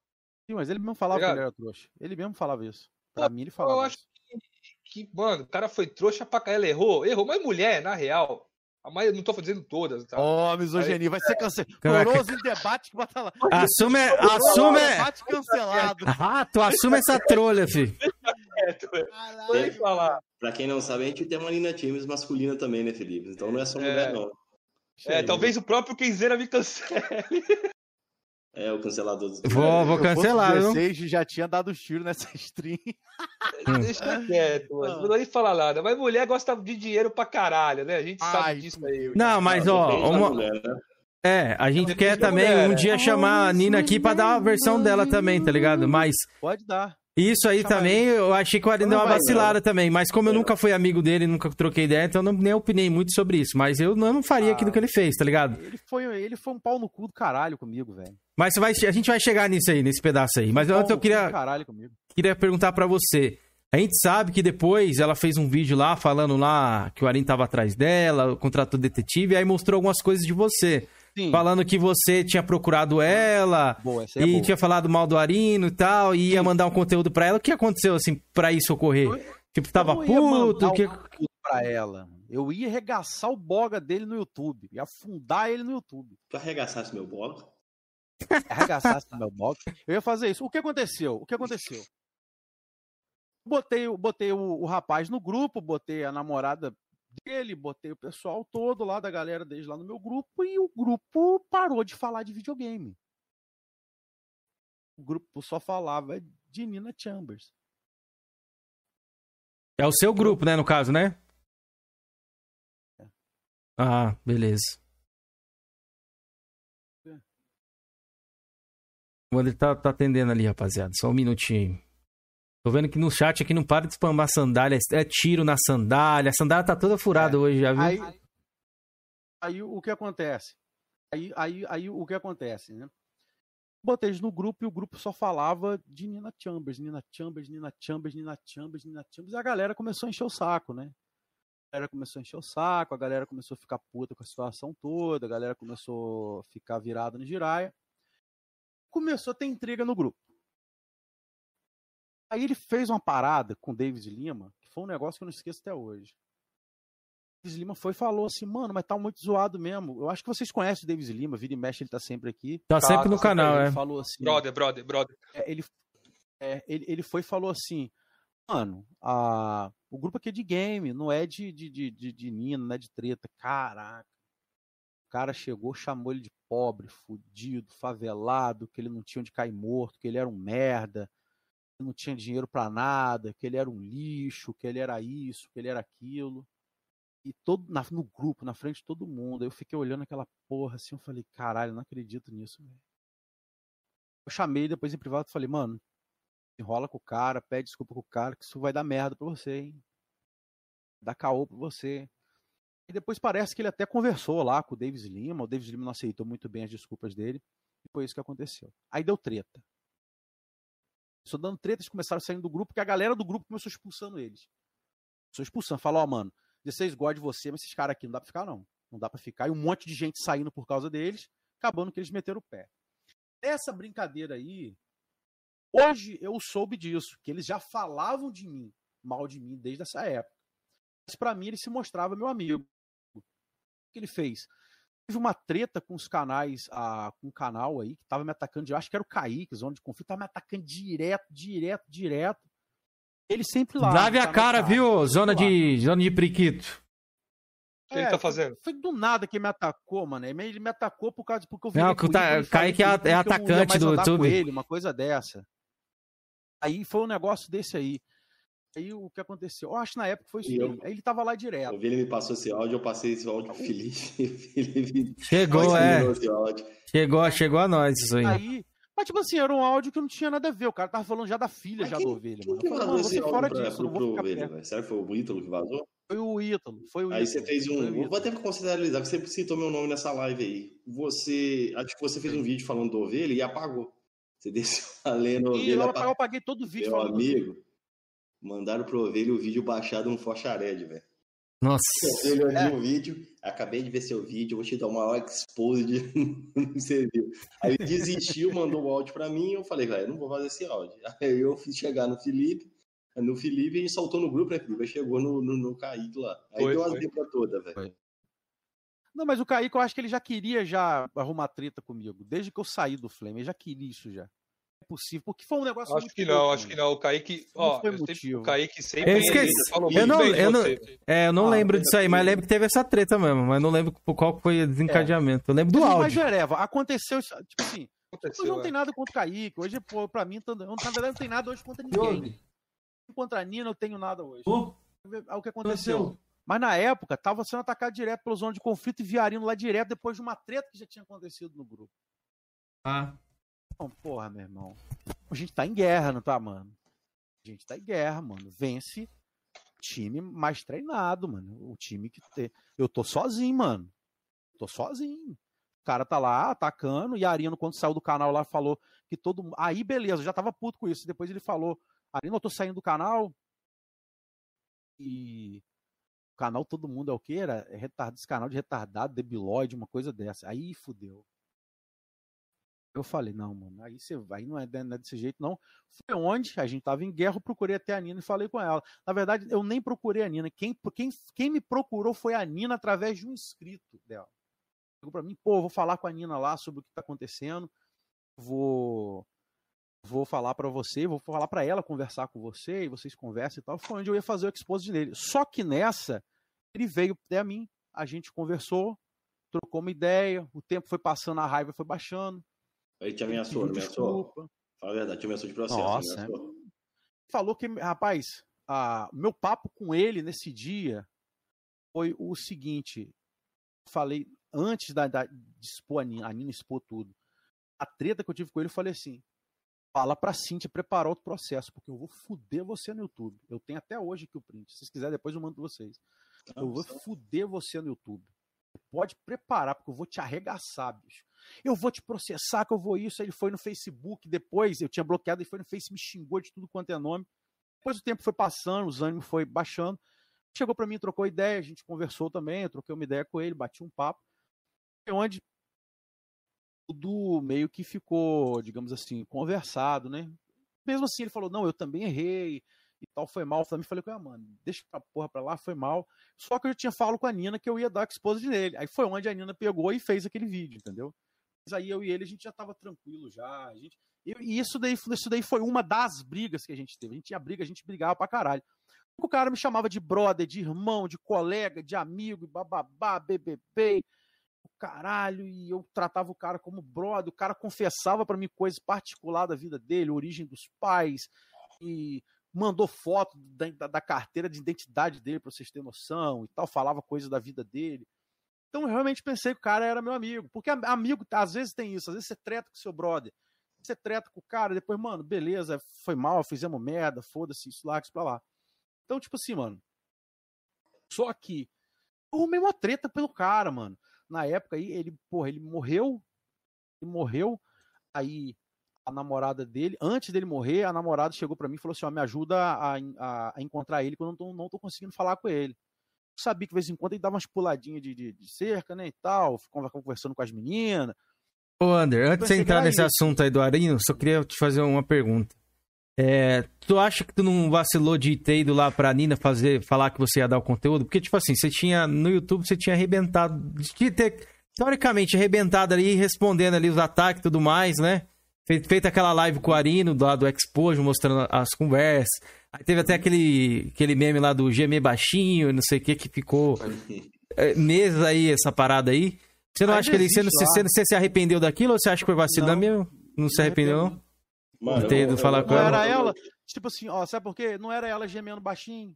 Sim, mas ele mesmo falava que Ligado? ele era trouxa. Ele mesmo falava isso. Pra mim, ele falava Eu acho que, que, mano, o cara foi trouxa pra cá. Ela errou, errou. Mas mulher, na real, a maioria, não tô dizendo todas, tá? Ó, misoginia, vai ser cancelado. Em debate que bota lá. Assume, assume. Debate cancelado. Ah, tu assume essa trolha, filho. Vou nem falar. Pra quem não sabe, a gente tem uma Nina James masculina também, né, Felipe? Então não é só mulher, não. É, talvez o próprio Kenzeira me cancele. É o cancelador dos. Vou, vou eu cancelar, viu? 16, já tinha dado os tiros nessa stream. Deixa quieto, mano. Não vou nem falar nada. Mas mulher gosta de dinheiro pra caralho, né? A gente sabe disso aí. Não, mas ó, uma... É, a gente quer também um dia chamar a Nina aqui pra dar uma versão dela também, tá ligado? Mas Pode dar. Isso aí também, eu achei que o Não deu uma vacilada não. também, mas como eu nunca fui amigo dele, nunca troquei ideia, então eu não, nem opinei muito sobre isso. Mas eu não, eu não faria aquilo que ele fez, tá ligado? Ele foi, ele foi um pau no cu do caralho comigo, velho. Mas vai, a gente vai chegar nisso aí, nesse pedaço aí. Mas antes eu queria, do caralho comigo. queria perguntar pra você. A gente sabe que depois ela fez um vídeo lá falando lá que o Arin tava atrás dela, contratou detetive, e aí mostrou algumas coisas de você. Sim. Falando que você tinha procurado ela Boa, é e boa. tinha falado mal do Arino e tal, e ia mandar um conteúdo pra ela. O que aconteceu, assim, pra isso ocorrer? Tipo, tava Eu puto? um Que... conteúdo pra ela. Eu ia arregaçar o boga dele no YouTube. Ia afundar ele no YouTube. Tu arregaçasse meu bola? Arregaçasse meu boga. Eu ia fazer isso. O que aconteceu? O que aconteceu? Botei, o- botei o, o rapaz no grupo, botei a namorada dele, botei o pessoal todo lá da galera deles lá no meu grupo e o grupo parou de falar de videogame. O grupo só falava de Nina Chambers. É o seu grupo, né, no caso, né? Ah, beleza. O André tá, tá atendendo ali, rapaziada. Só um minutinho. Tô vendo que no chat aqui não para de spamar sandália. É tiro na sandália. A sandália tá toda furada hoje, já viu? Aí, aí o que acontece? Aí, aí, aí o que acontece, né? Botei eles no grupo e o grupo só falava de Nina Chambers, Nina Chambers, Nina Chambers, Nina Chambers, Nina Chambers. E a galera começou a encher o saco, né? A galera começou a encher o saco, a galera começou a ficar puta com a situação toda, a galera começou a ficar virada no giraia. Começou a ter intriga no grupo. Aí ele fez uma parada com o David Lima, que foi um negócio que eu não esqueço até hoje. O David Lima foi e falou assim, mano, mas tá muito zoado mesmo. Eu acho que vocês conhecem o David Lima, vira e mexe, ele tá sempre aqui. Tá sempre no canal, ele é. Falou assim, Brother, brother, brother. é, ele, é, ele, ele foi e falou assim, mano, a, o grupo aqui é de game, não é de, de, de, de, de Nina, não é de treta. Caraca. Cara chegou, chamou ele de pobre, fudido, favelado, que ele não tinha onde cair morto, que ele era um merda, que não tinha dinheiro pra nada, que ele era um lixo, que ele era isso, que ele era aquilo. E todo na- no grupo, na frente de todo mundo. Eu fiquei olhando aquela porra assim, eu falei, caralho, não acredito nisso, velho. Eu chamei depois em privado e falei, mano, enrola com o cara, pede desculpa com o cara, que isso vai dar merda pra você, hein? Dá caô pra você. E depois parece que ele até conversou lá com o Davis Lima, o Davis Lima não aceitou muito bem as desculpas dele, e foi isso que aconteceu. Aí deu treta. Só dando treta, eles começaram saindo do grupo, porque a galera do grupo começou expulsando eles. Começou expulsando, falou, ó, mano, 16 gostam de você, mas esses caras aqui não dá pra ficar, não. Não dá pra ficar. E um monte de gente saindo por causa deles, acabando que eles meteram o pé. Essa brincadeira aí, hoje eu soube disso, que eles já falavam de mim, mal de mim, desde essa época. Mas pra mim ele se mostrava meu amigo. O que ele fez? Teve uma treta com os canais, ah, com um canal aí que tava me atacando, eu acho que era o Kaique, Zona de Conflito, tava me atacando direto, direto, direto. Ele sempre lá. Lave a cara, Kaique, viu? Zona de, zona de priquito. O que ele tá fazendo? Foi do nada que ele me atacou, mano. Ele me atacou por causa porque eu vi Não, ele que o com Ta- ídolo e falei Kaique é a- ele é que eu não ia atacante mais do andar com YouTube. ele, uma coisa dessa. Aí foi um negócio desse aí. Aí o que aconteceu? Eu acho que na época foi isso. Eu- aí. Aí ele tava lá direto. O Vini me passou esse áudio, eu passei esse áudio pro Felipe. Felipe Chegou, é. mandou esse áudio. Chegou, chegou a nós isso aí. Aí, mas tipo assim, era um áudio que não tinha nada a ver. O cara tava falando já da filha já do Ovelha, mano. Eu Quem vazou mano, esse você fora pra, disso, pro, não vou pro ficar Ovelha, perto. velho? Será que foi o Ítalo que vazou? Foi o Ítalo, foi o Aí Ítalo. você fez um. Vou até considerizar que você citou meu nome nessa live aí. Você. Acho que você fez um vídeo falando do ovelha e apagou. Você desceu a lenda E ovelha. eu, apaguei todo o vídeo Meu falando do Ovelha. amigo. Mandaram pro ovelha o vídeo baixado no Forchared, velho. Nossa. Ele olhou É. o vídeo, acabei de ver seu vídeo, vou te dar uma expose de. não sei viu. Aí ele desistiu, mandou o áudio pra mim, eu falei, velho, eu não vou fazer esse áudio. Aí eu fiz chegar no Felipe, no Felipe e soltou no grupo, né, Felipe? Aí chegou no, no, no Kaique lá. Aí Foi, deu as dicas toda, velho. Não, mas o Kaique, eu acho que ele já queria já arrumar treta comigo. Desde que eu saí do Flame, ele já queria isso já. É possível, porque foi um negócio Acho muito que não, louco, acho que não. O Kaique, Não ó, foi motivo. o Kaique sempre Eu esqueci. falou Eu muito não, bem eu não, você. é, eu não Ah, lembro mas disso aí, mas lembro que teve essa treta mesmo. Mas não lembro qual foi o desencadeamento. Eu lembro do Mas, áudio. Jereva, aconteceu isso, tipo assim, Aconteceu, hoje não é. tem nada contra o Kaique, hoje, pô, pra mim, eu, na verdade, não tem nada hoje contra ninguém. Contra a Nina, eu tenho nada hoje. É o que aconteceu. Mas na época, tava sendo atacado direto pela zona de conflito e viarindo lá direto depois de uma treta que já tinha acontecido no grupo. Ah. Então, porra, meu irmão. A gente tá em guerra, não tá, mano? A gente tá em guerra, mano. Vence time mais treinado, mano. O time que tem. Eu tô sozinho, mano. Tô sozinho. O cara tá lá atacando e a Arino, quando saiu do canal lá, falou que todo. Aí, beleza, eu já tava puto com isso. Depois ele falou: Arino, eu tô saindo do canal. E. O canal todo mundo é o quê? Era retardado, esse canal de retardado, debilóide, uma coisa dessa. Aí fudeu. Eu falei, não, mano, aí você vai, não é, não é desse jeito, não. Foi onde a gente tava em guerra, eu procurei até a Nina e falei com ela. Na verdade, eu nem procurei a Nina. Quem, quem, quem me procurou foi a Nina através de um inscrito dela. Chegou pra mim, pô, vou falar com a Nina lá sobre o que tá acontecendo. Vou vou falar para você, vou falar para ela conversar com você, e vocês conversam e tal. Foi onde eu ia fazer o expose dele. Só que nessa, ele veio até mim, a gente conversou, trocou uma ideia, o tempo foi passando, a raiva foi baixando. Aí te ameaçou, ameaçou? Desculpa. Fala a verdade, te ameaçou de processo. Nossa, ameaçou. falou que, rapaz, a, meu papo com ele nesse dia foi o seguinte. Falei, antes da, da, de expor a Nina, a Nina expor tudo, a treta que eu tive com ele, eu falei assim: fala pra Cintia preparar outro processo, porque eu vou fuder você no YouTube. Eu tenho até hoje aqui o print. Se vocês quiserem, depois eu mando pra vocês. Eu vou fuder você no YouTube. Pode preparar, porque eu vou te arregaçar, bicho. Eu vou te processar, que eu vou isso. Aí ele foi no Facebook, depois eu tinha bloqueado, ele foi no Face, me xingou de tudo quanto é nome. Depois o tempo foi passando, os ânimos foi baixando. Chegou para mim, trocou ideia, a gente conversou também, eu troquei uma ideia com ele, bati um papo. Onde tudo meio que ficou, digamos assim, conversado, né? Mesmo assim, ele falou: Não, eu também errei e tal, foi mal. Eu também falei com ele, mano, deixa a porra pra lá, foi mal. Só que eu já tinha falado com a Nina que eu ia dar exposed nele. Aí foi onde a Nina pegou e fez aquele vídeo, entendeu? Aí eu e ele, a gente já tava tranquilo já. A gente... E isso daí, isso daí foi uma das brigas que a gente teve. A gente tinha briga, a gente brigava pra caralho. O cara me chamava de brother, de irmão, de colega, de amigo, bababá, BBB, o caralho, e eu tratava o cara como brother, o cara confessava para mim coisas particulares da vida dele, origem dos pais, e mandou foto da, da carteira de identidade dele para vocês terem noção e tal, falava coisas da vida dele. Então eu realmente pensei que o cara era meu amigo, porque amigo às vezes tem isso, às vezes você treta com seu brother, você treta com o cara, depois, mano, beleza, foi mal, fizemos merda, foda-se, isso lá, isso pra lá. Então, tipo assim, mano, só que eu arrumei uma treta pelo cara, mano. Na época aí, ele, porra, ele morreu, ele morreu, aí a namorada dele, antes dele morrer, a namorada chegou para mim e falou assim: ó, me ajuda a, a, a, encontrar ele, que eu não tô, não tô conseguindo falar com ele. Sabia que de vez em quando ele dava umas puladinhas de, de, de cerca, né, e tal, ficava conversando com as meninas. Ô, Ander, antes de entrar nesse assunto aí do Arino, só queria te fazer uma pergunta. É, tu acha que tu não vacilou de ter ido lá pra Nina fazer, falar que você ia dar o conteúdo? Porque, tipo assim, você tinha, no YouTube, você tinha arrebentado, de ter, teoricamente, arrebentado ali, respondendo ali os ataques e tudo mais, né? Feito aquela live com o Arino, lá do Expojo, mostrando as conversas. Aí teve até aquele, aquele meme lá do gemer baixinho, não sei o que, que ficou é, meses aí, essa parada aí. Você não Ainda acha que ele, você, você, você se arrependeu daquilo ou você acha que foi vacilão mesmo? Não se arrependeu, não? Mano, ter ido falar eu- com Não ela? era ela, tipo assim, ó, sabe por quê? Não era ela gemendo baixinho.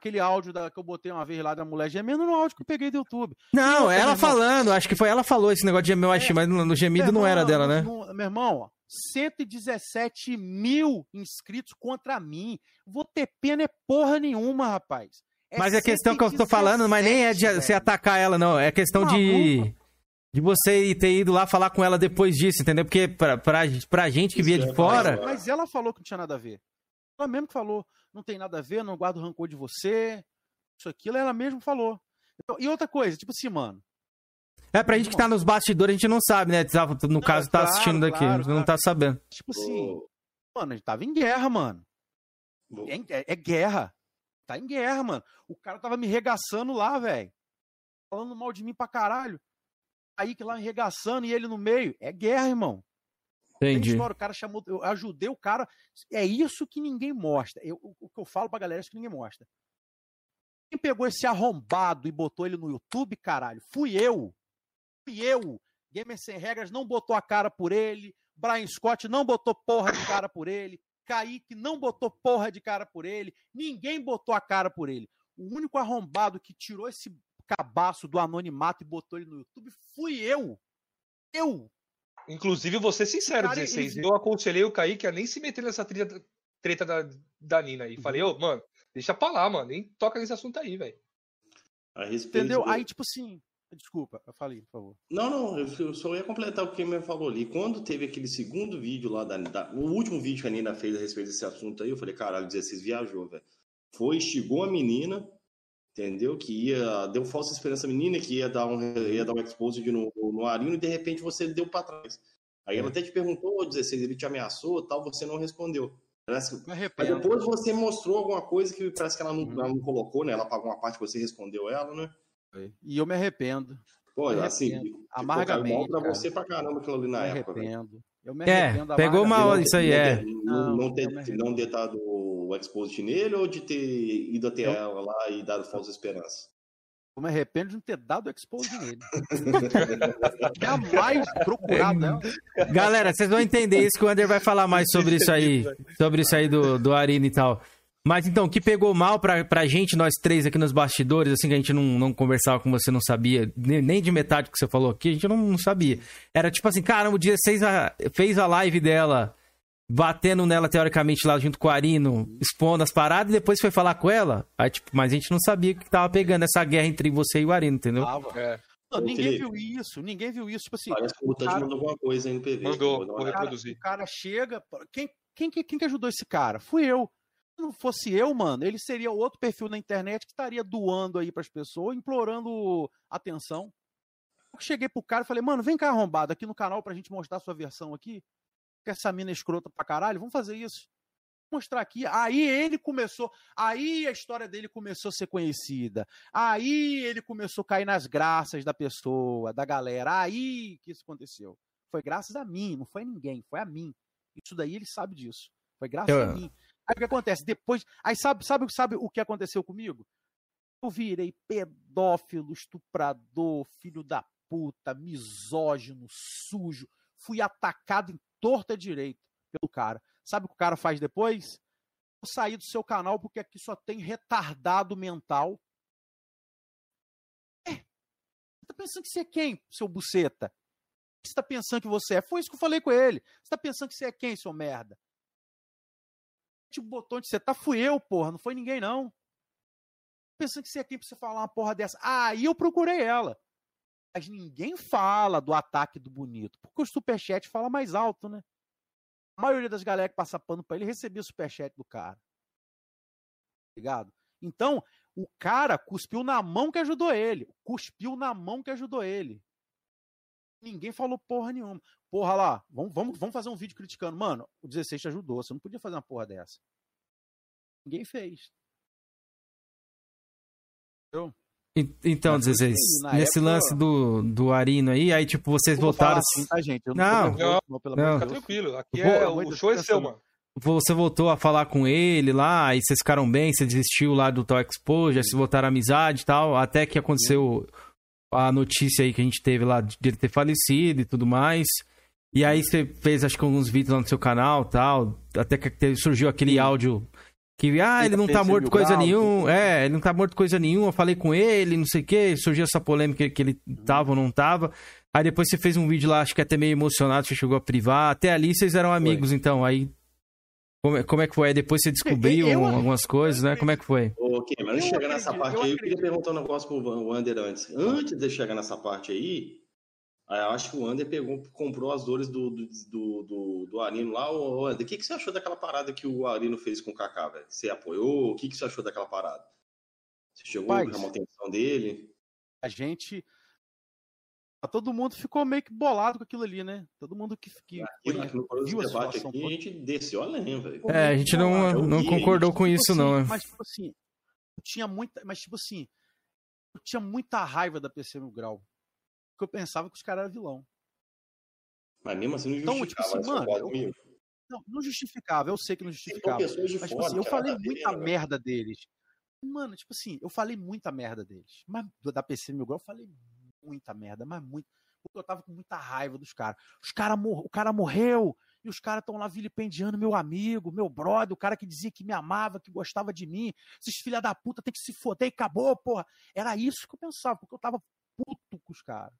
Aquele áudio da, que eu botei uma vez lá da mulher gemendo no áudio que eu peguei do YouTube. Não, ela falando, acho que foi ela falou esse negócio de gemer baixinho, mas no, no gemido não era dela, né? não- meu irmão, ó, 117 mil inscritos contra mim. Vou ter pena é porra nenhuma, rapaz. É Mas é questão que eu tô falando, mas nem é de você atacar ela, não. É questão de. De você ter ido lá falar com ela depois disso, entendeu? Porque pra, pra, pra gente que via de fora. Mas ela falou que não tinha nada a ver. Ela mesmo que falou, não tem nada a ver, não guardo rancor de você. Isso, aquilo, ela mesmo falou. Então, e outra coisa, tipo assim, mano. É, pra gente que tá nos bastidores, a gente não sabe, né? Tá- No caso, tá claro, assistindo daqui, claro, não tá sabendo. Tipo assim, mano, a gente tava em guerra, mano. É, é- é guerra. Tá em guerra, mano. O cara tava me regaçando lá, velho. Falando mal de mim pra caralho. Aí que lá me regaçando e ele no meio. É guerra, irmão. Entendi. história, o cara chamou, eu ajudei o cara. É isso que ninguém mostra. Eu- o, o que eu falo pra galera é isso que ninguém mostra. Quem pegou esse arrombado e botou ele no YouTube, caralho? Fui eu. Fui eu. Gamer Sem Regras não botou a cara por ele. Brian Scott não botou porra de cara por ele. Kaique não botou porra de cara por ele. Ninguém botou a cara por ele. O único arrombado que tirou esse cabaço do anonimato e botou ele no YouTube fui eu. Eu. Inclusive, vou ser sincero, Cara, 16. ele- Eu aconselhei o Kaique a nem se meter nessa trilha treta da, da Nina aí. Falei, ô, mano, deixa pra lá, mano. Nem toca nesse assunto aí, velho. Entendeu? do- Aí, tipo assim. Desculpa, eu falei, por favor. Não, não, eu só ia completar o que Nina falou ali. Quando teve aquele segundo vídeo lá, da, da- o último vídeo que a Nina fez a respeito desse assunto aí, eu falei, caralho, 16 viajou, velho. Foi, instigou a menina, entendeu? Que ia, deu falsa esperança à menina, que ia dar um, ia dar um expose no, no Arino, e de repente você deu pra trás. Aí ela até te perguntou, ô 16, ele te ameaçou tal, você não respondeu. Parece que- Me Mas depois você mostrou alguma coisa que parece que ela não, ela não colocou, né? Ela pagou uma parte que você respondeu ela, né? E eu me arrependo. Pô, Me assim, arrependo. mal Amargamente. pra cara. você pra caramba aquilo ali na me época, arrependo. Eu me É, arrependo pegou amargamente. mal isso aí, é. Não, não ter, não ter dado o exposit nele ou de ter ido até Eu- ela lá e dado falsa esperança? Eu me arrependo de não ter dado o expose nele. Jamais procurado ela. Galera, vocês vão entender isso que o Ander vai falar mais sobre isso aí. Sobre isso aí do, do Arina e tal. Mas então, o que pegou mal pra, pra gente, nós três aqui nos bastidores, assim, que a gente não, não conversava com você, não sabia, nem, nem de metade que você falou aqui, a gente não, não sabia. Era tipo assim, caramba, o 16 a- fez a live dela, batendo nela, teoricamente, lá junto com o Arino, expondo as paradas, e depois foi falar com ela. Aí, tipo, mas a gente não sabia que tava pegando essa guerra entre você e o Arino, entendeu? É. Não, ninguém viu isso, ninguém viu isso. Tipo assim, Parece que o Mutante cara- mandou alguma coisa aí no PV. Mandou, Vou reproduzir. o cara chega. Quem, quem, que- quem que ajudou esse cara? Fui eu. Não fosse eu, mano, ele seria outro perfil na internet que estaria doando aí pras pessoas, implorando atenção. Eu cheguei pro cara e falei, mano, vem cá arrombado aqui no canal pra gente mostrar a sua versão aqui. Que essa mina é escrota pra caralho, vamos fazer isso. Vou mostrar aqui. Aí ele começou. Aí a história dele começou a ser conhecida. Aí ele começou a cair nas graças da pessoa, da galera. Aí que isso aconteceu. Foi graças a mim, não foi ninguém, foi a mim. Isso daí ele sabe disso. Foi graças Eu- a mim. Aí o que acontece? Depois. Aí sabe, sabe, sabe o que aconteceu comigo? Eu virei pedófilo, estuprador, filho da puta, misógino, sujo. Fui atacado em torta direito pelo cara. Sabe o que o cara faz depois? Eu saí do seu canal porque aqui só tem retardado mental. É. Você tá pensando que você é quem, seu buceta? Você tá pensando que você é? Foi isso que eu falei com ele. Você tá pensando que você é quem, seu merda? Tipo, botou onde você tá, fui eu, porra. Não foi ninguém, não. Pensando que você é quem pra você falar uma porra dessa. Aí eu procurei ela. Mas ninguém fala do ataque do bonito. Porque o superchat fala mais alto, né? A maioria das galera que passa pano pra ele recebia superchat do cara. Ligado? Então, o cara cuspiu na mão que ajudou ele. Cuspiu na mão que ajudou ele. Ninguém falou porra nenhuma. Porra lá, vamos, vamos, vamos fazer um vídeo criticando. Mano, o 16 te ajudou. Você não podia fazer uma porra dessa. Ninguém fez. Entendeu? E- Então, Mas foi 16, isso aí, na nesse época- lance do, do Arino aí, aí, tipo, vocês voltaram. assim, tá, gente? Eu não, não, tô nervoso, não, pelo não. Fica tranquilo. Aqui Vou- é, Vou- o show é seu, mano. Você voltou a falar com ele lá, aí vocês ficaram bem, você desistiu lá do Talk Expo, já se voltaram amizade e tal, até que aconteceu a notícia aí que a gente teve lá de ele ter falecido e tudo mais. E aí você fez, acho que alguns vídeos lá no seu canal e tal, até que surgiu aquele áudio que, ah, ele não tá morto coisa nenhuma, é, ele não tá morto coisa nenhuma, eu falei com ele, não sei o que, surgiu essa polêmica que ele tava ou não tava. Aí depois você fez um vídeo lá, acho que até meio emocionado, você chegou a privar, até ali vocês eram amigos, então, aí... Como é, como é que foi? Aí depois você descobriu eu- algumas coisas, né? Como é que foi? Ok, mas antes de Eu chegar nessa parte eu aí, eu queria perguntar um negócio pro Wander antes. Antes de chegar nessa parte aí, aí eu acho que o Wander pegou, comprou as dores do, do, do, do, do Arino lá. Ô, Wander, o que, que você achou daquela parada que o Arino fez com o Kaká, velho? Você apoiou? O que, que você achou daquela parada? Você chegou chamar a atenção dele? A gente. Todo mundo ficou meio que bolado com aquilo ali, né? Todo mundo que, que aqui no viu a Debate situação aqui, a gente desceu além, velho. É, a gente não, Eu não concordou com Tipo isso, assim, não. é. Mas, tipo assim, eu tinha muita. Mas, tipo assim, eu tinha muita raiva da PC no grau. Porque eu pensava que os caras eram vilão. Mas mesmo assim não Então, justificava, tipo assim, mano, eu- comigo? Não, não justificava, eu sei que não justificava. Mas, tipo fora assim, eu que falei tá muita vendo, merda deles. Mano, tipo assim, eu falei muita merda deles. Mas da PC Mil Grau, eu falei muita merda, mas muito. Porque eu tava com muita raiva dos caras. Os cara mor o cara morreu e os caras estão lá vilipendiando meu amigo, meu brother, o cara que dizia que me amava, que gostava de mim. Esses filha da puta tem que se foder e acabou, porra. Era isso que eu pensava, porque eu tava puto com os caras.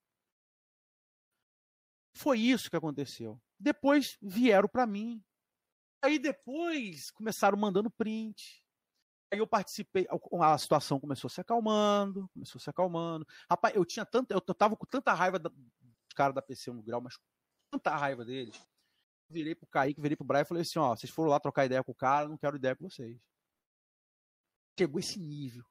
Foi isso que aconteceu. Depois vieram pra mim Aí depois começaram mandando print. Aí eu participei, a situação começou se acalmando, começou se acalmando. Rapaz, eu tinha tanta, eu tava com tanta raiva dos caras da PC no grau, mas tanta raiva deles. Virei pro Kaique, virei pro Brian e falei assim, ó, vocês foram lá trocar ideia com o cara, não quero ideia com vocês. Chegou esse nível.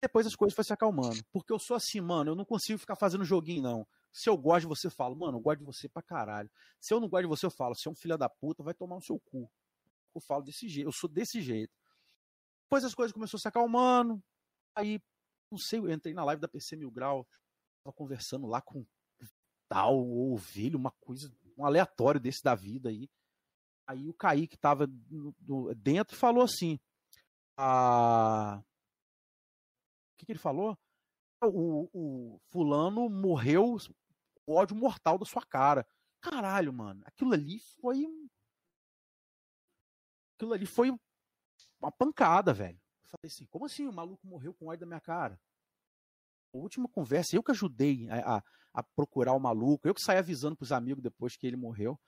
Depois as coisas foram se acalmando. Porque eu sou assim, mano, eu não consigo ficar fazendo joguinho, não. Se eu gosto de você, eu falo, mano, eu gosto de você pra caralho. Se eu não gosto de você, eu falo, você é um filho da puta, vai tomar no seu cu. Eu falo desse jeito, eu sou desse jeito. Depois as coisas começaram a se acalmando. Aí, não sei, eu entrei na live da PC Mil Grau, tava conversando lá com tal, ou ovelho, uma coisa, um aleatório desse da vida aí. Aí o Kaique tava no, no, dentro falou assim: ah, o que, que ele falou? O, o, fulano morreu ódio mortal da sua cara. Caralho, mano. Aquilo ali foi. Aquilo ali foi uma pancada, velho. Eu falei assim, como assim o maluco morreu com ódio da minha cara? A última conversa, eu que ajudei a, a, a procurar o maluco, eu que saí avisando pros amigos depois que ele morreu.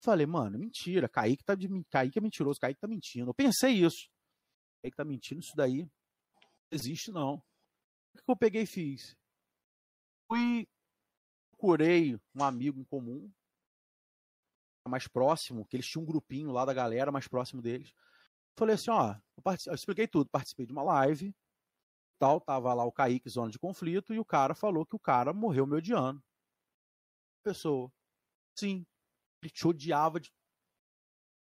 Falei, mano, mentira, Kaique, tá de, Kaique é mentiroso, Kaique tá mentindo. Eu pensei isso. Kaique tá mentindo, isso daí não existe não. O que eu peguei e fiz? Fui, procurei um amigo em comum, mais próximo, que eles tinham um grupinho lá da galera mais próximo deles. Falei assim, ó, eu, eu expliquei tudo, participei de uma live, tal, tava lá o Kaique, zona de conflito, e o cara falou que o cara morreu me odiando. Pessoa, sim, ele te odiava, de...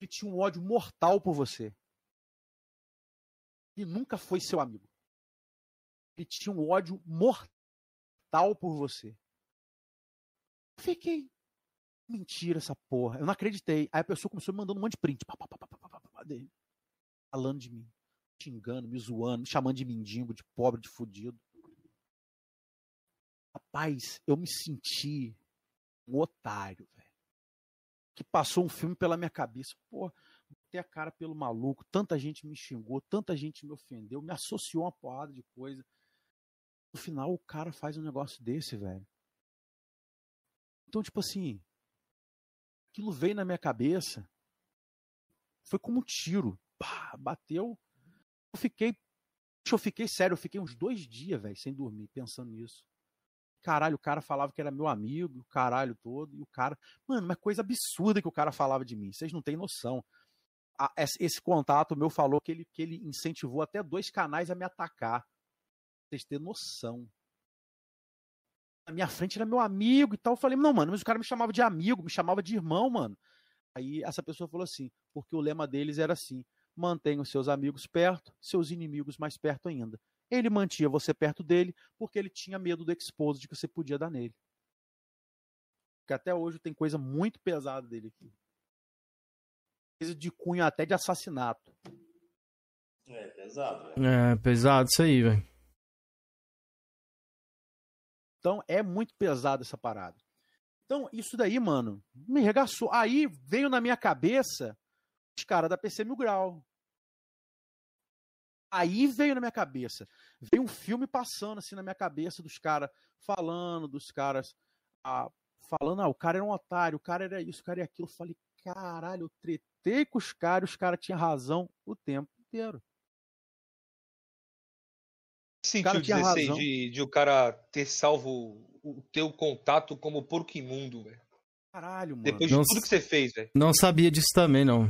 ele tinha um ódio mortal por você. E nunca foi seu amigo ele tinha um ódio mortal por você. Fiquei. Mentira essa porra. Eu não acreditei. Aí a pessoa começou me mandando um monte de print. Pá, pá, pá, pá, pá, pá, dele. Falando de mim. Xingando, me zoando, me chamando de mendigo, de pobre, de fudido. Rapaz, eu me senti um otário, velho. Que passou um filme pela minha cabeça. Porra, botei a cara pelo maluco. Tanta gente me xingou, tanta gente me ofendeu, me associou a uma porrada de coisa. No final, o cara faz um negócio desse, velho. Então, tipo assim, aquilo veio na minha cabeça. Foi como um tiro. Pá, bateu. Eu fiquei. Eu fiquei sério, eu fiquei uns dois dias, velho, sem dormir, pensando nisso. Caralho, o cara falava que era meu amigo, o caralho todo, e o cara. Mano, uma coisa absurda que o cara falava de mim. Vocês não têm noção. esse contato meu falou que ele, que ele incentivou até dois canais a me atacar vocês terem noção. Na minha frente era meu amigo e tal. Eu falei, não, mano, mas o cara me chamava de amigo, me chamava de irmão, mano. Aí essa pessoa falou assim, porque o lema deles era assim: mantenha os seus amigos perto, seus inimigos mais perto ainda. Ele mantinha você perto dele porque ele tinha medo do exposed que você podia dar nele. Porque até hoje tem coisa muito pesada dele aqui. Coisa de cunho até de assassinato. É pesado, velho. É pesado isso aí, velho. Então é muito pesado essa parada. Então, isso daí, mano, me regaçou. Aí veio na minha cabeça os caras da PC Mil Grau. Aí veio na minha cabeça. Veio um filme passando assim na minha cabeça dos caras falando, dos caras ah, falando, ah, o cara era um otário, o cara era isso, o cara era aquilo. Eu falei, caralho, eu tretei com os caras, os caras tinham razão o tempo inteiro sentiu 16 de, de o cara ter salvo o teu contato como porco imundo, velho? Caralho, mano. Depois de Não tudo que você fez, velho. Não sabia disso também, não.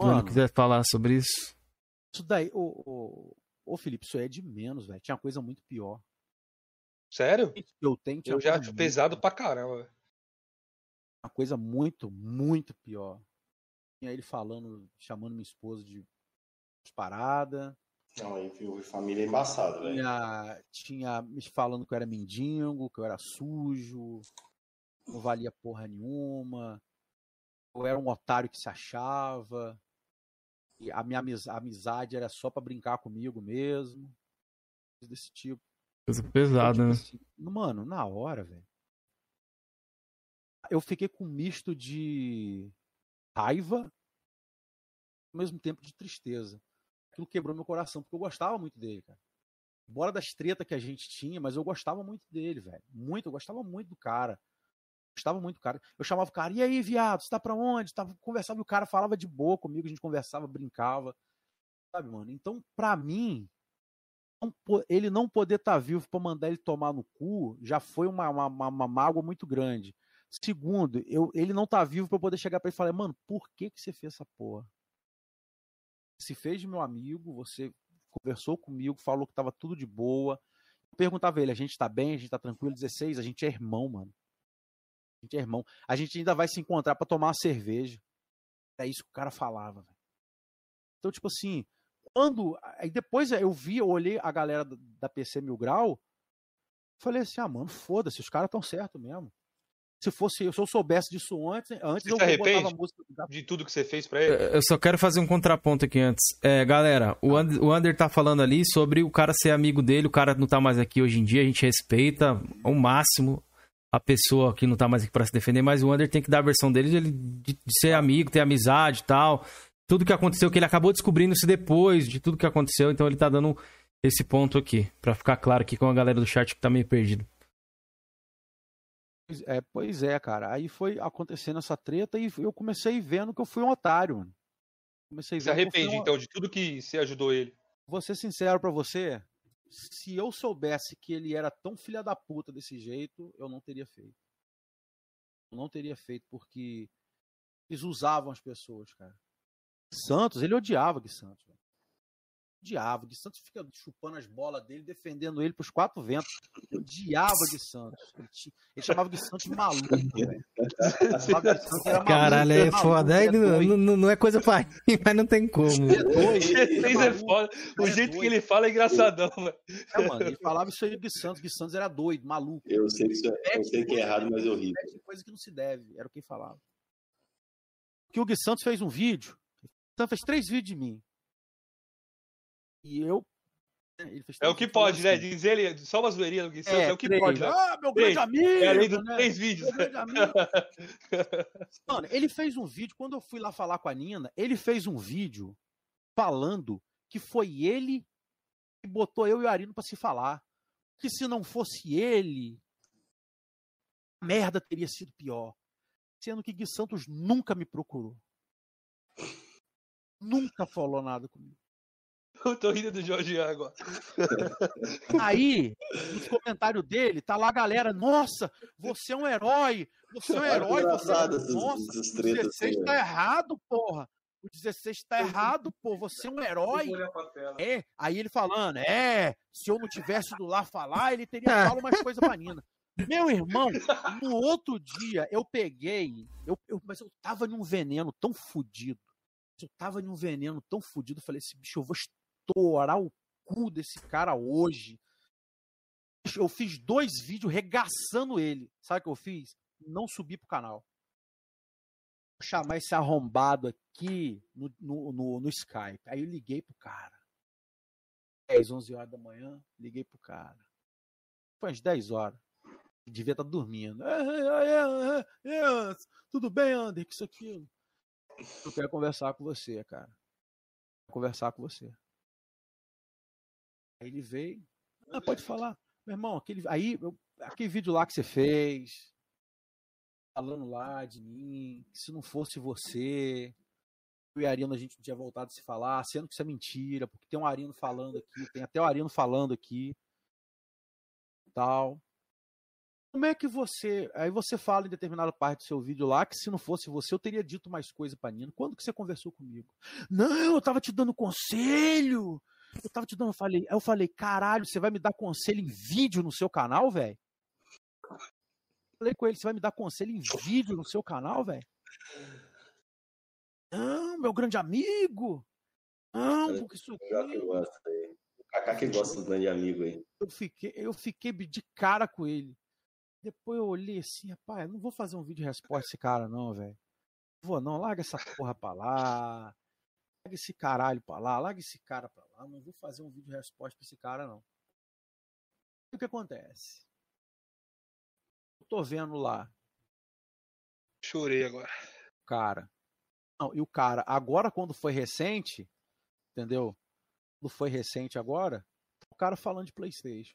Mano. quiser falar sobre isso. Isso daí, ô, ô, ô Felipe, isso aí é de menos, velho. Tinha coisa muito pior. Sério? Eu tenho, Eu já acho muito pesado pra caramba, velho. Uma coisa muito, muito pior. Tinha ele falando, chamando minha esposa de parada. Não, aí viu, família embaçado, velho. Tinha, tinha me falando que eu era mendigo, que eu era sujo, não valia porra nenhuma. Eu era um otário que se achava. E a minha amizade era só pra brincar comigo mesmo. Coisa Desse tipo. Coisa pesada, né? assim, Mano, na hora, velho. Eu fiquei com um misto de raiva, ao mesmo tempo de tristeza. Aquilo quebrou meu coração, porque eu gostava muito dele, cara. Embora das tretas que a gente tinha, mas eu gostava muito dele, velho. Muito, eu gostava muito do cara. Gostava muito do cara. Eu chamava o cara, e aí, viado, você tá pra onde? Tava, conversava e o cara falava de boa comigo, a gente conversava, brincava. Sabe, mano? Então, pra mim, ele não poder estar vivo pra mandar ele tomar no cu já foi uma, uma, uma- uma mágoa muito grande. Segundo, eu, ele não tá vivo eu poder chegar pra ele e falar, mano, por que, que você fez essa porra? Se fez de meu amigo, você conversou comigo, falou que tava tudo de boa. Eu perguntava ele, a gente tá bem, a gente tá tranquilo, 16, a gente é irmão, mano. A gente é irmão. A gente ainda vai se encontrar pra tomar uma cerveja. É isso que o cara falava, velho. Então, tipo assim, quando. Aí depois eu vi, eu olhei a galera da- PC Mil Grau, falei assim, ah, mano, foda-se, os caras tão certo mesmo. Se fosse, se eu soubesse disso antes, antes Você eu arrepende botava a música do de tudo que você fez pra ele? Eu só quero fazer um contraponto aqui antes. É, galera, o Ander, o Ander tá falando ali sobre o cara ser amigo dele, o cara não tá mais aqui hoje em dia, a gente respeita ao máximo a pessoa que não tá mais aqui pra se defender, mas o Ander tem que dar a versão dele de, de- de ser amigo, ter amizade e tal. Tudo que aconteceu, que ele acabou descobrindo isso depois de tudo que aconteceu, então ele tá dando esse ponto aqui, pra ficar claro aqui com a galera do chat que tá meio perdido. Pois é, pois é, cara. Aí foi acontecendo essa treta e eu comecei vendo que eu fui um otário, mano. Comecei Se arrepende, um- então, de tudo que você ajudou ele. Vou ser sincero pra você, se eu soubesse que ele era tão filha da puta desse jeito, eu não teria feito. Eu não teria feito porque eles usavam as pessoas, cara. Santos, ele odiava Gui Santos. velho. Odiava. Gui Santos fica chupando as bolas dele, defendendo ele pros quatro ventos. Odiava Gui Santos. Ele, ele chamava Gui Santos de maluco, Santos, era maluco, Caralho, ele é maluco, foda. ele É, é não, não- não é coisa pra rir, mas não tem como. O G6 é foda. O jeito que ele fala é engraçadão, velho. É, mano, ele falava isso aí do Gui Santos. Gui Santos era doido, maluco. Eu sei que, isso é, eu sei que é errado, mas eu ri. Coisa que não se deve, era o que ele falava. Que o Gui Santos fez um vídeo. O Santos fez três vídeos de mim. E eu. né, Ele fez É o que pode, né? assim, Diz ele, só uma zoeirinha do Gui Santos, é, o que três. pode. né? Ah, meu Três. grande amigo! É além dos né? três vídeos. Mano, ele fez um vídeo, quando eu fui lá falar com a Nina, ele fez um vídeo falando que foi ele que botou eu e o Arino pra se falar. Que se não fosse ele, a merda teria sido pior. Sendo que Gui Santos nunca me procurou. Nunca falou nada comigo. Eu tô rindo do Jorge agora. Aí, nos comentários dele, tá lá a galera, nossa, você é um herói, você é um herói, você é... Essas- Nossa, essas o tretas 16 assim, tá né? errado, porra. O 16 tá errado, pô, você é um herói. É, aí ele falando, é, se eu não tivesse ido lá falar, ele teria falado mais coisa pra Nina. Meu irmão, no outro dia eu peguei, eu, eu- mas eu tava num veneno tão fudido. Eu tava num veneno tão fudido, eu falei assim, bicho, eu vou estourar o cu desse cara hoje. Eu fiz dois vídeos regaçando ele. Sabe o que eu fiz? Não subi pro canal. Vou chamar esse arrombado aqui no, no, no, no Skype. Aí eu liguei pro cara. 10, 11 horas da manhã, liguei pro cara. Foi às 10 horas. Devia estar dormindo. É, é, é, tudo bem, Ander? Que isso aqui. Eu quero conversar com você, cara. Conversar com você. Aí ele veio. Ah, pode falar. Meu irmão, aquele, aí, eu- aquele vídeo lá que você fez, falando lá de mim, que se não fosse você, eu e a Arino a gente não tinha voltado a se falar, sendo que isso é mentira, porque tem um Arino falando aqui, tem até o Arino falando aqui. Tal. Como é que você. Aí você fala em determinada parte do seu vídeo lá que se não fosse você, eu teria dito mais coisa pra Nino. Quando que você conversou comigo? Não, eu tava te dando conselho. Eu tava te dando. Eu falei, eu falei, caralho, você vai me dar conselho em vídeo no seu canal, velho? Falei com ele, você vai me dar conselho em vídeo no seu canal, velho? Não, meu grande amigo. Não, porque isso aqui. O Kaká que gosta do grande amigo aí. Eu fiquei, eu fiquei de cara com ele. Depois eu olhei assim, rapaz, não vou fazer um vídeo de resposta desse cara, não, velho. Vou não, larga essa porra pra lá. Larga esse caralho pra lá, larga esse cara pra lá. Não vou fazer um vídeo de resposta pra esse cara, não. E o que acontece? Eu tô vendo lá. Chorei agora. O cara. Não, e o cara, agora quando foi recente, entendeu? Quando foi recente agora, o cara falando de Playstation.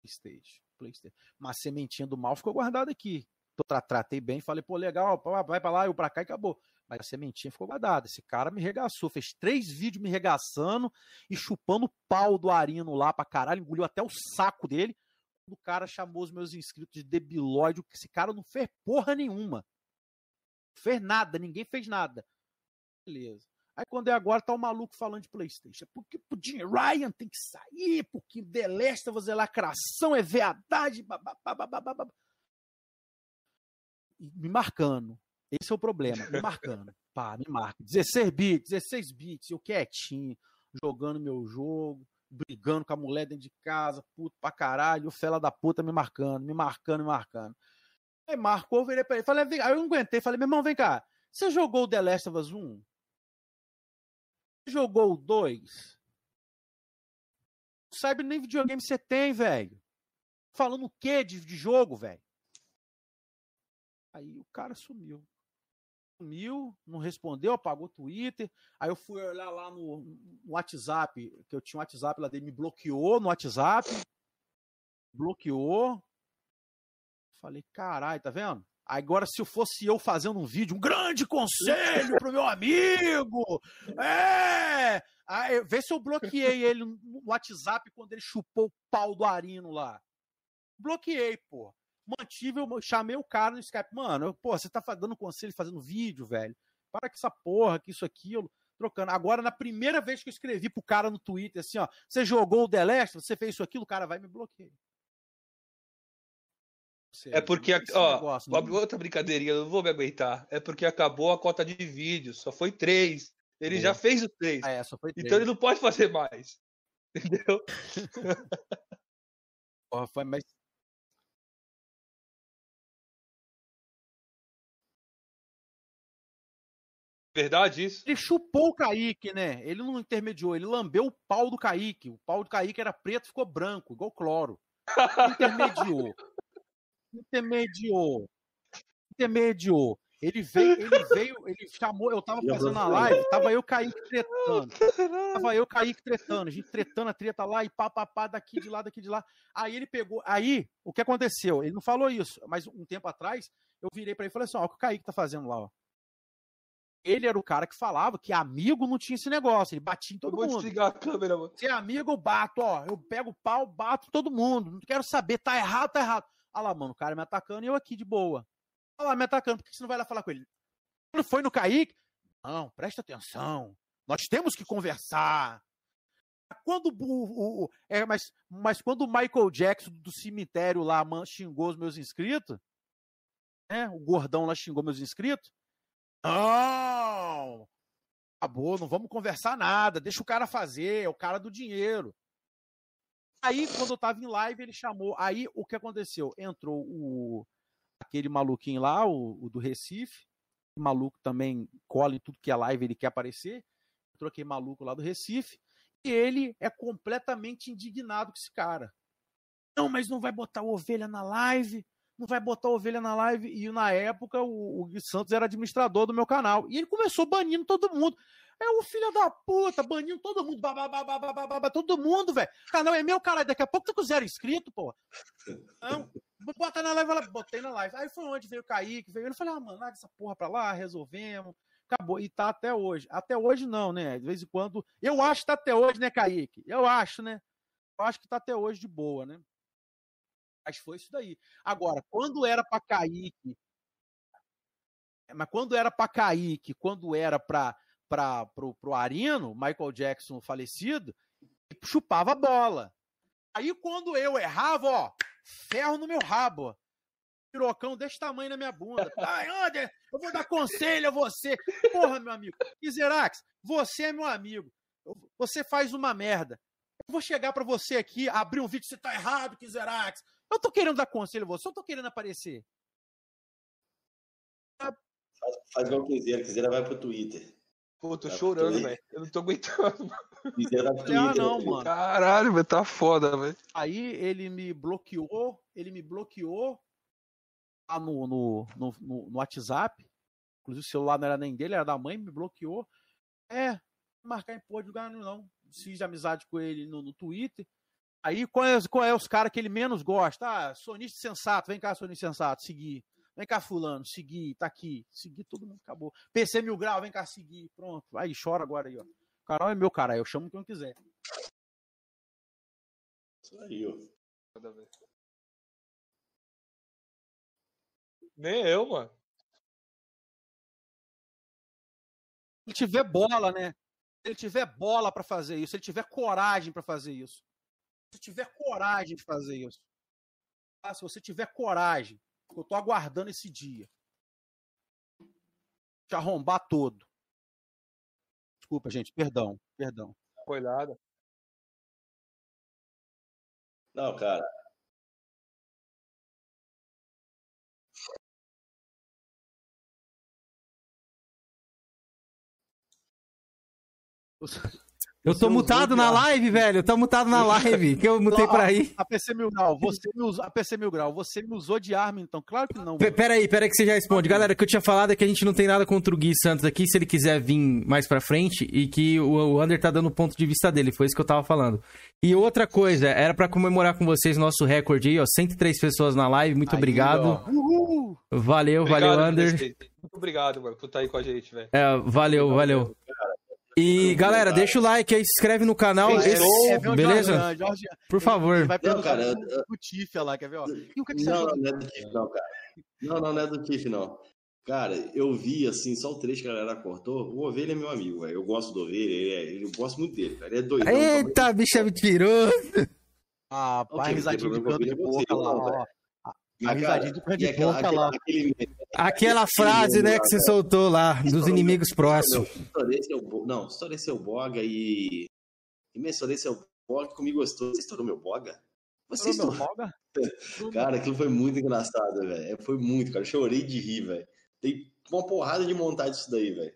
Playstation, Playstation. Mas a sementinha do mal ficou guardada aqui. tra tratei bem, falei, pô, legal, vai pra lá, eu pra cá e acabou. Mas a sementinha ficou guardada. Esse cara me regaçou, fez três vídeos me regaçando e chupando o pau do Arino lá pra caralho, engoliu até o saco dele. O cara chamou os meus inscritos de debilóide, esse cara não fez porra nenhuma. Não fez nada, ninguém fez nada. Beleza. Aí quando é agora, tá o maluco falando de Playstation. Porque o Jim Ryan tem que sair, porque The Last of Us é lacração, é verdade. Me marcando. Esse é o problema, me marcando. Pá, me marca. 16 bits, 16 bits, eu quietinho, jogando meu jogo, brigando com a mulher dentro de casa, puto pra caralho, o fela da puta me marcando, me marcando, me marcando. Aí marcou, eu virei pra ele, falei, aí eu não aguentei, falei, meu irmão, vem cá, você jogou o The Last of Us 1? Você jogou o 2? Não sabe nem videogame você tem, velho. Falando o que de, de jogo, velho? Aí o cara sumiu sumiu, não respondeu, apagou o Twitter. Aí eu fui olhar lá no, no, WhatsApp, que eu tinha um WhatsApp lá dele, me bloqueou no WhatsApp. Bloqueou. Falei, caralho, tá vendo? Agora, se eu fosse eu fazendo um vídeo, um grande conselho pro meu amigo! É! Aí, vê se eu bloqueei ele no WhatsApp quando ele chupou o pau do Arino lá. Bloqueei, pô mantive, eu chamei o cara no Skype, mano, pô, você tá dando conselho, fazendo vídeo, velho. Para com essa porra, que isso, aquilo, trocando. Agora, na primeira vez que eu escrevi pro cara no Twitter, assim, ó, você jogou o The Last, você fez isso, aquilo, o cara vai me bloquear. É porque, ó, negócio, não... outra brincadeirinha, eu não vou me aguentar. É porque acabou a cota de vídeos, só foi três. Ele é. já fez os três. Ah, é, então ele não pode fazer mais. Entendeu? Porra, foi, mas Verdade isso? Ele chupou o Kaique, né? Ele não intermediou, ele lambeu o pau do Kaique. O pau do Kaique era preto, ficou branco, igual cloro. Intermediou. intermediou. Intermediou. Ele veio, ele veio, ele chamou, eu tava fazendo a live, tava eu Kaique tretando. Tava eu Kaique tretando, a gente tretando a treta lá e pá, pá, pá, daqui de lá, daqui de lá. Aí ele pegou, aí, o que aconteceu? Ele não falou isso, mas um tempo atrás, eu virei para ele e falei assim, ó, o que o Kaique tá fazendo lá, ó ele era o cara que falava que amigo não tinha esse negócio, ele batia em todo eu mundo. Vou desligar a câmera, mano. Se é amigo, eu bato, ó. Eu pego o pau, bato todo mundo. Não quero saber, tá errado, tá errado. Olha lá, mano, o cara me atacando e eu aqui de boa. Olha lá, me atacando, por que você não vai lá falar com ele? Ele foi no Kaique? Não, presta atenção. Nós temos que conversar. Quando o, o, é, mas, mas quando o Michael Jackson do cemitério lá xingou os meus inscritos, né? O gordão lá xingou meus inscritos, não! Acabou, não vamos conversar nada, deixa o cara fazer, é o cara do dinheiro. Aí, quando eu tava em live, ele chamou. Aí, o que aconteceu? Entrou o aquele maluquinho lá, o, o do Recife. Maluco também cola em tudo que é live, ele quer aparecer. Entrou aquele maluco lá do Recife. E ele é completamente indignado com esse cara. Não, mas não vai botar ovelha na live não vai botar ovelha na live. E na época o, o Gui Santos era administrador do meu canal. E ele começou banindo todo mundo. É o filho da puta, banindo todo mundo, babá, todo mundo, velho. Canal é meu, caralho. Daqui a pouco tá com zero inscrito, pô. Não, bota na live, botei na live. Aí foi onde veio o Kaique, veio. Eu falei, ah, mano, larga essa porra pra lá, resolvemos. Acabou. E tá até hoje. Até hoje não, né? De vez em quando. Eu acho que tá até hoje, né, Kaique? Eu acho, né? Eu acho que tá até hoje de boa, né? Mas foi isso daí. Agora, quando era para Kaique. Mas quando era para Kaique, quando era para pro, pro Arino, Michael Jackson falecido, chupava a bola. Aí quando eu errava, ó, ferro no meu rabo. Pirocão desse tamanho na minha bunda. Ai, Ander, eu vou dar conselho a você. Porra, meu amigo. Iserax, você é meu amigo. Você faz uma merda. Eu vou chegar para você aqui, abrir um vídeo, você tá errado, Kizerax. Eu tô querendo dar conselho a você, eu tô querendo aparecer. Faz, faz igual o Quiseira, Quiseira vai pro Twitter. Pô, tô vai chorando, velho. Eu não tô aguentando. Quiseira vai pro ah, Twitter. Ah, não, mano. Caralho, velho, tá foda, velho. Aí ele me bloqueou, ele me bloqueou lá no, no, no, no, no WhatsApp. Inclusive o celular não era nem dele, era da mãe, me bloqueou. É, marcar em porra de lugar não. Fiz amizade com ele no, no Twitter. Aí, qual é, qual é os caras que ele menos gosta? Ah, sonista sensato, vem cá, sonista sensato, seguir. Vem cá, fulano, seguir, tá aqui. Seguir, todo mundo acabou. PC mil grau, vem cá seguir. Pronto. Aí, chora agora aí, ó. O canal é meu, cara. Eu chamo quem eu quiser. Isso aí, ó. Nada a ver. Nem eu, mano. ele tiver bola, né? Se ele tiver bola pra fazer isso, se ele tiver coragem pra fazer isso. Se tiver coragem de fazer isso. Ah, se você tiver coragem, eu tô aguardando esse dia. Te arrombar todo. Desculpa, gente, perdão, perdão. Foi nada. Não, cara. Eu tô mutado na live, velho. Eu tô mutado na live, que eu mutei pra aí. A PC Mil Grau, você me usou, a PC Mil Grau, você me usou de arma, então. Claro que não. P- Pera aí, pera aí que você já responde. Galera, o que eu tinha falado é que a gente não tem nada contra o Gui Santos aqui, se ele quiser vir mais pra frente, e que o, Under tá dando o ponto de vista dele, foi isso que eu tava falando. E outra coisa, era pra comemorar com vocês o nosso recorde aí, ó, 103 pessoas na live, muito obrigado. Uhul! Valeu, valeu, Obrigado, Under. Understate. Muito obrigado, mano, por estar aí com a gente, velho. É, valeu, valeu. E galera, deixa o like aí, se inscreve no canal, É, esse- é, o beleza? Jorge, Jorge, Por favor. Vai Não, perguntar cara, do, do Tiff lá, quer ver? Ó. E o que, que você Não, achou? não é do Tiff, não, cara. Não, não, não é do Tiff, não. Cara, eu vi, assim, só o trecho que a galera cortou. O Ovelha é meu amigo, velho. Eu gosto do Ovelha, ele é- ele- eu gosto muito dele, cara. Ele é doidão. Eita, bicha mentiroso. Ah, Ok, pá, não tem risadinha de canto de boca lá, não, ó. A risadinha de de aquela- boca aquela- lá. aquele- Aquela aquele frase, né, que você velho. soltou lá, dos inimigos próximos. Seu bo... Não, estourei seu boga e. E me estourei seu boga comigo gostou. Você estourou meu boga? Você Estourou meu estourou. Cara, aquilo foi muito engraçado, velho. É, Foi muito, cara. Eu chorei de rir, velho. Tem uma porrada de montagem disso daí, velho.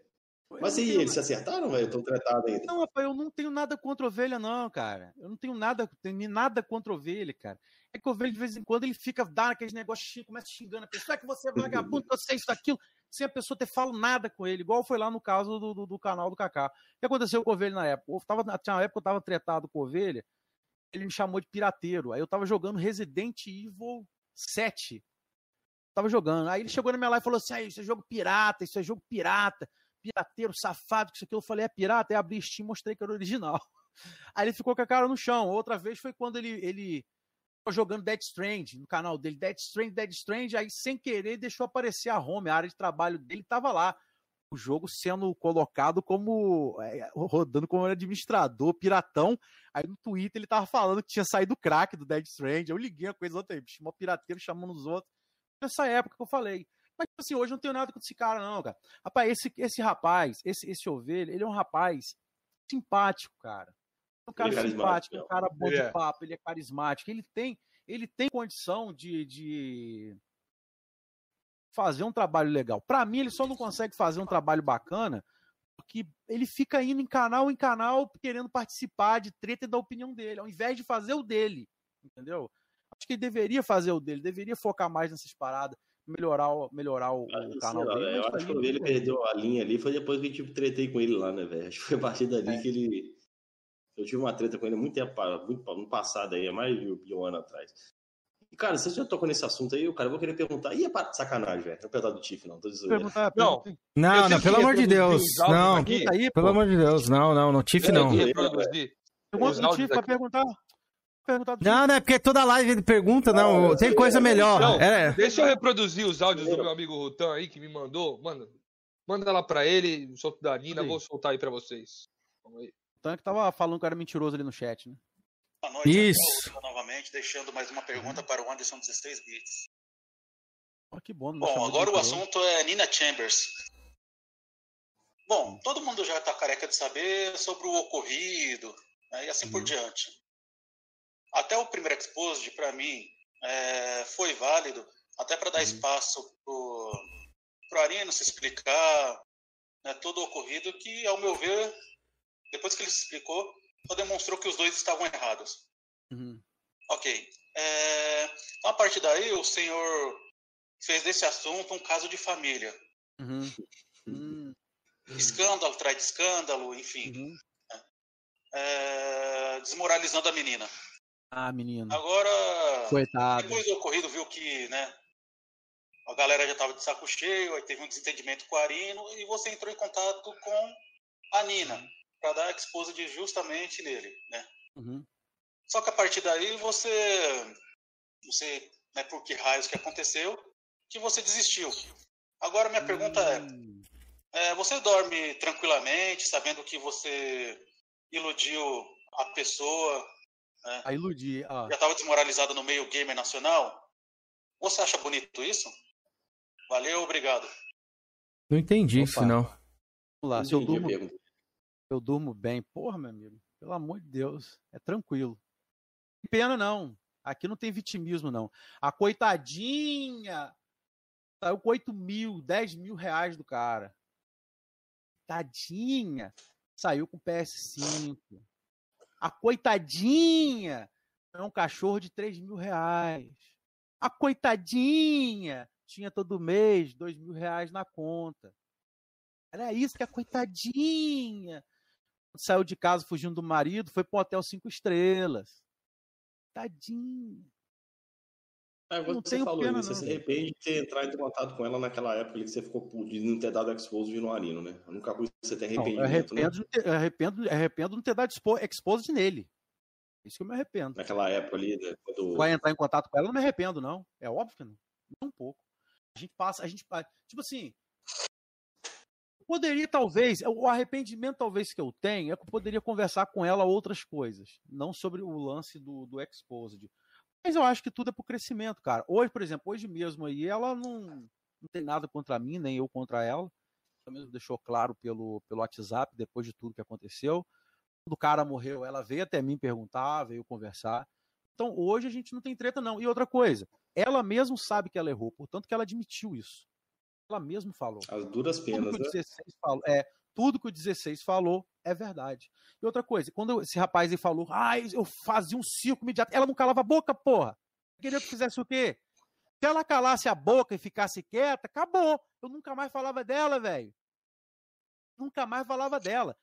Mas e eles se acertaram, velho? Estão tretados ainda. Não, rapaz, eu não tenho nada contra ovelha, não, cara. Eu não tenho nada, tenho nada contra ovelha, cara. É que ovelha, de vez em quando, ele fica dando aqueles negócios, começa xingando a pessoa, é que você é vagabundo, você é isso, aquilo, sem a pessoa ter falado nada com ele, igual foi lá no caso do, do, do canal do Kaká. O que aconteceu com o ovelha na época? Eu tava, tinha uma época que eu tava tretado com ovelha, ele me chamou de pirateiro. Aí eu tava jogando Resident Evil 7. Tava jogando. Aí ele chegou na minha live e falou assim: ah, isso é jogo pirata, isso é jogo pirata, pirateiro, safado, que isso aqui. Eu falei, é pirata? Aí abri Steam e mostrei que era original. Aí ele ficou com a cara no chão. Outra vez foi quando ele, ele jogando Dead Strand no canal dele. Dead Strand, Dead Strand, aí sem querer deixou aparecer a home, a área de trabalho dele tava lá. O jogo sendo colocado como. é, rodando como administrador, piratão. Aí no Twitter ele tava falando que tinha saído crack do Dead Strand. Eu liguei a coisa outra aí, chamou pirateiro chamando os outros. Nessa época que eu falei. Mas, tipo assim, hoje não tenho nada com esse cara, não, cara. Rapaz, esse, esse rapaz, esse, esse ovelha, ele é um rapaz simpático, cara. É um cara Ele é simpático, carismático, é um cara bom Ele de é. papo, ele é carismático, ele tem, ele tem condição de, de fazer um trabalho legal. Pra mim, ele só não consegue fazer um trabalho bacana porque ele fica indo em canal em canal querendo participar de treta e da opinião dele, ao invés de fazer o dele, entendeu? Acho que ele deveria fazer o dele, deveria focar mais nessas paradas, melhorar, o- melhorar o, o Sei canal lá, dele. eu acho que ele perdeu a linha ali, foi depois que eu tipo, tretei com ele lá, né, velho? Acho que foi a partir dali É. que ele. Eu tive uma treta com ele há muito tempo, muito no passado aí, há mais de de um ano atrás. E, cara, você já tocou nesse assunto aí, cara, eu vou querer perguntar. E é para sacanagem, velho? Não é perguntar do Tiff, não, tô dizendo. Não. Não, não, pelo amor de Deus. Não, aqui. Aí, pelo amor de Deus. Não, não, não, Tiff não. Pergunta do Tiff pra perguntar. Não, não é porque toda live ele pergunta, não. Tem coisa melhor. Não, É. deixa eu reproduzir os áudios do meu amigo Rutan aí que me mandou. Mano, manda lá pra ele, solto da Nina, vou soltar aí pra vocês. Vamos aí. O Tanque tava falando que era mentiroso ali no chat, né? Boa noite. Isso. aqui o Novamente, deixando mais uma pergunta para o Anderson 16 bits. Que bom. Bom, agora o assunto é Nina Chambers. Bom, todo mundo já está careca de saber sobre o ocorrido né, e assim por diante. Até o primeiro Exposed, para mim, é, foi válido, até para dar espaço pro, pro Arino se explicar né, todo o ocorrido, que, ao meu ver, depois que ele se explicou, só demonstrou que os dois estavam errados. Uhum. Ok. É, então, a partir daí, o senhor fez desse assunto um caso de família. Uhum. Hum, Escândalo atrás de escândalo, enfim. uhum. É, desmoralizando a menina. Ah, menino. Agora, Coitado. depois do ocorrido, viu que, né? a galera já estava de saco cheio, aí teve um desentendimento com o Arino e você entrou em contato com a Nina para dar exposed justamente nele, né? Uhum. Só que a partir daí você, você, né, por que raios que aconteceu, que você desistiu. Agora minha pergunta é, é, você dorme tranquilamente, sabendo que você iludiu a pessoa, né? A iludir. Ah. já estava desmoralizado no meio gamer nacional? Você acha bonito isso? Valeu, obrigado. Não entendi isso, não. Vamos lá, se eu durmo, eu durmo bem. Porra, meu amigo, pelo amor de Deus, é tranquilo. Pena, não. Aqui não tem vitimismo, não. A coitadinha saiu com 8 mil, 10 mil reais do cara. Tadinha saiu com PS5. A coitadinha é um cachorro de 3 mil reais. A coitadinha tinha todo mês 2 mil reais na conta. Era isso que a coitadinha saiu de casa fugindo do marido, foi para um hotel cinco estrelas. Tadinho. É, Não você tenho falou pena, isso, não. você se arrepende de ter entrado em contato com ela naquela época ali que você ficou de não ter dado exposed no Arino, né? A única coisa que você tem Não, arrependimento, né? arrependo, ter- eu arrependo, arrependo de não ter dado expo, exposed nele. Isso que eu me arrependo. Naquela época ali, né? Quando... Vai entrar em contato com ela, eu não me arrependo, não. É óbvio que não. Nem um pouco. A gente passa, a gente. Tipo assim. Poderia, talvez, o arrependimento talvez que eu tenho é que eu poderia conversar com ela outras coisas, não sobre o lance do, do Exposed. Mas eu acho que tudo é pro crescimento, cara. Hoje, por exemplo, hoje mesmo aí, ela não, não tem nada contra mim, nem eu contra ela. Ela mesmo deixou claro pelo, pelo WhatsApp, depois de tudo que aconteceu. Quando o cara morreu, ela veio até mim perguntar, veio conversar. Então, hoje a gente não tem treta, não. E outra coisa, ela mesmo sabe que ela errou, portanto que ela admitiu isso. Ela mesmo falou. As duras Tudo penas, que o né? 16 falou, é, tudo que o 16 falou é verdade. E outra coisa, quando esse rapaz aí falou, ai, eu fazia um circo imediato, ela não calava a boca, porra. Queria que fizesse o quê? Se ela calasse a boca e ficasse quieta, acabou. Eu nunca mais falava dela, velho. Nunca mais falava dela.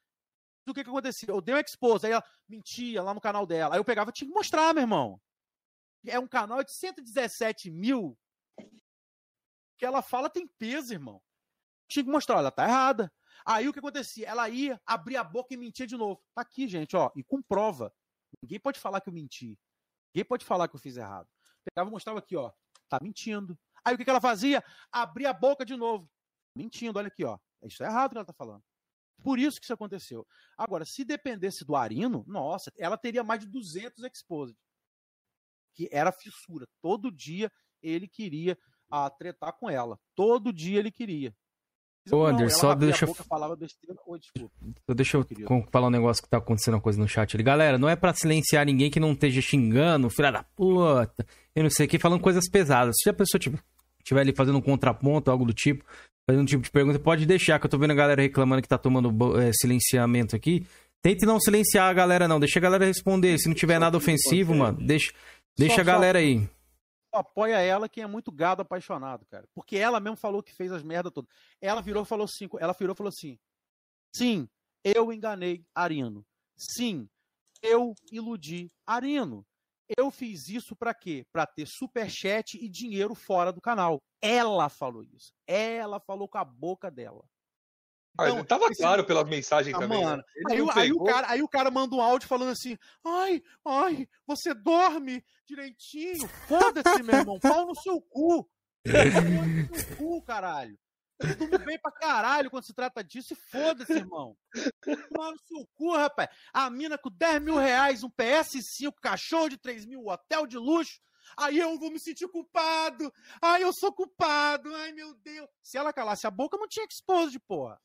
O que que acontecia? Eu dei um expose, aí ela mentia lá no canal dela. Aí eu pegava, tinha que mostrar, meu irmão. É um canal de 117 mil que ela fala tem peso, irmão. Tinha que mostrar, ela tá errada. Aí o que acontecia? Ela ia, abria a boca e mentia de novo. Tá aqui, gente, ó, e com prova. Ninguém pode falar que eu menti. Ninguém pode falar que eu fiz errado. Pegava e mostrava aqui, ó, tá mentindo. Aí o que que ela fazia? Abria a boca de novo. Mentindo, olha aqui, ó. Isso é errado que ela tá falando. Por isso que isso aconteceu. Agora, se dependesse do Arino, nossa, ela teria mais de 200 exposed. Que era fissura. Todo dia ele queria a tretar com ela. Todo dia ele queria. Ô, ela só deixa eu- boca, falava besteira. Oi, desculpa. Deixa eu falar um negócio que tá acontecendo uma coisa no chat ali. Galera, não é pra silenciar ninguém que não esteja xingando, filha da puta, eu não sei o que, falando coisas pesadas. Se a pessoa tipo, estiver ali fazendo um contraponto, algo do tipo, fazendo um tipo de pergunta, pode deixar, que eu tô vendo a galera reclamando que tá tomando eh, silenciamento aqui. Tente não silenciar a galera, não. Deixa a galera responder. Se não tiver nada ofensivo, mano, deixa, deixa a galera aí. Apoia ela quem é muito gado apaixonado, cara. Porque ela mesmo falou que fez as merdas todas. Ela virou falou assim, ela virou falou assim: "Sim, eu enganei Arino. Sim, eu iludi Arino. Eu fiz isso pra quê? Pra ter superchat e dinheiro fora do canal. Ela falou isso. Ela falou com a boca dela. Ah, tava esse- claro pela mensagem Ah, também. né? mano, Ele aí, não o- aí o cara, aí o cara manda um áudio falando assim: ai, ai, você dorme direitinho? Foda-se, meu irmão, pau no seu cu. Pau no seu cu, caralho. Eu durmo bem pra caralho quando se trata disso e foda-se, irmão. Pau no seu cu, rapaz. A mina com 10 mil reais, um PS5, cachorro de 3 mil, hotel de luxo. Aí eu vou me sentir culpado. Ai, eu sou culpado. Ai, meu Deus. Se ela calasse a boca, não tinha exposed, porra.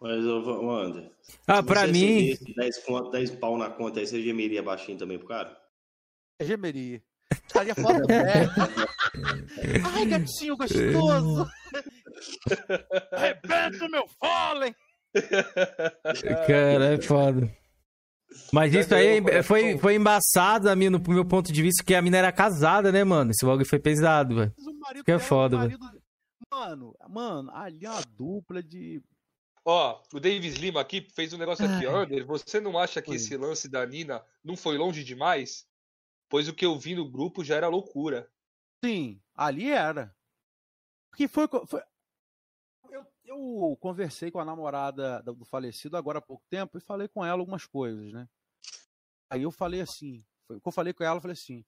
Mas, ô, Ander, Ah, pra mim- recebesse 10, conto, 10 pau na conta aí, você gemeria baixinho também pro cara? É gemeria. Estaria fora do pé. Ai, gatinho gostoso. Arrebenta meu fôlei. Cara, é foda. Mas isso aí ganhou, foi, foi embaçado a mim, no meu ponto de vista, que a mina era casada, né, mano? Esse bagulho foi pesado, velho. Que é foda, velho. Mano, mano, ali é uma dupla de. Ó, o Davis Lima aqui fez um negócio aqui, Ai. Ander. Você não acha que esse lance da Nina não foi longe demais? Pois o que eu vi no grupo já era loucura. Sim, ali era. Porque foi, foi eu, eu conversei com a namorada do falecido agora há pouco tempo e falei com ela algumas coisas, né? Aí eu falei assim, foi o que eu falei com ela, eu falei assim,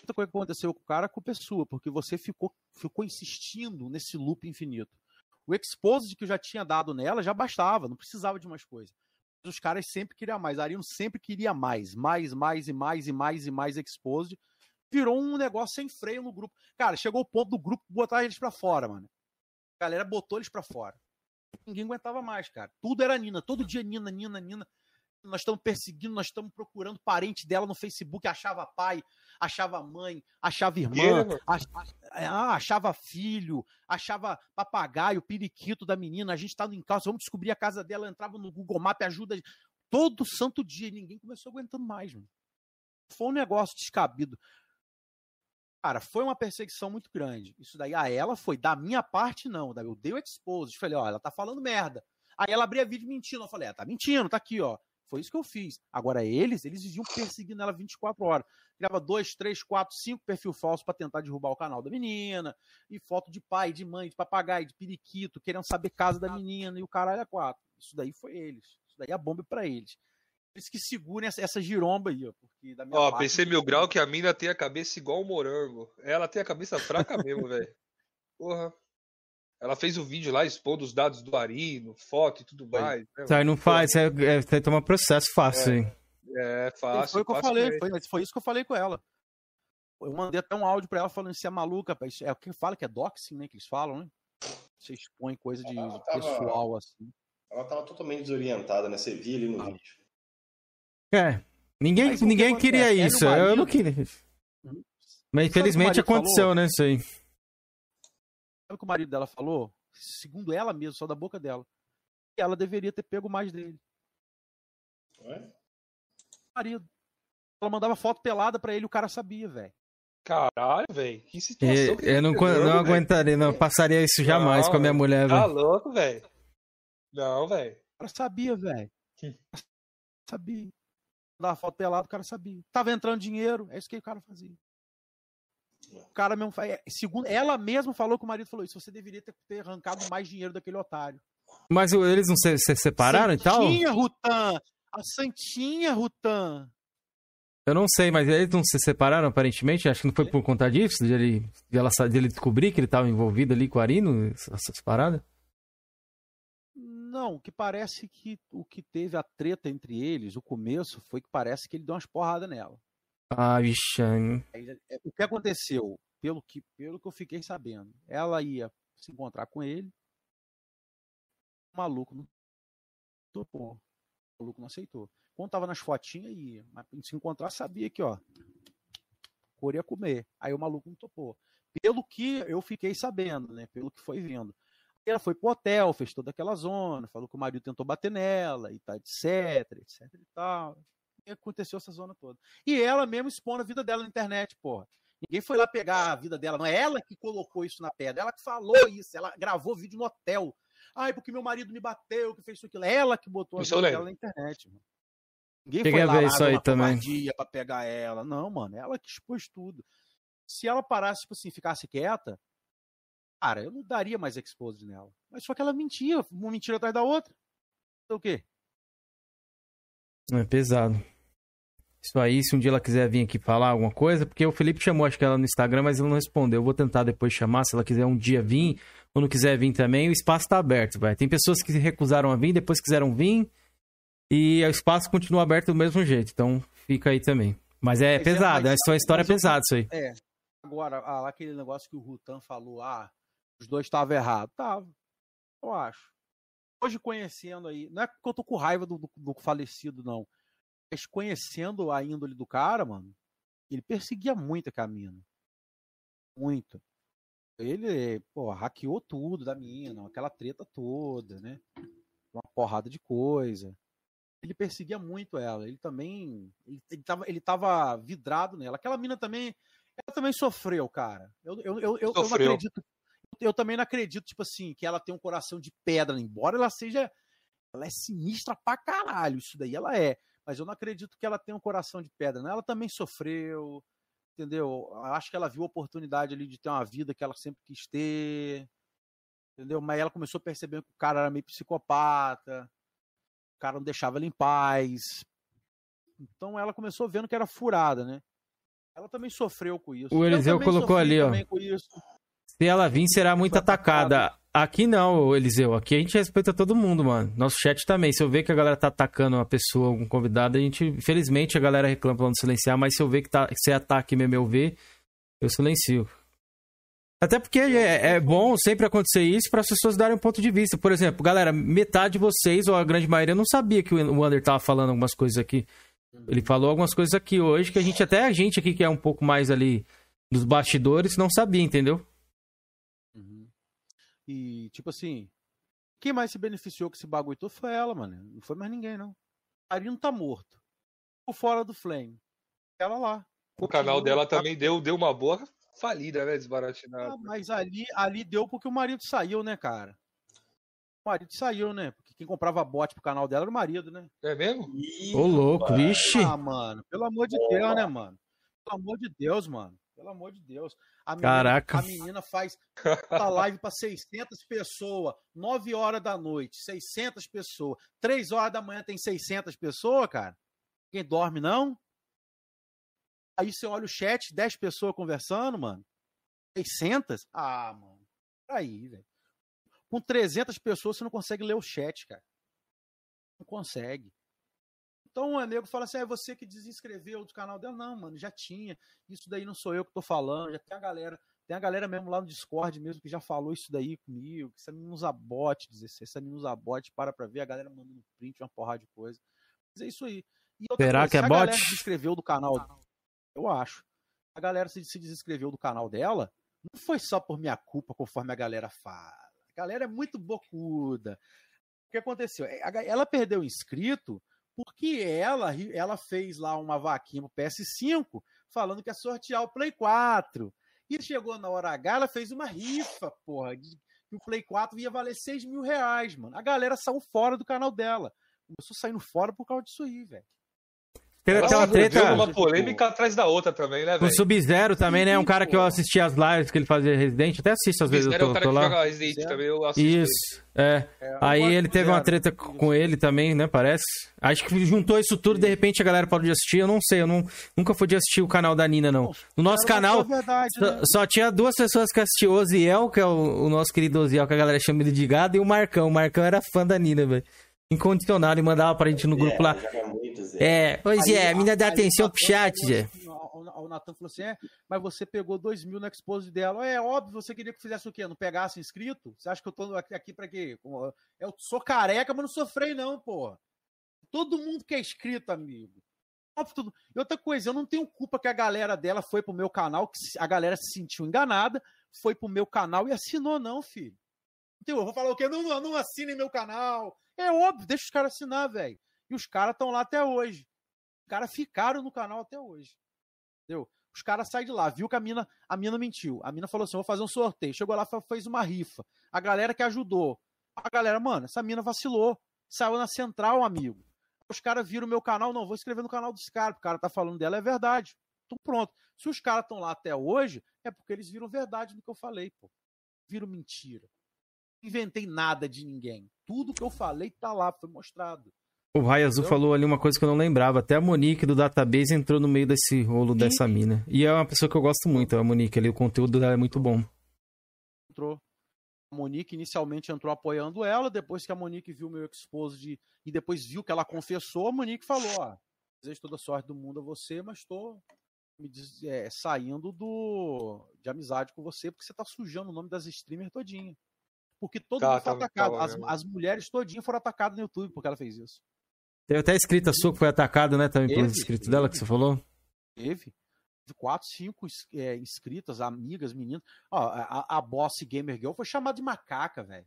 outra coisa que aconteceu com o cara, a culpa é sua, porque você ficou, ficou insistindo nesse loop infinito. O exposed que eu já tinha dado nela já bastava, não precisava de mais coisas. Os caras sempre queriam mais, a sempre queria mais, mais, mais e mais e mais e mais exposed. Virou um negócio sem freio no grupo. Cara, chegou o ponto do grupo botar eles para fora, mano. A galera botou eles para fora. Ninguém aguentava mais, cara. Tudo era Nina, todo dia Nina, Nina, Nina nós estamos perseguindo, nós estamos procurando parente dela no Facebook, achava pai, achava mãe, achava irmã, ah, achava filho, achava papagaio, periquito da menina, a gente estava em casa, vamos descobrir a casa dela, entrava no Google Map, ajuda todo santo dia, ninguém começou aguentando mais, mano. Foi um negócio descabido. Cara, foi uma perseguição muito grande. Isso daí, a ela foi, da minha parte, não. Eu dei o expose, falei, ó, ela tá falando merda. Aí ela abria vídeo mentindo. Eu falei, é, tá mentindo, tá aqui, ó. Foi isso que eu fiz. Agora, eles, eles viviam perseguindo ela 24 horas. Criava dois, três, quatro, cinco perfil falsos para tentar derrubar o canal da menina. E foto de pai, de mãe, de papagaio, de periquito, querendo saber casa da menina e o caralho é quatro. Isso daí foi eles. Isso daí é a bomba para eles. Eles que segurem essa, essa giromba aí, ó. Porque da minha ó, parte, pensei mil grau que a mina tem a cabeça igual o morango. Ela tem a cabeça fraca mesmo, velho. Porra. Ela fez o vídeo lá expondo os dados do Arino, foto e tudo mais. Né? Aí não faz, é, é, você toma processo fácil, hein? É, é fácil. Foi o que eu falei, foi, foi isso que eu falei com ela. Eu mandei até um áudio pra ela falando se é maluca. É o que fala que é doxing, né? Que eles falam, né? Você expõe coisa de Ela tava- pessoal assim. Ela tava totalmente desorientada, né? Você via ali no vídeo. É. Ninguém, Mas o que ninguém queria isso. Eu não marido- queria. Mas que o infelizmente marido aconteceu, falou? né? Isso aí. Sabe o que o marido dela falou? Segundo ela mesma, só da boca dela. Que ela deveria ter pego mais dele. Ué? Marido. Ela mandava foto pelada pra ele, o cara sabia, velho. Caralho, velho. Que situação. Eu, que eu não, tá não aguentaria, não passaria isso jamais Não, com a minha mulher, Tá velho. louco, velho. Não, velho. O cara sabia, velho. Sabia. Mandava foto pelada, o cara sabia. Tava entrando dinheiro, é isso que o cara fazia. O cara mesmo é, segundo ela mesma falou que o marido falou isso. Você deveria ter, ter arrancado mais dinheiro daquele otário. Mas eles não se, se separaram e tal? Santinha, Rutan! A Santinha, Rutan! Eu não sei, mas eles não se separaram aparentemente? Acho que não foi por conta disso, de ele, de ela, de ele descobrir que ele estava envolvido ali com o Arino, essas paradas? Não, o que parece que o que teve a treta entre eles, o começo, foi que parece que ele deu umas porradas nela. Vixe. hein? Aí, é, O que aconteceu? Pelo que, pelo que eu fiquei sabendo, ela ia se encontrar com ele, o maluco não topou. O maluco não aceitou. Quando tava nas fotinhas, ia. Mas se encontrar, sabia que, ó, cor ia comer. Aí o maluco não topou. Pelo que eu fiquei sabendo, né? Pelo que foi vendo. Ela foi pro hotel, fez toda aquela zona, falou que o marido tentou bater nela, e tá, etc, etc e tal. E aconteceu essa zona toda. E ela mesmo expondo a vida dela na internet, porra. Ninguém foi lá pegar a vida dela, não é ela que colocou isso na pedra, ela que falou isso, ela gravou vídeo no hotel. Ai, porque meu marido me bateu, que fez isso aquilo. É ela que botou a Isso vida dela na internet, mano. Ninguém Cheguei foi lá, ver lá isso aí também. pra pegar ela. Não, mano, ela que expôs tudo. Se ela parasse, tipo assim, ficasse quieta, cara, eu não daria mais exposed nela. Mas só que ela mentia, uma mentira atrás da outra. Então o quê? É pesado. Isso aí, se um dia ela quiser vir aqui falar alguma coisa, porque o Felipe chamou, acho que ela no Instagram, mas ele não respondeu. Eu vou tentar depois chamar, se ela quiser um dia vir, ou não quiser vir também, o espaço tá aberto, vai. Tem pessoas que se recusaram a vir, depois quiseram vir, e o espaço continua aberto do mesmo jeito, então fica aí também. Mas é Mas pesado, mas- é uma história pesada isso aí. É. Agora, ah, lá aquele negócio que o Rutan falou, ah, os dois estavam errados. Tava. Eu acho. Hoje conhecendo aí, não é porque eu tô com raiva do, do, do falecido, não. Mas conhecendo a índole do cara, mano, ele perseguia muito a mina. Muito. Ele, pô, hackeou tudo da mina, aquela treta toda, né? Uma porrada de coisa. Ele perseguia muito ela. Ele também. Ele, ele, tava, ele tava vidrado nela. Aquela mina também. Ela também sofreu, cara. Eu, eu, eu, eu, eu não acredito. Eu também não acredito, tipo assim, que ela tem um coração de pedra, embora ela seja. Ela é sinistra pra caralho, isso daí ela é. Mas eu não acredito que ela tenha um coração de pedra, né? Ela também sofreu, entendeu? Eu Acho que ela viu a oportunidade ali de ter uma vida que ela sempre quis ter. Entendeu? Mas ela começou a perceber que o cara era meio psicopata, o cara não deixava ela em paz. Então ela começou vendo que era furada, né? Ela também sofreu com isso. O Eu Eliseu colocou ali, ó. também com isso. Se ela vir, será muito atacada. Aqui não, Eliseu. Aqui a gente respeita todo mundo, mano. Nosso chat também. Se eu ver que a galera tá atacando uma pessoa, algum convidado, a gente. Infelizmente a galera reclama falando silenciar, mas se eu ver que, tá, que você ataque mesmo eu ver, eu silencio. Até porque é, é bom sempre acontecer isso para as pessoas darem um ponto de vista. Por exemplo, galera, metade de vocês, ou a grande maioria, não sabia que o Wander tava falando algumas coisas aqui. Ele falou algumas coisas aqui hoje que a gente, até a gente aqui que é um pouco mais ali dos bastidores, não sabia, entendeu? E, tipo assim, quem mais se beneficiou com esse bagulho todo foi ela, mano. Não foi mais ninguém, não. Arino tá morto. Ficou fora do Flame. Ela lá. O canal dela também deu, deu uma boa falida, né? Desbaratinada. Ah, mas ali, ali deu porque o marido saiu, né, cara? O marido saiu, né? Porque quem comprava bot pro canal dela era o marido, né? É mesmo? Ô, louco, vixe. Ah, mano, pelo amor de Deus, né, mano? Pelo amor de Deus, mano. Pelo amor de Deus. A menina, Caraca. A menina faz a live pra 600 pessoas, 9 horas da noite, 600 pessoas. 3 horas da manhã tem 600 pessoas, cara. Quem dorme, não? Aí você olha o chat, 10 pessoas conversando, mano. 600? Ah, mano. Aí, velho. Com 300 pessoas você não consegue ler o chat, cara. Não consegue. Então o nego fala assim: é você que desinscreveu do canal dela. Não, mano, já tinha. Isso daí não sou eu que tô falando. Já tem a galera. Tem a galera mesmo lá no Discord mesmo que já falou isso daí comigo. Que essa menina usa bot, 16. Essa menina usa bot, para pra ver. A galera mandando print, uma porrada de coisa. Mas é isso aí. E outra Será que é se a bot? galera se desinscreveu do canal. Eu acho. A galera se, se desinscreveu do canal dela. Não foi só por minha culpa, conforme a galera fala. A galera é muito bocuda. O que aconteceu? É, Ela perdeu inscrito porque ela, ela fez lá uma vaquinha pro PS5 falando que ia sortear o Play 4. E chegou na hora H, ela fez uma rifa, porra, de que o Play 4 ia valer 6 mil reais, mano. A galera saiu fora do canal dela. Começou saindo fora por causa disso aí, velho. Teve Ela aquela treta. numa polêmica atrás da outra também, né, O velho? Sub-Zero também, né? Um cara que eu assisti as lives que ele fazia Resident, até assisto às vezes, eu o tô, cara tô que lá. joga Resident também, eu assisto Isso, é. Aí ele teve uma treta com ele também, né? Parece. Acho que juntou isso tudo, de repente a galera parou de assistir. Eu não sei, eu não, nunca fui de assistir o canal da Nina, não. No nosso canal, É verdade, só, né? só tinha duas pessoas que assistiam: o Oziel, que é o, o nosso querido Oziel, que a galera chama ele de gado, e o Marcão. O Marcão era fã da Nina, velho. Incondicionado, e mandava pra gente no grupo lá. É, ô Zé, a mina dá Aí atenção pro chat, Zé. assim, ó, O Natan falou assim: é, mas você pegou 2 mil no expose dela. É óbvio, você queria que fizesse o quê? Não pegasse inscrito? Você acha que eu tô aqui, aqui pra quê? Eu sou careca, mas não sofrei, não, porra. Todo mundo que é inscrito, amigo. E outra coisa, eu não tenho culpa que a galera dela foi pro meu canal, que a galera se sentiu enganada, foi pro meu canal e assinou, não, filho. Então, eu vou falar o quê? Não, não, não assinem meu canal. É óbvio, deixa os caras assinar, velho. E os caras estão lá até hoje. Os caras ficaram no canal até hoje. Entendeu? Os caras saem de lá, viu que a mina, a mina mentiu. A mina falou assim: vou fazer um sorteio. Chegou lá, fez uma rifa. A galera que ajudou. A galera, mano, essa mina vacilou. Saiu na central, amigo. Os caras viram o meu canal, não, vou escrever no canal dos caras. O cara tá falando dela, é verdade. Então pronto. Se os caras estão lá até hoje, é porque eles viram verdade no que eu falei, pô. Viram mentira. Não inventei nada de ninguém. Tudo que eu falei tá lá, foi mostrado. O Rai Azul falou ali uma coisa que eu não lembrava. Até a Monique do Database entrou no meio desse rolo dessa mina. E é uma pessoa que eu gosto muito, a Monique ali. O conteúdo dela é muito bom. entrou. A Monique inicialmente entrou apoiando ela, depois que a Monique viu meu expose de, e depois viu que ela confessou, a Monique falou: ó, desejo toda a sorte do mundo a você, mas estou me des- é, saindo do de amizade com você, porque você tá sujando o nome das streamers todinha. Porque todo Tá, mundo foi tá, atacado. tá, as, as mulheres todinhas foram atacadas no YouTube porque ela fez isso. Teve até a escrita sua que foi atacada, né? Também pelos Teve, inscritos dela que você falou. Teve. Teve quatro, cinco é, inscritas, amigas, meninas. Ó, a, a- Boss Gamer Girl foi chamada de macaca, velho.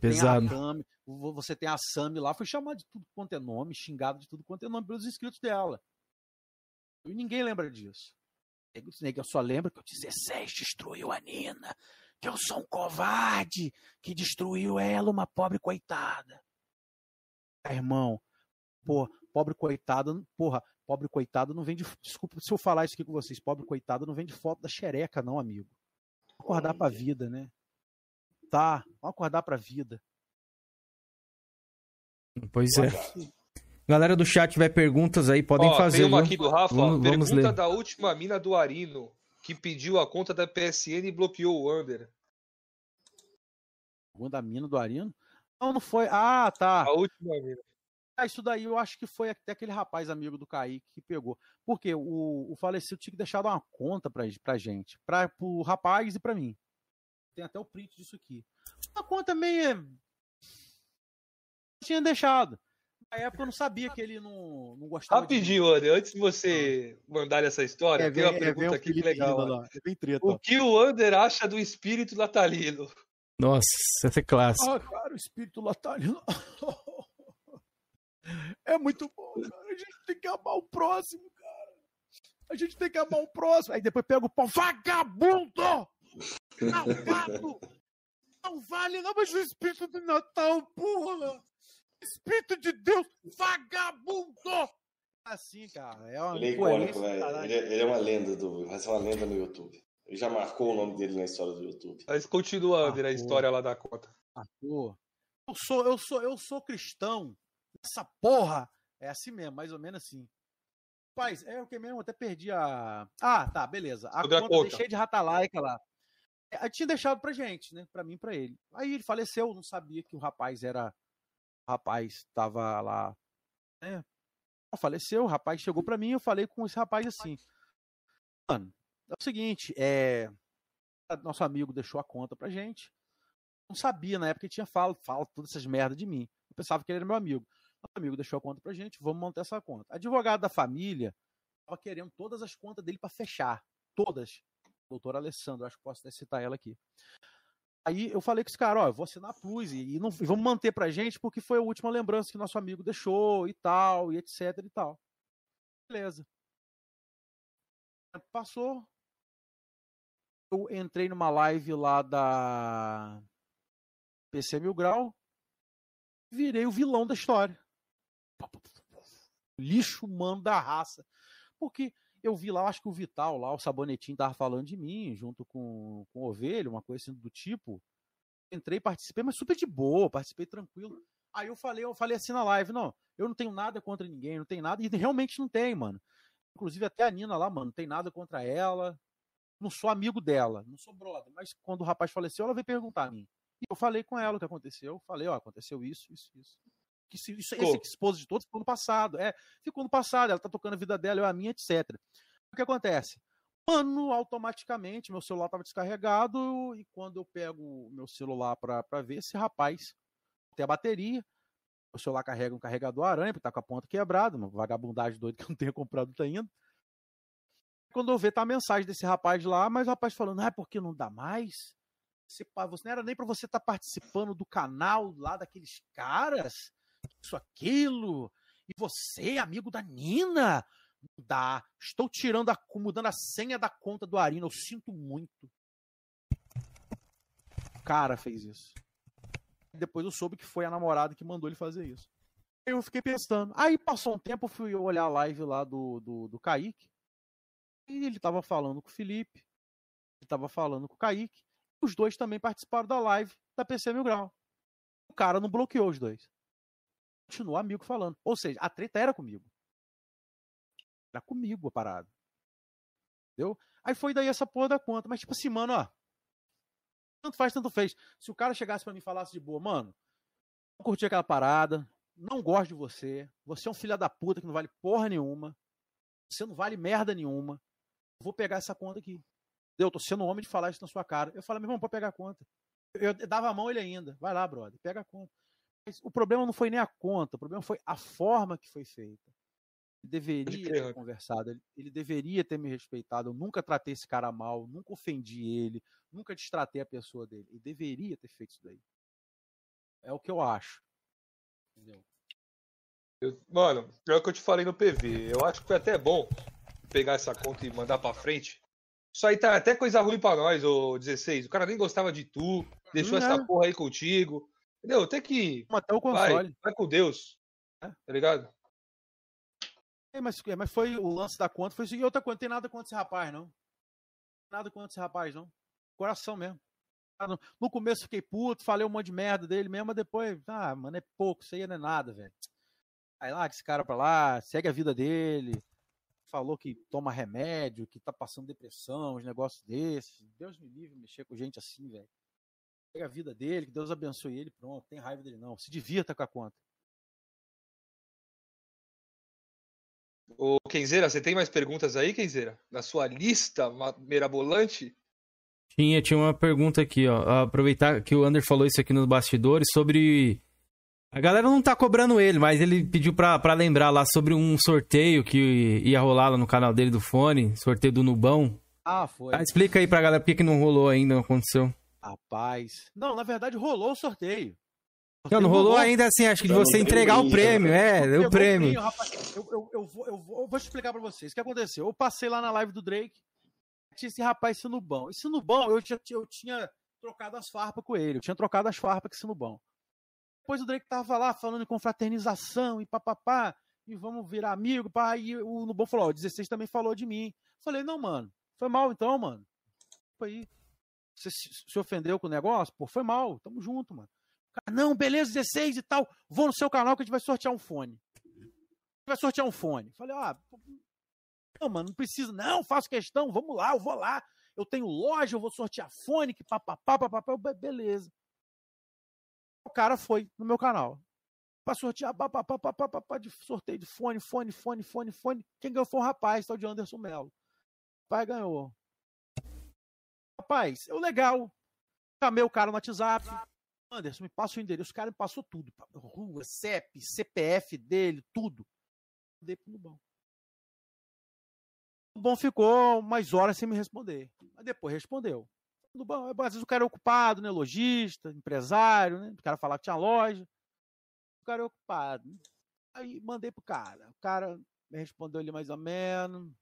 Pesado. Tem você tem a Sami lá, foi chamada de tudo quanto é nome, xingado de tudo quanto é nome pelos inscritos dela. E ninguém lembra disso. Nego só lembra que o 16 destruiu a Nina, que eu sou um covarde que destruiu ela, uma pobre coitada. Ah, irmão, pô, pobre coitada, porra, pobre coitada não vem de. Desculpa se eu falar isso aqui com vocês, pobre coitada não vem de foto da xereca, não, amigo. Acordar pra vida, né? Tá, vamos acordar pra vida. Pois é. Galera do chat tiver perguntas aí, podem Ó, fazer. Tem uma viu? aqui do Rafa, Vamos, vamos pergunta ler. da última mina do Arino, que pediu a conta da PSN e bloqueou o Under. Segunda mina do Arino? Não, não foi. Ah, tá. A última mina. Ah, isso daí eu acho que foi até aquele rapaz amigo do Kaique que pegou. Porque o, o falecido tinha que deixar uma conta pra, pra gente. Pra, pro rapaz e pra mim. Tem até o print disso aqui. Uma conta meio. Tinha deixado. Na época eu não sabia que ele não, não gostava Rapidinho, Under, antes de você mandar essa história, É, tem uma é, pergunta o aqui que Felipe legal. Lá, é bem treta, o que o Under acha do espírito natalino? Nossa, essa é clássica. Ah, cara, o espírito latalino. É muito bom, cara. A gente tem que amar o próximo, cara. A gente tem que amar o próximo. Aí depois pega o pau. Vagabundo! Malvado! Não vale, não, mas o espírito do Natal, porra! Espírito de Deus, vagabundo! Assim, cara, é uma Ele é icônico, velho. Ele, é- ele é uma lenda do. Vai ser uma lenda no YouTube. Ele já marcou o nome dele na história do YouTube. Mas continua, Under, a história lá da conta. Pô. Eu sou, eu sou, eu sou cristão. Essa porra é assim mesmo, mais ou menos assim. Paz, é o que mesmo? Eu até perdi a. Ah, tá, beleza. A Sobre a conta, conta. deixei de ratalaica lá. É, Eu tinha deixado pra gente, né? Pra mim e pra ele. Aí ele faleceu, eu não sabia que o rapaz era. O rapaz tava lá. Né? Faleceu, o rapaz chegou pra mim, eu falei com esse rapaz assim. Mano, é o seguinte, é. Nosso amigo deixou a conta pra gente não sabia na época que tinha fala, fala todas essas merdas de mim. Eu pensava que ele era meu amigo. Nosso amigo deixou a conta pra gente, vamos manter essa conta. Advogado da família estava querendo todas as contas dele para fechar. Todas. Doutor Alessandro, acho que posso até citar ela aqui. Aí eu falei com esse cara, ó, eu vou assinar a Plus e, e não, e vamos manter pra gente porque foi a última lembrança que nosso amigo deixou e tal, e etc e tal. Beleza. Passou. Eu entrei numa live lá da PC Mil Grau, virei o vilão da história. Lixo humano da raça. Porque eu vi lá, acho que o Vital lá, o Sabonetinho, tava falando de mim, junto com, com o Ovelho, uma coisa assim do tipo. Entrei, participei, mas super de boa, participei tranquilo. Aí eu falei, eu falei assim na live, não, eu não tenho nada contra ninguém, não tem nada, e realmente não tem, mano. Inclusive até a Nina lá, mano, não tem nada contra ela. Não sou amigo dela, não sou brother. Mas quando o rapaz faleceu, ela veio perguntar a mim. E eu falei com ela o que aconteceu. Falei, ó, aconteceu isso, isso, isso. Que se, isso esse esposo de todos ficou no passado. É, ficou no passado, ela tá tocando a vida dela, eu a minha, etc. O que acontece? Mano, automaticamente, meu celular tava descarregado e quando eu pego o meu celular pra, pra ver, esse rapaz tem a bateria, o celular carrega um carregador aranha, porque tá com a ponta quebrada, uma vagabundagem doida que eu não tenho comprado ainda. Quando eu ver, tá a mensagem desse rapaz lá, mas o rapaz falando, ah, porque não dá mais? Você, você não era nem pra você estar participando do canal lá daqueles caras? Isso, aquilo. E você, amigo da Nina? Não dá. Estou tirando a, mudando a senha da conta do Arina. Eu sinto muito. O cara fez isso. Depois eu soube que foi a namorada que mandou ele fazer isso. Eu fiquei pensando. Aí passou um tempo, fui olhar a live lá do, do, do Kaique. E ele tava falando com o Felipe. Ele tava falando com o Kaique. Os dois também participaram da live da PC Mil Grau. O cara não bloqueou os dois. Continuou amigo falando. Ou seja, a treta era comigo. Era comigo a parada. Entendeu? Aí foi daí essa porra da conta. Mas tipo assim, mano, ó. Tanto faz, tanto fez. Se o cara chegasse pra mim e falasse de boa, mano, não curti aquela parada, não gosto de você, você é um filho da puta que não vale porra nenhuma, você não vale merda nenhuma, vou pegar essa conta aqui. Eu tô sendo homem de falar isso na sua cara. Eu falei, meu irmão, pode pegar a conta. Eu dava a mão ele ainda. Vai lá, brother, pega a conta. Mas o problema não foi nem a conta, o problema foi a forma que foi feita. Ele deveria ter conversado, ele, ele deveria ter me respeitado. Eu nunca tratei esse cara mal, nunca ofendi ele, nunca destratei a pessoa dele. Ele deveria ter feito isso daí. É o que eu acho. Entendeu? Eu- mano, é o que eu te falei no PV. Eu acho que foi até bom pegar essa conta e mandar pra frente. Isso aí tá até coisa ruim pra nós, ô 16. O cara nem gostava de tu, deixou Hum, essa porra aí contigo. Entendeu? Tem que. Até o Vai, console. vai com Deus. Tá ligado? É, mas, é, mas foi o lance da conta, foi isso. E outra coisa, não tem nada contra esse rapaz, não. Nada contra esse rapaz, não. Coração mesmo. No- No começo fiquei puto, falei um monte de merda dele mesmo, mas depois, ah, mano, é pouco, isso aí não é nada, velho. Aí lá, esse cara pra lá, segue a vida dele. Falou que toma remédio, que tá passando depressão, uns negócios desses. Deus me livre mexer com gente assim, velho. Segue a vida dele, que Deus abençoe ele, pronto, tem raiva dele não. Se divirta com a conta. Ô, Kenzeira, você tem mais perguntas aí, Kenzeira? Na sua lista mirabolante? Tinha, tinha uma pergunta aqui, ó. Aproveitar que o Ander falou isso aqui nos bastidores sobre. A galera não tá cobrando ele, mas ele pediu pra, pra lembrar lá sobre um sorteio que ia rolar lá no canal dele do fone, sorteio do Nubão. Ah, foi. Ah, explica aí pra galera por que, que não rolou ainda, não aconteceu. Rapaz. Não, na verdade rolou o sorteio. Não, não rolou ainda assim, acho que de você entregar o prêmio, é, Pegou o prêmio. Eu, eu, eu, vou, eu, vou, eu vou te explicar pra vocês. O que aconteceu? Eu passei lá na live do Drake, tinha esse rapaz Sinubão. Esse Sinubão, eu, já, eu tinha trocado as farpas com ele. Eu tinha trocado as farpas com esse Sinubão. Depois o Drake tava lá falando em confraternização e papapá, e vamos virar amigo, pá. E o Nubão falou: Ó, o 16 também falou de mim. Falei: Não, mano, foi mal então, mano. Aí. Você se, ofendeu com o negócio? Pô, foi mal, tamo junto, mano. Cara, não, beleza, 16 e tal. Vou no seu canal que a gente vai sortear um fone. Vai sortear um fone. Falei, ah, pô, não, mano, não precisa, não, faço questão, vamos lá, eu vou lá. Eu tenho loja, eu vou sortear fone, que papapá, papapá, eu, "Be- beleza. O cara foi no meu canal. Pra sortear, papapá, papapá, de sorteio de fone, fone, fone, fone, fone. Quem ganhou foi um rapaz, tal de Anderson Melo. Pai ganhou. Rapaz, eu legal. Chamei o cara no WhatsApp. Anderson, me passa o endereço. O cara me passou tudo. Rua, CEP, CPF dele, tudo. Mandei pro Nubão. O Nubão ficou umas horas sem me responder. Mas depois respondeu. Nubão, às vezes o cara é ocupado, né? Lojista, empresário, né? O cara falar que tinha loja. O cara é ocupado. né? Aí mandei pro cara. O cara me respondeu ali mais ou menos.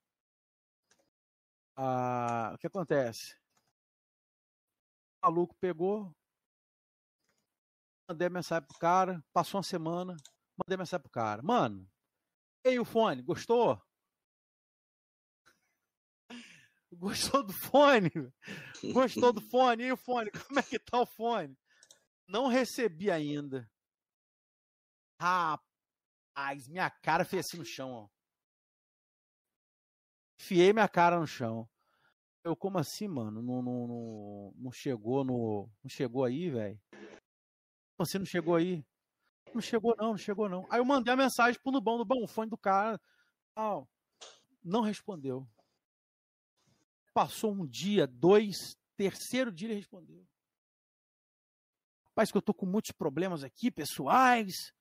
Ah, o que acontece? O maluco pegou, mandei mensagem pro cara, passou uma semana, mandei mensagem pro cara. Mano, e aí o fone, gostou? Gostou do fone? Gostou do fone? E o fone? Como é que tá o fone? Não recebi ainda. Rapaz, minha cara fez assim no chão, ó. Enfiei minha cara no chão. Eu, como assim, mano? Não, não, não, não chegou no. Não chegou aí, velho? Você não chegou aí? Não chegou, não, não chegou, não. Aí eu mandei a mensagem pro Nubão, Nubão, o fone do cara. Não respondeu. Passou um dia, dois, terceiro dia ele respondeu. Rapaz, que eu tô com muitos problemas aqui, pessoais,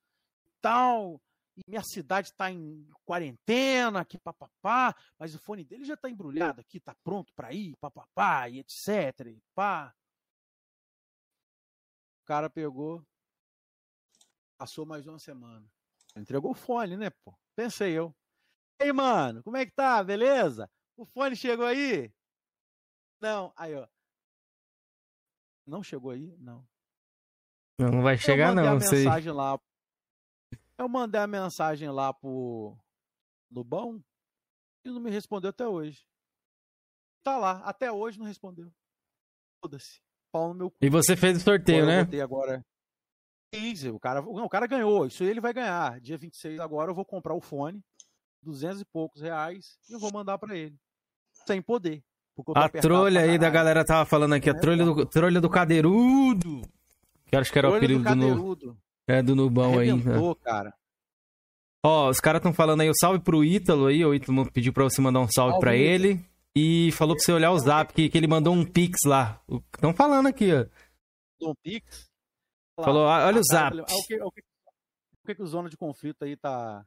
tal. E minha cidade está em quarentena, aqui papapá, mas o fone dele já está embrulhado aqui, tá pronto para ir, papapá, e etc. E pá. O cara pegou, passou mais uma semana. Entregou o fone, né, pô? Pensei eu. Ei, mano, como é que tá? Beleza? O fone chegou aí? Não. Aí, ó. Não chegou aí? Não. Não, não vai chegar, eu mandei não, a sei. mensagem lá. Eu mandei a mensagem lá pro Lubão e não me respondeu até hoje. Tá lá, até hoje não respondeu. Foda-se. Pau no meu cu. E você fez o sorteio, Agora eu né? botei agora. Fiz, o cara, não, o cara ganhou, isso aí ele vai ganhar. Dia 26 agora eu vou comprar o fone, 200 e poucos reais, e eu vou mandar pra ele. Sem poder. A trolha aí da galera tava falando aqui, a trolha do, trolha do Cadeirudo. Que acho que era o do apelido do, no, Cadeirudo. é, do Nubão aí. né? Arrebentou, cara. Ó, os caras estão falando aí, o salve pro Ítalo aí, o Ítalo pediu pra você mandar um salve Salve, pra ele. E falou pra você olhar o zap, que, que ele mandou um pix lá. Estão falando aqui, ó. Dom Pix. Lá, Falou, ah, olha o a cara, zap. ah, o que, o que, o que que o Zona de Conflito aí tá,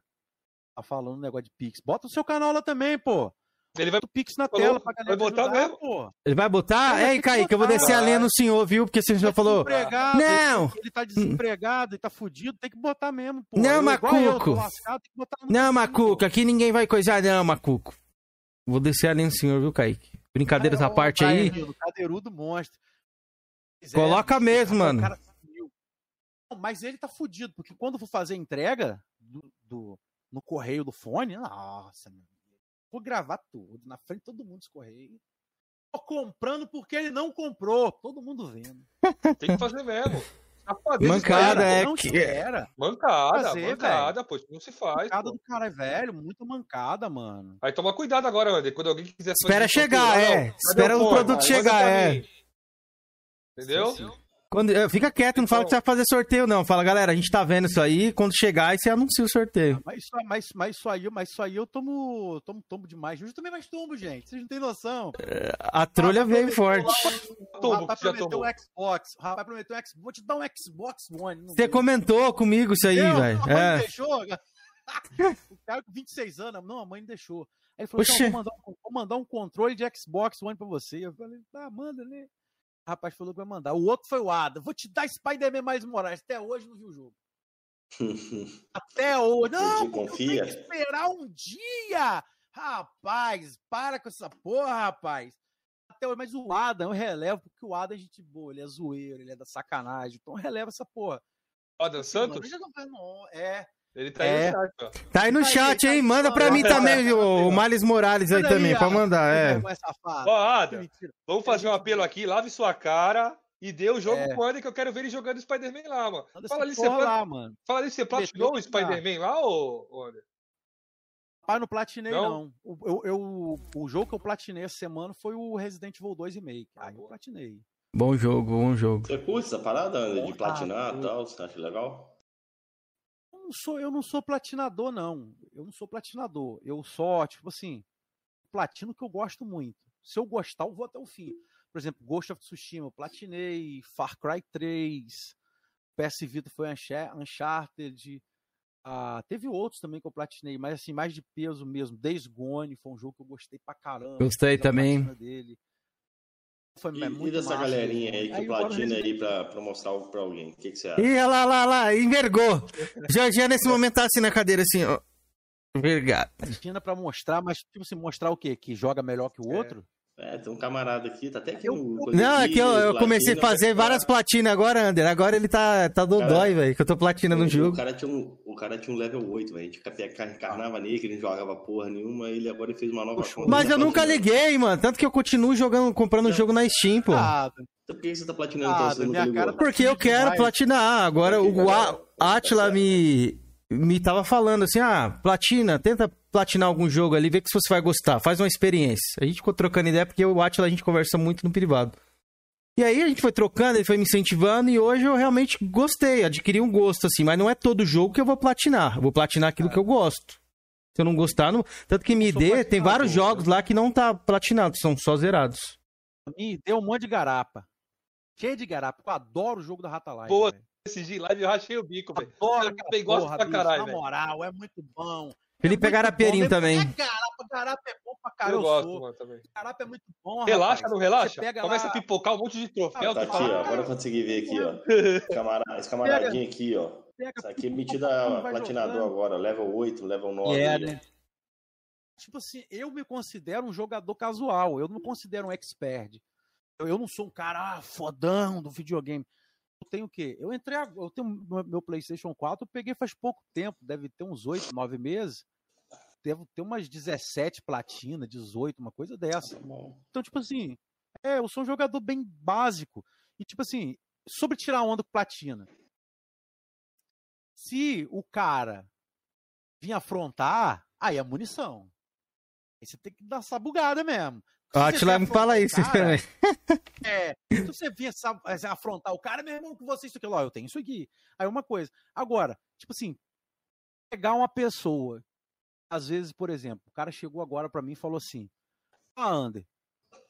tá falando negócio de Pix? Bota o seu canal lá também, pô. Ele vai o Pix na Falou, tela pra vai galera te botar ajudar, mesmo? pô. Ele vai botar? Ele vai Ei, Kaique, eu vou descer a lenha vai. no senhor, viu? Porque você já falou. Desempregado, Não! Ele tá desempregado e tá fudido, tem que botar mesmo, pô. Não, Eu, igual eu, Macuco. lascado, Não, Macuco, aqui ninguém vai coisar, não, Macuco. Vou descer a lenha no senhor, viu, Kaique? Brincadeiras à parte aí. O cadeirudo monstro. Pois é, Coloca mesmo, o mano. cara. Não, Mas ele tá fudido, porque quando for fazer a entrega do, do- no correio do fone, nossa, meu. Vou gravar tudo, na frente de todo mundo esse correio. Tô comprando porque ele não comprou. Todo mundo vendo. Tem que fazer mesmo. Mancada é não que. espera. Mancada, Fazer, mancada, pô. Isso não se faz. Mancada pô. do cara é velho, muito mancada, mano. Aí toma cuidado agora, André. Quando alguém quiser Espera um chegar, é. Espera o produto chegar, é. Entendeu? Quando, eh, fica quieto, não fala que você vai fazer sorteio, não. Fala, galera, a gente tá vendo isso aí. Quando chegar, aí você anuncia o sorteio. Mas isso, mas, mas isso aí, mas isso aí eu tomo, tomo tombo demais. Eu também mais tombo, gente. Vocês não têm noção. A trolha veio forte. O rapaz prometeu um Xbox. O rapaz prometeu um Xbox. Vou te dar um Xbox One. Você comentou comigo isso aí, velho. A mãe não É. deixou. o cara com 26 anos, não, a mãe não deixou. Aí ele falou: Oxê. "Não, vou, mandar um, vou mandar um controle de Xbox One pra você. Eu falei, tá, manda, né? O rapaz falou que vai mandar. O outro foi o Ada. Vou te dar Spider-Man mais Moraes. Até hoje não viu o jogo. Até hoje. Não, confia? tenho que esperar um dia. Rapaz, para com essa porra, rapaz. Até hoje, mas o Adam eu relevo, porque o Adam é gente boa, ele é zoeiro, ele é da sacanagem. Então eu relevo essa porra. Adam Santos? Não não, É. Ele tá aí É. no chat, ó. Tá aí no chat, hein? Manda pra mim também, viu? O Miles Morales aí Manda aí, também, pra mandar, é. Ó, Adam, vamos fazer um apelo aqui. Lave sua cara e dê o jogo É. pro André que eu quero ver ele jogando Spider-Man lá, mano. Fala ali, você plat- lá, mano. Fala ali, você platinou o. Spider-Man lá, ô, André? Pai, não platinei, Não? não. O, eu, eu- o jogo que eu platinei essa semana foi o Resident Evil 2 Remake. Aí eu platinei. Bom jogo, bom jogo. Você curte essa parada, de platinar e tal? Você acha legal? Eu não sou, eu não sou platinador, não. Eu não sou platinador. Eu só, tipo assim, platino que eu gosto muito. Se eu gostar, eu vou até o fim. Por exemplo, Ghost of Tsushima, eu platinei, Far Cry 3, PS Vita foi Uncha- Uncharted. Ah, teve outros também que eu platinei, mas assim, mais de peso mesmo. Days Gone foi um jogo que eu gostei pra caramba. Gostei também. Dele. Foi, E, é e muito dessa massa galerinha aí que o platina aí pra, pra mostrar algo pra alguém? O que, que você acha? Ih, olha lá, lá, lá, envergou. Já, já nesse momento tá assim na cadeira, assim, ó. Envergado. Platina pra mostrar, mas tipo assim, mostrar o quê? Que joga melhor que o outro? É, tem um camarada aqui, tá até aqui no. Não, é que eu, eu comecei a fazer várias platinas agora, Ander. Agora ele tá, tá dodói, velho, que eu tô platina no O jogo. cara tinha um, o cara tinha um level 8, velho. A gente ca- encarnava nele, que ele não jogava porra nenhuma. Ele agora fez uma nova conta. Mas eu tá nunca platinando. liguei, mano. Tanto que eu continuo jogando, comprando jogo na Steam, pô. Ah, Então por que você tá platinando Ah, então? Você ligou? cara tá Porque eu quero demais. platinar. Agora o A- Atila me, me tava falando assim: ah, platina, tenta platinar algum jogo ali, vê que se você vai gostar, faz uma experiência. A gente ficou trocando ideia porque o Atila a gente conversa muito no privado. E aí a gente foi trocando, ele foi me incentivando e hoje eu realmente gostei, adquiri um gosto, assim, mas não é todo jogo que eu vou platinar. Eu vou platinar aquilo que eu gosto. Se eu não gostar, não... tanto que me dê, tem vários jogos lá que não tá platinado, são só zerados. Me deu um monte de garapa. Cheio de garapa. Eu adoro o jogo da Rata Live. Pô, esse de live eu rachei o bico, velho. Adoro Eu gosto pra caralho, Na moral, é muito bom. Felipe é muito Garaperinho bom. também. É garapa, garapa é bom pra caralho. Eu gosto, sou. mano, também. Garapa é muito bom, Relaxa, rapaz. não relaxa? Começa lá... a pipocar um monte de troféu. Tá tu aqui, fala, ó. Agora eu consegui ver aqui, ó. Camara- Esse camaradinho aqui, ó. Pega, Isso aqui é metida platinador jogando. agora. Level 8, level 9. É, né? Tipo assim, eu me considero um jogador casual, eu não considero um expert. Eu, eu não sou um cara ah, fodão do videogame. Eu tenho o quê? Eu entrei eu tenho meu- PlayStation 4, eu peguei faz pouco tempo, deve ter uns 8, 9 meses. Deve ter umas 17 platina, 18, uma coisa dessa. Então, tipo assim, é, eu sou um jogador bem básico. E, tipo assim, sobre tirar onda com platina. Se o cara vir afrontar, aí é munição. Aí você tem que dar essa bugada mesmo. Atila vier me fala isso cara, também. É, se você essa- essa- afrontar o cara, meu irmão, com você isso aqui, ó, eu tenho isso aqui. Aí uma coisa. Agora, tipo assim, pegar uma pessoa, às vezes, por exemplo, o cara chegou agora pra mim e falou assim: Ah, Ander,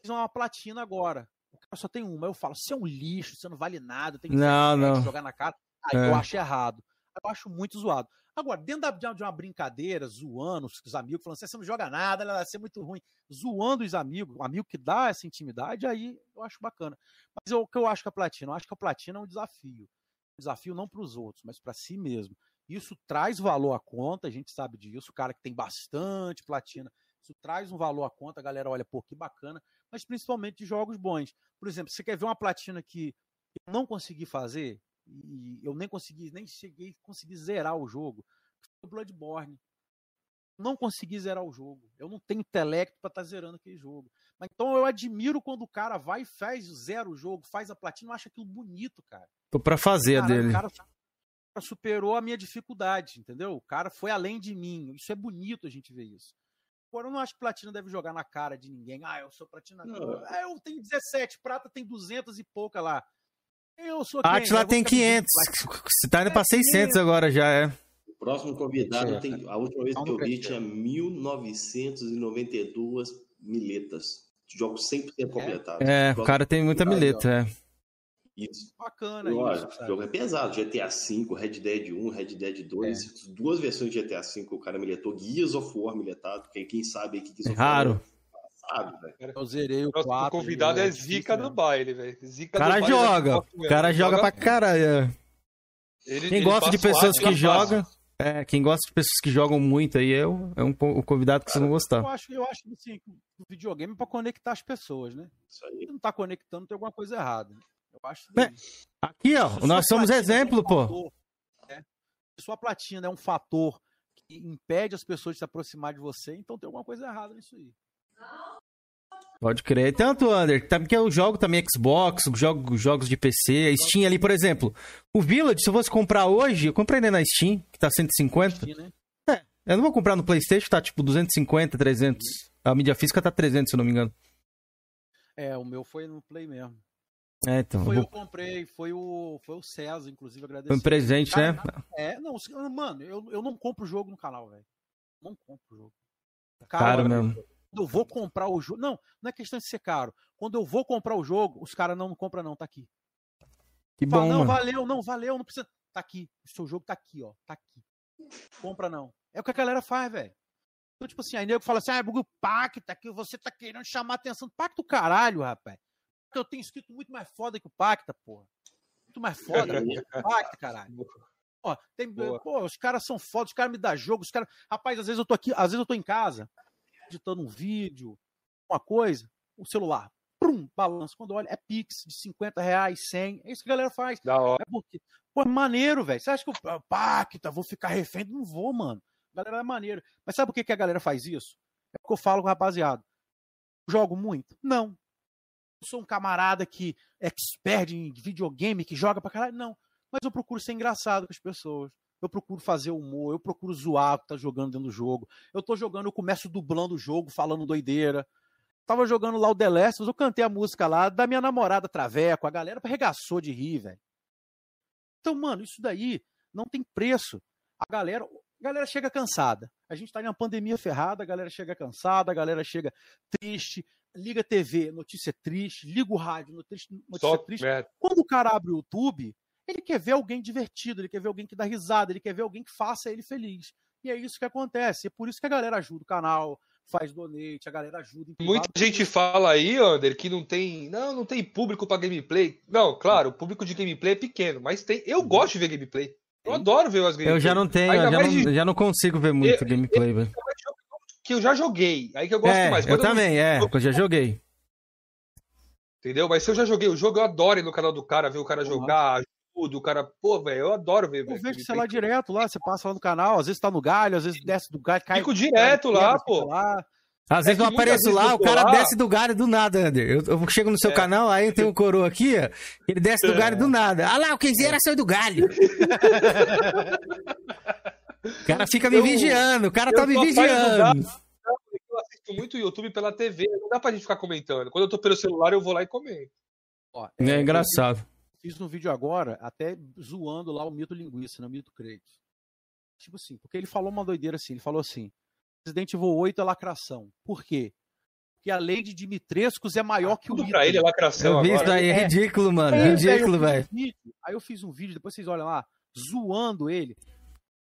fiz uma platina agora. O cara só tem uma. Eu falo, você é um lixo, você não vale nada, tem que Não, não. jogar na cara. Aí É. eu acho errado. Eu acho muito zoado. Agora, dentro de uma brincadeira, zoando os, os amigos, falando assim, você não joga nada, vai ser muito ruim. Zoando os amigos, um amigo que dá essa intimidade, aí eu acho bacana. Mas o que eu acho que a platina? Eu acho que a platina é um desafio. Um desafio não para os outros, mas para si mesmo. Isso traz valor à conta, a gente sabe disso. O cara que tem bastante platina, isso traz um valor à conta, a galera olha, pô, que bacana, mas principalmente de jogos bons. Por exemplo, você quer ver uma platina que eu não consegui fazer, e eu nem consegui, nem cheguei a conseguir zerar o jogo, foi o Bloodborne. Não consegui zerar o jogo. Eu não tenho intelecto pra estar zerando aquele jogo. Mas então eu admiro quando o cara vai e faz zero o jogo, faz a platina, eu acho aquilo bonito, cara. Tô pra fazer a Caralho, dele. O cara, cara superou a minha dificuldade, entendeu? O cara foi além de mim. Isso é bonito a gente ver isso. Agora, eu não acho que platina deve jogar na cara de ninguém. Ah, eu sou platina. Ah, eu tenho 17, prata tem 200 e pouca lá. Eu sou quem? Atila tem ficar pedindo 500. platina. Você tá indo pra É, 600 500. agora já, é. O próximo convidado É. tem. A última vez Tá que eu vi tinha 1992 miletas. Jogos 100% completados. É, o cara tem muita mileta, é. Isso. Bacana olha, isso, o jogo é pesado. GTA V, Red Dead 1, Red Dead 2, É. duas versões de GTA V o cara miletou. Gears of War miletado. Quem, quem sabe aí que Gears É of War raro. Sabe, velho. Eu zerei o Nosso 4. convidado é difícil, zica né? do baile, velho. Zica O cara do baile joga. da O cara joga pra caralho. é. Ele- Quem ele gosta de o pessoas que jogam. É, quem gosta de pessoas que jogam muito aí é, o- é um, o convidado que vocês vão gostar. Eu acho, eu acho assim, que o videogame é pra conectar as pessoas, né? Se não tá conectando, tem alguma coisa errada. Eu acho isso daí. Aqui, ó, Se nós somos platina é um exemplo, pô. fator, né? Se sua platina é um fator que impede as pessoas de se aproximar de você, então tem alguma coisa errada nisso aí. Pode crer. Tanto, Under, tá- porque eu jogo também Xbox, jogo jogos de PC, a Steam ali, por exemplo. O Village, se eu fosse comprar hoje, eu compraria na Steam, que tá 150. né? É, eu não vou comprar no PlayStation, tá tipo 250, 300. A mídia física tá 300, se eu não me engano. É, o meu foi no Play mesmo. É, então. Foi eu eu vou... comprei, foi o, foi o César, inclusive, agradecer. Foi um presente, Cara, né? É, não, mano, eu, eu não compro jogo no canal, velho. Não compro jogo. Caro mesmo. Eu vou comprar o jogo. Não, não é questão de ser caro. Quando eu vou comprar o jogo, os caras não compram, não, tá aqui. Que Fala, bom, não, mano. valeu, não, valeu, não precisa. Tá aqui. O seu jogo tá aqui, ó. Tá aqui. Compra não. É o que a galera faz, velho. Então, tipo assim, aí nego fala assim, ah, Bugu, pacta, que você tá querendo chamar atenção. Pacta o caralho, rapaz. Eu tenho escrito muito mais foda que o Pacta, porra. Muito mais foda que o Pacta, caralho. Ó, tem, pô, os caras são foda, os caras me dão jogo, os caras. Rapaz, às vezes eu tô aqui, às vezes eu tô em casa, editando um vídeo, uma coisa, o celular, prum, balança. Quando olha, é Pix de 50 reais, 100. É isso que a galera faz. Da hora. É porque, pô, é maneiro, velho. Você acha que eu, pacta, vou ficar refém? Não vou, mano. A galera é maneiro. Mas sabe por que, que a galera faz isso? É porque eu falo com o rapaziada. Jogo muito? Não. Eu sou um camarada que é expert em videogame, que joga pra caralho? Não. Mas eu procuro ser engraçado com as pessoas. Eu procuro fazer humor, eu procuro zoar o que tá jogando dentro do jogo. Eu tô jogando, eu começo dublando o jogo, falando doideira. Tava jogando lá o The Last, Us, eu cantei a música lá da minha namorada Traveco, a galera arregaçou de rir, velho. Então, mano, isso daí não tem preço. A galera, a galera chega cansada. A gente tá em uma pandemia ferrada, a galera chega cansada, a galera chega triste, liga a TV, notícia triste, liga o rádio, notícia, notícia Só triste. merda. Quando o cara abre o YouTube, ele quer ver alguém divertido, ele quer ver alguém que dá risada, ele quer ver alguém que faça ele feliz. E é isso que acontece. É por isso que a galera ajuda o canal, faz donate, a galera ajuda. em Muita gente fala aí, Ander, que não tem. Não, não tem público pra gameplay. Não, claro, o público de gameplay é pequeno, mas tem. Eu gosto de ver gameplay. Eu adoro ver as gameplays. Eu já não tenho, eu já não, de- já não consigo ver muito gameplay, velho. que eu já joguei. Aí que eu gosto É, mais. eu Quando também, é, eu já joguei. Entendeu? Mas se eu já joguei o jogo, eu adoro ir no canal do cara, ver o cara jogar, ajuda, o cara. Pô, velho, eu adoro ver. Eu vejo você lá direto, lá, você passa lá no canal, às vezes tá no galho, às vezes desce do galho, cai. Fico direto lá, pô. lá. Às vezes É eu apareço lá, eu o cara lá- desce do galho do nada, Ander. Eu, eu chego no seu É. canal, aí tem um coroa aqui, ó, ele desce do É. galho do nada. Ah lá, o Kenzeira saiu do galho. O cara fica me Eu- vigiando, o cara eu tá me vigiando. Eu assisto muito YouTube pela TV, não dá pra gente ficar comentando. Quando eu tô pelo celular, eu vou lá e comento. Ó, É engraçado. Fiz um vídeo agora, até zoando lá o mito linguiça, né, o mito Kratos. Tipo assim, porque ele falou uma doideira assim, ele falou assim, Resident Evil 8 é lacração. Por quê? Porque a lei de Dimitrescus é maior que o Tudo mito. pra ele é lacração Eu vi agora. isso aí, é ridículo, mano. É, ridículo, eu fiz velho. um vídeo- Aí eu fiz um vídeo, depois vocês olham lá, zoando ele.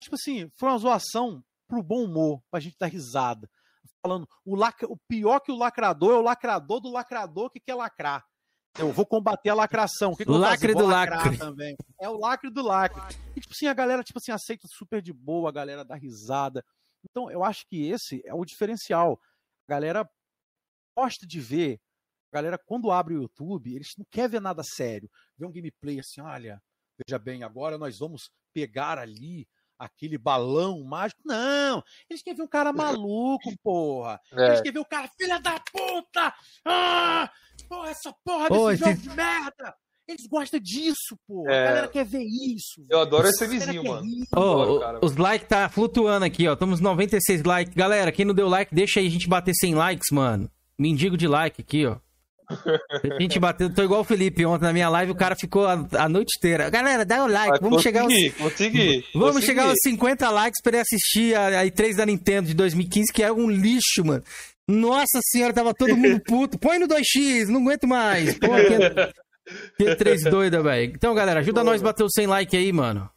Tipo assim, foi uma zoação pro bom humor, pra gente dar risada. Falando, o, lacra... o pior que o lacrador é o lacrador do lacrador que quer lacrar. Eu vou combater a lacração. O que que eu vou Lacre do lacrar lacre. Também. É o lacre do lacre. E, tipo assim, a galera, tipo assim, aceita super de boa, a galera dá risada. Então, eu acho que esse é o diferencial. A galera gosta de ver. A galera, quando abre o YouTube, eles não querem ver nada sério. Ver um gameplay assim, olha, veja bem, agora nós vamos pegar ali aquele balão mágico. Não, eles querem ver um cara maluco, porra. É. Eles querem ver o cara, filha da puta! Ah! Porra, essa porra Pô, desse esse- jogo de merda! Eles gostam disso, porra. É. A galera quer ver isso. Eu adoro esse vizinho, mano. Ô, Adoro, cara. os likes tá flutuando aqui, ó. Estamos 96 likes. Galera, quem não deu like, deixa aí a gente bater 100 likes, mano. Mendigo de like aqui, ó. A gente bateu, tô igual o Felipe ontem na minha live, o cara ficou a, a noite inteira. Galera, dá o like, Vai vamos chegar aos, consegui, vamos consegui. chegar aos 50 likes pra ele assistir a, a E3 da Nintendo de 2015, que é um lixo, mano. Nossa senhora, tava todo mundo puto. Põe no 2x, não aguento mais. Pô, que, que 3 doida, velho. Então, galera, ajuda nós a bater os 100 likes aí, mano.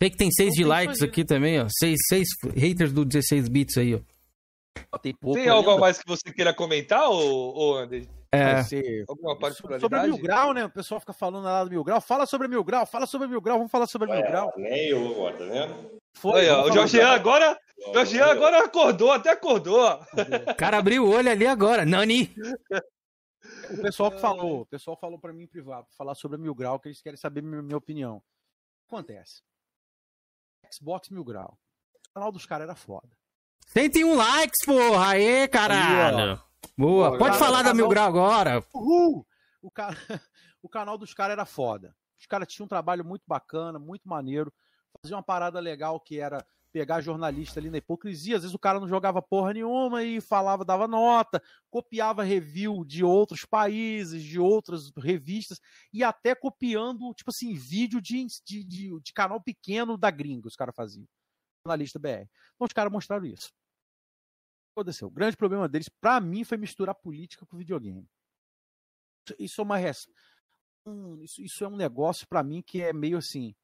Sei que tem 6 de likes aqui também, ó. 6, 6 haters do 16 bits aí, ó. Tem pouco Tem algo a mais que você queira comentar, ô, ô Andy? É. Alguma particularidade? Sobre Mil Grau, né? O pessoal fica falando lá do Mil Grau. Fala sobre Mil Grau, fala sobre Mil Grau, vamos falar sobre a Mil Grau. Nem eu agora, tá vendo? Foi, Aí, ó, o falar Jorgean agora, Jorgean agora acordou, até acordou. O cara abriu o olho ali agora. Nani! O pessoal que falou, o pessoal falou pra mim em privado, falar sobre a Mil Grau, que eles querem saber minha, minha opinião. O que acontece? Xbox Mil Grau. O canal dos caras era foda. 101 likes, porra! Aê, caralho! Boa, Pô, pode cara, falar da canal- Mil Grau agora. Uhul! O, cara, o canal dos caras era foda. Os caras tinham um trabalho muito bacana, muito maneiro. Fazia uma parada legal que era pegar jornalista ali na hipocrisia. Às vezes o cara não jogava porra nenhuma e falava, dava nota, copiava review de outros países, de outras revistas, e até copiando, tipo assim, vídeo de, de, de, de canal pequeno da gringa, os caras faziam. Jornalista BR. Então os caras mostraram isso. Aconteceu? O grande problema deles, pra mim, foi misturar política com videogame. Isso- é uma res... Hum, isso, isso é um negócio pra mim que é meio assim.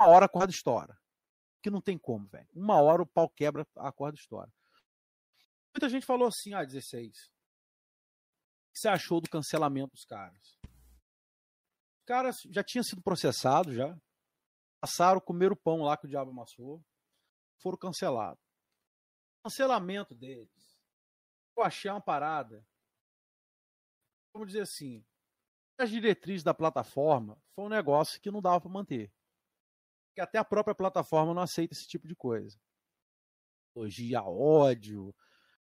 Uma hora a corda estoura. Que não tem como, velho. Uma hora o pau quebra, a corda estoura. Muita gente falou assim, ah, 16. O que você achou do cancelamento dos caras? Os caras já tinham sido processados já. Passaram, comeram o pão lá que o diabo amassou. Foram cancelados. Cancelamento deles. Eu achei uma parada vamos dizer assim, as diretrizes da plataforma foi um negócio que não dava para manter. Que até a própria plataforma não aceita esse tipo de coisa. Elogia ódio,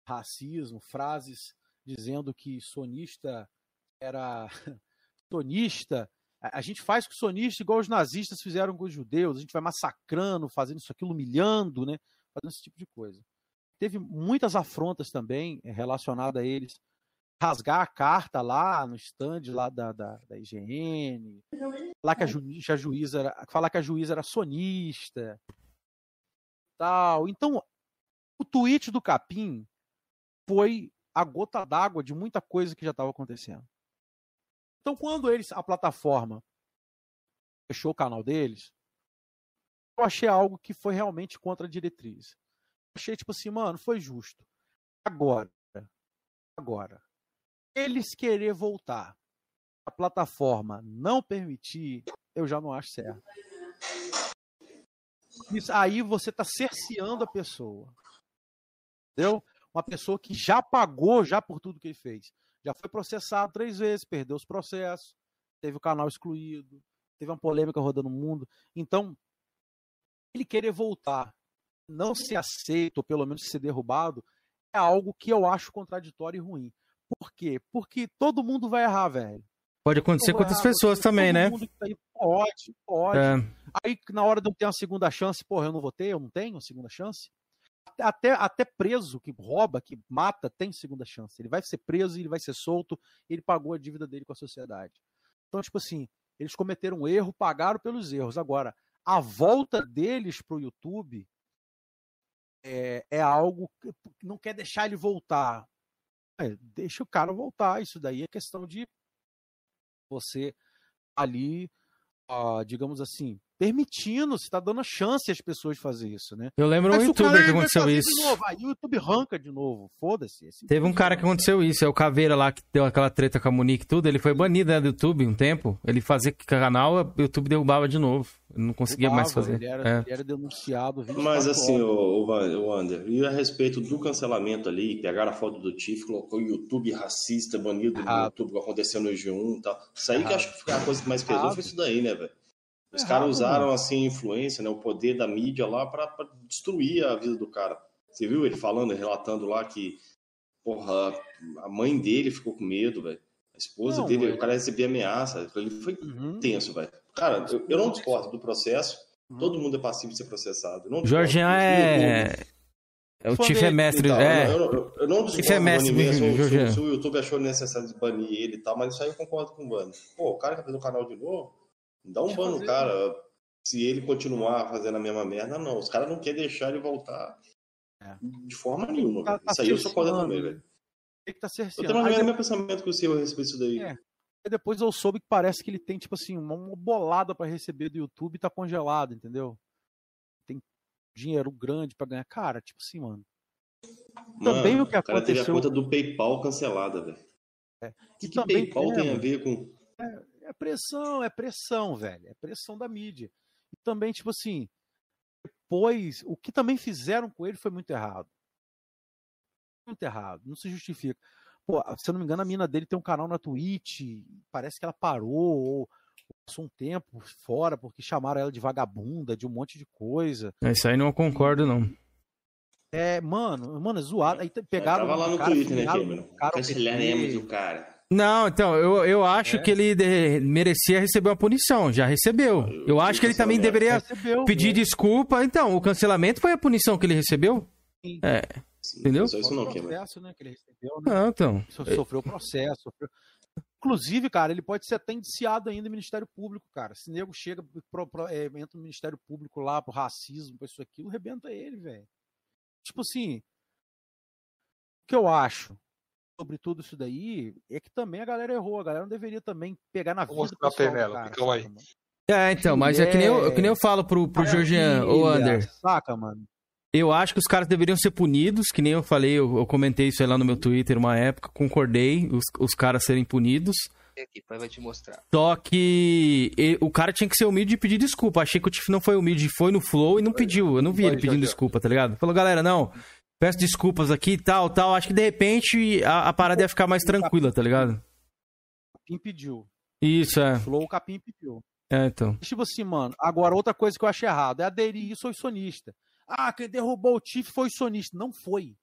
racismo, frases dizendo que sonista era sonista. A gente faz com sonista igual os nazistas fizeram com os judeus, a gente vai massacrando, fazendo isso aquilo, humilhando, né? Fazendo esse tipo de coisa. Teve muitas afrontas também eh, relacionadas a eles rasgar a carta lá no stand lá da, da, da IGN, falar que a, ju, a juíza era, falar que a juíza era sonista, tal. Então, o tweet do Capim foi a gota d'água de muita coisa que já estava acontecendo. Então, quando eles, a plataforma fechou o canal deles, eu achei algo que foi realmente contra a diretriz. Eu achei tipo assim, mano, foi justo. Agora, agora, eles querer voltar, a plataforma não permitir, eu já não acho certo. Isso, aí você está cerceando a pessoa. Entendeu? Uma pessoa que já pagou já por tudo que ele fez. Já foi processado três vezes, perdeu os processos, teve o canal excluído, teve uma polêmica rodando no mundo. Então, ele querer voltar, não ser aceito, ou pelo menos ser derrubado, é algo que eu acho contraditório e ruim. Por quê? Porque todo mundo vai errar, velho. Pode acontecer com outras pessoas também, né? Todo mundo que tá aí, Pode, pode. É. Aí, na hora de eu ter uma segunda chance, porra, eu não vou ter, eu não tenho uma segunda chance. Até, até preso, que rouba, que mata, tem segunda chance. Ele vai ser preso, ele vai ser solto, ele pagou a dívida dele com a sociedade. Então, tipo assim, eles cometeram um erro, pagaram pelos erros. Agora, a volta deles pro YouTube é, é algo que não quer deixar ele voltar. É, deixa o cara voltar. Isso daí é questão de você ali, ah, digamos assim, permitindo, você está dando a chance às pessoas de fazer isso, né? Eu lembro Mas um youtuber que aconteceu isso. De novo, aí o YouTube arranca de novo, foda-se. assim, Teve um cara que aconteceu isso, é o Caveira lá que deu aquela treta com a Monique e tudo. Ele foi banido né, do YouTube um tempo. Ele fazia canal, o YouTube derrubava de novo. Ele não conseguia mais derrubava, fazer. Ele era, É. ele era denunciado 24 Mas assim, o, o, Wander, e a respeito do cancelamento ali, pegaram a foto do Tiff, colocou o YouTube racista, banido no Errado. YouTube, que aconteceu no G1 e tal. Isso aí que eu acho que foi a coisa que mais pesou foi isso daí, né, velho? Os Errado, caras usaram mano. assim a influência, né, o poder da mídia lá pra pra destruir a vida do cara. Você viu ele falando, relatando lá que porra, a mãe dele ficou com medo, velho. A esposa Não, dele, ele- o cara recebia ameaça. Ele foi Uhum. tenso, velho. Cara, eu, eu não discordo do processo. Todo mundo é passivo de ser processado. Não. Jorgian é. É o Tiff é mestre. Então, é. Eu, eu, eu, eu não Tiff discordo é do mestre, se, Jorgian. se o YouTube achou necessário de banir ele e tal, mas isso aí eu concordo com o Bano. Pô, o cara quer fazer o canal de novo, dá um Deixa ban no fazer. cara. Se ele continuar fazendo a mesma merda, não. Os caras não querem deixar ele voltar de forma nenhuma. Tá- tá Isso aí eu sou contra também, né? velho. Ele que tá Eu cerceando. tenho Aí menos o mesmo pensamento que o seu a respeito disso daí. É. Aí depois eu soube que parece que ele tem, tipo assim, uma, bolada pra receber do YouTube e tá congelado, entendeu? Tem dinheiro grande pra ganhar. Cara, tipo assim, mano. Também Mano, o que o cara teve a aconteceu. conta do PayPal cancelada, velho. É. O E que, que também PayPal tem a ver com. É pressão, é pressão, velho. É pressão da mídia. E também, tipo assim, depois, o que também fizeram com ele foi muito errado. Muito errado, não se justifica. Pô, se eu não me engano, a mina dele tem um canal na Twitch, parece que ela parou ou passou um tempo fora porque chamaram ela de vagabunda, de um monte de coisa. Isso aí não concordo, não. É, mano, mano, é zoado. Aí pegaram Tava lá no cara, Twitter, né, Cameron? Cancelaremos o cara. Não, então, eu, eu acho É? que ele de- merecia receber uma punição. Já recebeu. Eu, acho que ele também deveria Recebeu, pedir né? desculpa. Então, o cancelamento foi a punição que ele recebeu? Sim. É. Entendeu? Só isso não, Foi o Cameron. processo, né, que ele recebeu, né? Não, então. So- Sofreu processo. Sofreu... Inclusive, cara, ele pode ser até indiciado ainda no Ministério Público, cara. Se nego chega, pro, pro, é, entra no Ministério Público lá pro racismo, pra isso aquilo, rebenta ele, velho. Tipo assim, o que eu acho sobre tudo isso daí é que também a galera errou. A galera não deveria também pegar na Vou vida mostrar a pessoal cara, calma aí. É, então, mas é que nem eu, que nem eu falo pro, pro Georgian, ô Maravilha, Ander. Saca, mano? Eu acho que os caras deveriam ser punidos, que nem eu falei, eu, eu comentei isso aí lá no meu Twitter uma época, concordei, os, os caras serem punidos. Aqui, pai vai te mostrar. Só que e- o cara tinha que ser humilde e pedir desculpa. Achei que o Tiff não foi humilde, foi no flow e não pediu. Eu não vi ele pedindo desculpa, tá ligado? Falou, galera, não, peço desculpas aqui e tal, tal. Acho que de repente a, a parada ia ficar mais tranquila, tá ligado? Capim pediu. Isso, é. Flow, o Capim pediu. É, então. Tipo assim, mano. Agora, outra coisa que eu achei errado é aderir isso aos sonistas. Ah, quem derrubou o Tiff foi o sonista. Não foi.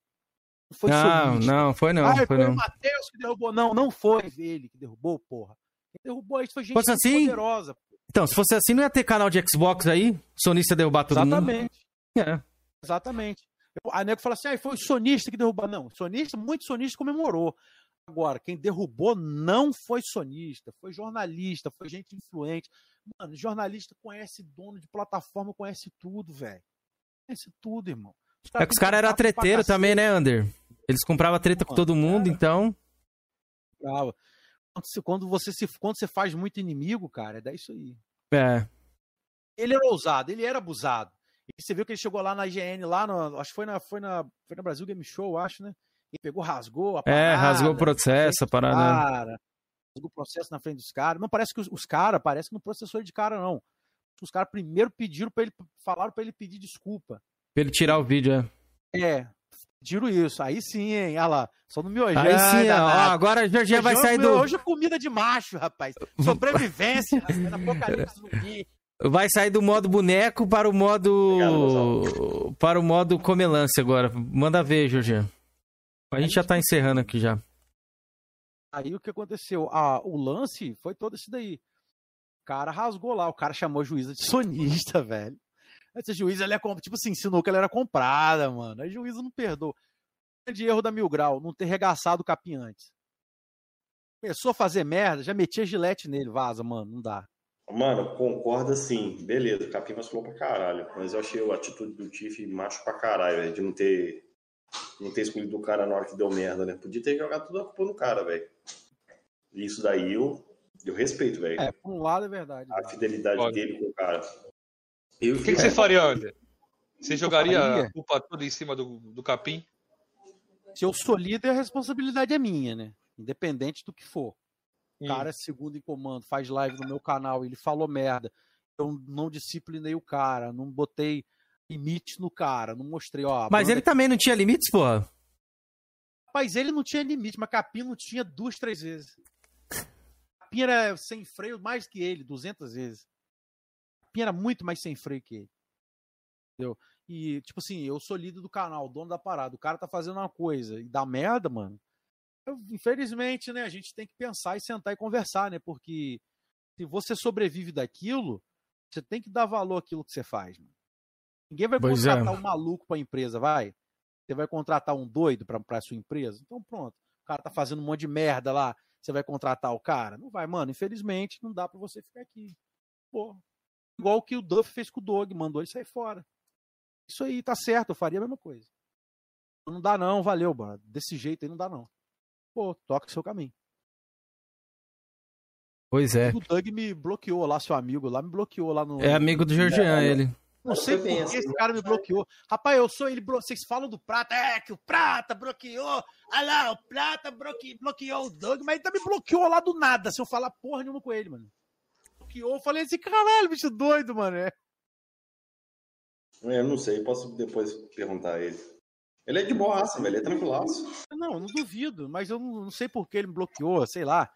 Não foi Não, sonista. não, foi não, Ah, foi foi não. o Matheus que derrubou. Não, não foi ele que derrubou, porra. Quem derrubou isso foi gente Fosse assim, poderosa. Então, se fosse assim, não ia ter canal de Xbox aí? Sonista derrubar todo Exatamente. mundo? É. Exatamente. A nego fala assim, ah, foi o sonista que derrubou. Não, sonista, muito sonista comemorou. Agora, quem derrubou não foi sonista, foi jornalista, foi gente influente. Mano, jornalista conhece dono de plataforma, conhece tudo, velho. Conhece tudo, irmão. É que os caras eram treteiro também, né, Ander? Eles compravam treta com todo mundo, então. Brava. Quando você, quando você se quando você faz muito inimigo, cara, é daí isso aí. É. Ele era ousado, ele era abusado. E você viu que ele chegou lá na IGN, lá no, acho que foi na, foi na, foi na Brasil Game Show, acho, né? Ele pegou, rasgou a É, parada, rasgou o processo, a parada. né? cara, rasgou o processo na frente dos caras. Não parece que os, os caras, parece que não processou ele de cara, não. Os caras primeiro pediram para ele, falaram pra ele pedir desculpa. Pra ele tirar o vídeo, é. É, pediram isso. Aí sim, hein? Olha lá, só no miojão. Aí sim, ó, agora a Georgia vai sair do. Hoje é comida de macho, rapaz. Sobrevivência, rapaz, apocalipse zumbi. Vai sair do modo boneco para o modo. para o modo comelance agora. Manda ver, Georgia. A gente já tá encerrando aqui já. Aí o que aconteceu? Ah, o lance foi todo esse daí. O cara rasgou lá, o cara chamou a juíza de sonista, velho. Essa juíza, ela é tipo assim, ensinou que ela era comprada, mano. A juíza não perdoa. Grande erro da Mil Grau, não ter regaçado o capim antes. Começou a fazer merda, já metia gilete nele, vaza, mano, não dá. Mano, concorda sim. Beleza, o Capim vacilou pra caralho. Mas eu achei a atitude do Tiff macho pra caralho, velho. De não ter. Não ter escolhido o cara na hora que deu merda, né? Podia ter jogado toda a culpa no cara, velho. Isso daí eu, eu respeito, velho. É, por um lado é verdade. A fidelidade Olha. dele com o cara. Eu O que, que você faria, Ander? Você jogaria faria? a culpa toda em cima do, do capim? Se eu sou líder, a responsabilidade é minha, né? Independente do que for. O Hum. cara é segundo em comando, faz live no meu canal, ele falou merda. Eu não disciplinei o cara, não botei limite no cara, não mostrei, ó. Mas ele também não tinha limites, porra. Rapaz, ele não tinha limite, mas Capim não tinha duas, três vezes. Capim era sem freio mais que ele, 200 vezes. Japinha era muito mais sem freio que ele. Entendeu? E, tipo assim, eu sou líder do canal, dono da parada. O cara tá fazendo uma coisa e dá merda, mano. Infelizmente, né, a gente tem que pensar e sentar e conversar, né? Porque se você sobrevive daquilo, você tem que dar valor àquilo que você faz, mano. Ninguém vai Pois é. contratar um maluco pra empresa, vai? Você vai contratar um doido pra, pra sua empresa? Então pronto. O cara tá fazendo um monte de merda lá. Você vai contratar o cara? Não vai, mano. Infelizmente, não dá pra você ficar aqui. Pô. Igual que o Duff fez com o Dog, mandou ele sair fora. Isso aí, tá certo, eu faria a mesma coisa. Não dá não, valeu, mano. Desse jeito aí não dá não. Pô, toca o seu caminho. Pois é. O Doug me bloqueou lá, seu amigo lá, me bloqueou lá no. É amigo do Georgian, ele. Não sei por que esse cara me bloqueou. Rapaz, eu sou ele. Vocês falam do Prata, é que o Prata bloqueou. Olha lá, o Prata bloque- bloqueou o Doug, mas ele também bloqueou lá do nada, se eu falar porra nenhuma com ele, mano. Bloqueou, eu falei assim, caralho, bicho doido, mano. É. É, Eu não sei, posso depois perguntar a ele. Ele é de boaça, velho, ele é tranquilaço. Não, eu não duvido, mas eu não, não sei por que ele me bloqueou, sei lá.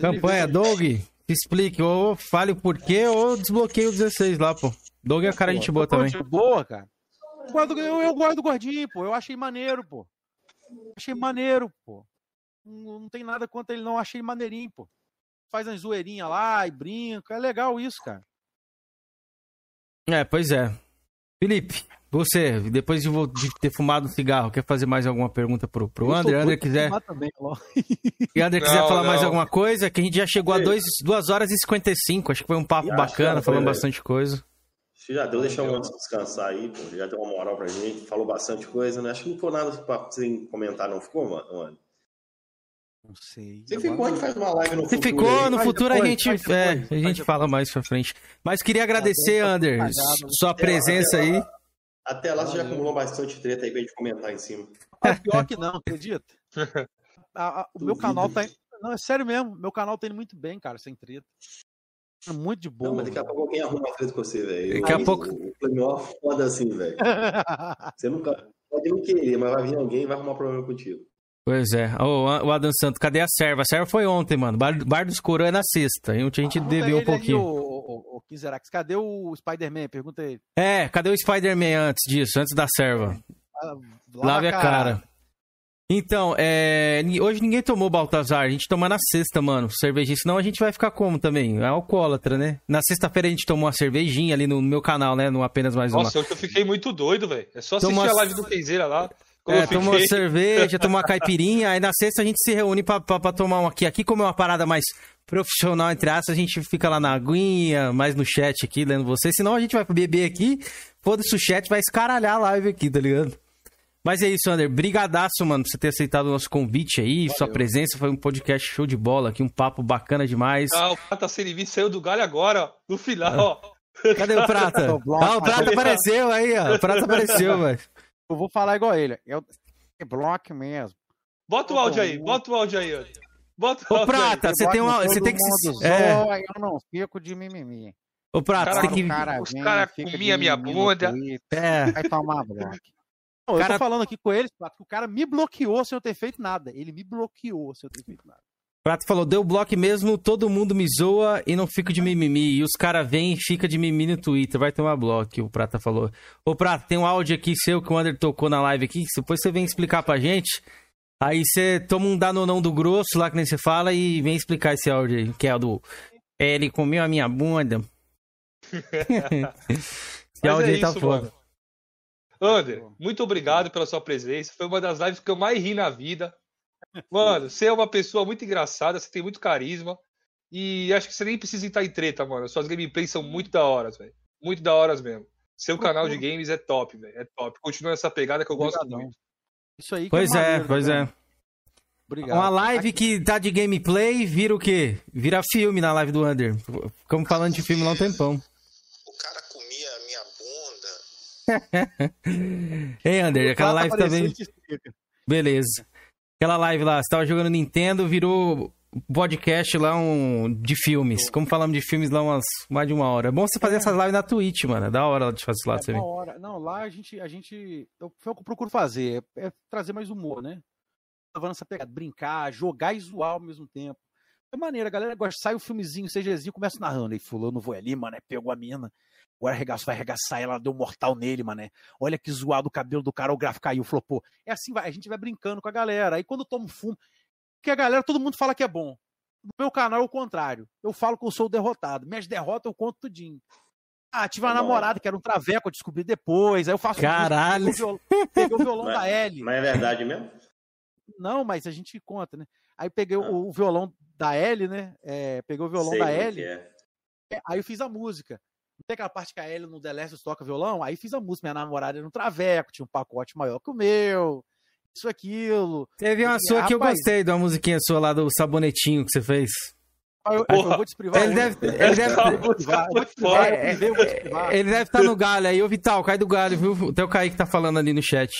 Campanha Doug, explique, ou fale o porquê, ou desbloqueie o 16 lá, pô. Doug é cara gente boa também. De boa, cara. Eu gosto, eu, eu gosto do gordinho, pô. Eu achei maneiro, pô. Achei maneiro, pô. Não, não tem nada contra ele, não. Achei maneirinho, pô. Faz uma zoeirinha lá e brinca. É legal isso, cara. É, pois é. Felipe, você, depois de, ter fumado um cigarro, quer fazer mais alguma pergunta pro, pro André? André quiser. também. E André quiser Não, falar mais não. alguma coisa, que a gente já chegou a 2 horas e 55. Acho que foi um papo bacana, falando foi, bastante coisa. Acho que já deu, deixar o Anderson descansar aí, pô. Já deu uma moral pra gente, falou bastante coisa, né? Acho que não ficou nada pra sem comentar, não ficou, mano? mano? Não sei. Você ficou, a gente faz uma live no Se futuro ficou, aí. no Faz futuro a depois, gente, faz é, depois, a gente fala mais pra frente. Mas queria agradecer, Tá Ander, cagado. sua presença aí. Até lá você já acumulou bastante treta aí pra gente comentar em cima. Ah, pior que não, acredita? A- a- o meu canal tá. Não, é sério mesmo. Meu canal tá indo muito bem, cara, sem treta. É muito de boa. Não, mas daqui a pouco alguém arruma treta com você, velho. Daqui a pouco- O Play é foda assim, velho. Você nunca. Pode não querer, mas vai vir alguém e vai arrumar problema contigo. Pois é. Ô, o Adam Santo, cadê a serva? A serva foi ontem, mano. Bar, Bar dos Coroa é na sexta. Ontem a gente deveu um Pergunta ele aí, pouquinho. O, o, o Kizerax, cadê o Spider-Man? Pergunta ele. É, cadê o Spider-Man antes disso, antes da serva? Ah, Lave a cara. Então, é, hoje ninguém tomou Baltazar, a gente toma na sexta, mano, cervejinha, senão a gente vai ficar como também? É alcoólatra, né? Na sexta-feira a gente tomou uma cervejinha ali no meu canal, né? No apenas mais uma. Nossa, eu fiquei muito doido, velho. É só assistir Toma- a live do Kenzeira lá. Como É, tomou fiquei. cerveja, tomou uma caipirinha, aí na sexta a gente se reúne pra, pra, pra tomar um aqui. Aqui, como é uma parada mais profissional, entre aspas, a gente fica lá na aguinha, mais no chat aqui, lendo vocês. Senão a gente vai beber aqui, foda-se o chat, vai escaralhar a live aqui, tá ligado? Mas é isso, Ander. Brigadaço, mano, por você ter aceitado o nosso convite aí, sua presença. Foi um podcast show de bola aqui, um papo bacana demais. Ah, o Prata Serivi saiu do galho agora, ó. No final, ó. Cadê o Prata? Ah, o Prata apareceu aí, ó. O Prata apareceu, velho. Eu vou falar igual ele. Eu... É bloco mesmo. Bota o áudio aí, bota o áudio aí. Bota o Ô, áudio aí. Prata, você tem uma. Você tem que. Mundo É. zoa, Eu não fico de mimimi. Ô, Prata, você tem que. cara Os caras comiam minha bunda. É. Vai tomar bloco. Não, eu Cara- tô falando aqui com eles, Prato, que o cara me bloqueou sem eu ter feito nada. Ele me bloqueou sem eu ter feito nada. Prato falou, deu bloco mesmo, todo mundo me zoa e não fico de mimimi. E os caras vêm e fica de mimimi no Twitter, vai tomar bloco, o Prata falou. Ô, Prata, tem um áudio aqui seu que o Ander tocou na live aqui, depois você vem explicar pra gente. Aí você toma um danonão do grosso lá, que nem você fala, e vem explicar esse áudio aí, que é o do... Ele comeu a minha bunda. esse áudio é aí tá isso, foda. mano. Ander, muito obrigado pela sua presença. Foi uma das lives que eu mais ri na vida. Mano, você é uma pessoa muito engraçada, você tem muito carisma. E acho que você nem precisa entrar em treta, mano. Suas gameplays são muito da horas, velho. Muito da horas mesmo. Seu canal de games é top, velho. É top. Continua essa pegada que eu gosto Obrigadão. muito. Isso aí que Pois é, maneiro, né, pois cara? é. Obrigado. Uma live que tá de gameplay vira o quê? Vira filme na live do Under. Ficamos falando de filme lá um tempão. Ei, Under, aquela Prata live também. Beleza. Aquela live lá, você tava jogando Nintendo, virou podcast lá um, de filmes. Como falamos de filmes lá umas mais de uma hora. É bom você fazer essas lives na Twitch, mano. É da hora de fazer isso lá, É você da hora. Não, lá a gente, a gente. Eu, foi o que eu procuro fazer. É, é trazer mais humor, né? Levando essa pegada, brincar, jogar e zoar ao mesmo tempo. É maneiro, a galera gosta. Sai o filmezinho, CGzinho, começa narrando. Aí fulano foi ali, mano, pegou a mina. Agora arregaçou, vai arregaçar ela, deu um mortal nele, mané. Olha que zoado o cabelo do cara, o gráfico caiu, flopou. É assim, vai, a gente vai brincando com a galera. Aí quando toma um fumo, que a galera, todo mundo fala que é bom. No meu canal é o contrário. Eu falo que eu sou o derrotado. Minhas derrotas eu conto tudinho. Ah, tive uma Tá namorada que era um traveco, eu descobri depois. Aí eu faço. um Caralho. Peguei o violão, peguei o violão Mas- da Ellie. Mas é verdade mesmo? Não, mas a gente conta, né? Aí peguei o, o violão da Ellie, né? É, peguei o violão Ah. Sei da que Ellie. é. É, Aí eu fiz a música. Não tem aquela parte que a Ellie no The Last toca violão? Aí fiz a música. Minha namorada era um traveco, tinha um pacote maior que o meu. Isso, aquilo. Teve uma E, sua que eu rapaz, gostei, de uma musiquinha sua lá do sabonetinho que você fez. Eu, eu vou te privar. Ele deve, ele É, ele deve estar no galho aí. Ô, Vital, cai do galho, viu? O teu Kaique tá falando ali no chat.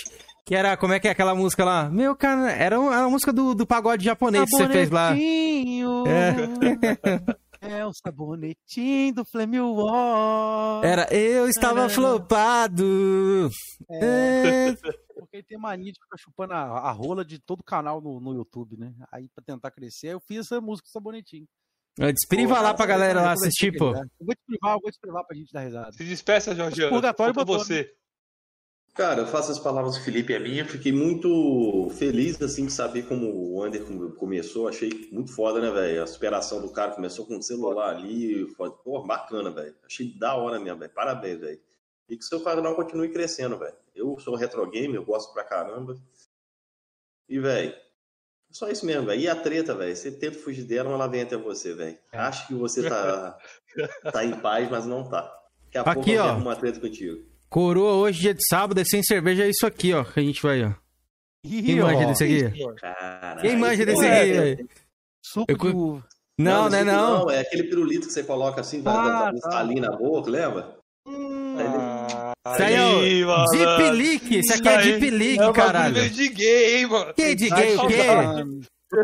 Que era, como é que é aquela música lá? Meu, cara, era uma, era uma música do, do pagode japonês que você fez lá. Sabonetinho. É. É o sabonetinho do Flame War. Era Eu Estava Flopado. É. Porque ele tem mania de ficar chupando a, a rola de todo canal no, no YouTube, né? Aí pra tentar crescer, eu fiz essa música do sabonetinho. Despriva lá pra galera lá assistir, pô. Eu vou te privar, eu vou te privar pra gente dar risada. Se despeça, Jorge. Purgatório Falta botou, você. Cara, eu faço as palavras do Felipe a minha. Fiquei muito feliz, assim, de saber como o come- começou. Achei muito foda, né, velho? A superação do cara começou com o celular ali. foda. Pô, bacana, velho. Achei da hora mesmo, velho. Parabéns, velho. E que o seu canal continue crescendo, velho. Eu sou retro game, eu gosto pra caramba. E, velho, só isso mesmo, velho. E a treta, velho? Você tenta fugir dela, mas ela vem até você, velho. Acho que você tá, tá em paz, mas não tá. Daqui a Aqui, pouco eu ó. uma treta contigo. Coroa hoje, dia de sábado, é sem cerveja, é isso aqui, ó. Que a gente vai, ó. Quem Ih, manja ó. desse aqui? Caralho. Quem manja desse é- aqui, velho? Suco Eu uva. Não, não é isso não. É aquele pirulito que você coloca assim, vai Ah, dar um tá. salinho na boca, lembra? Isso aí é Aí, o malandro. Deep Leak. Isso aqui é Aí Deep Leak, é caralho. de gay, hein, mano. Que de gay, o quê?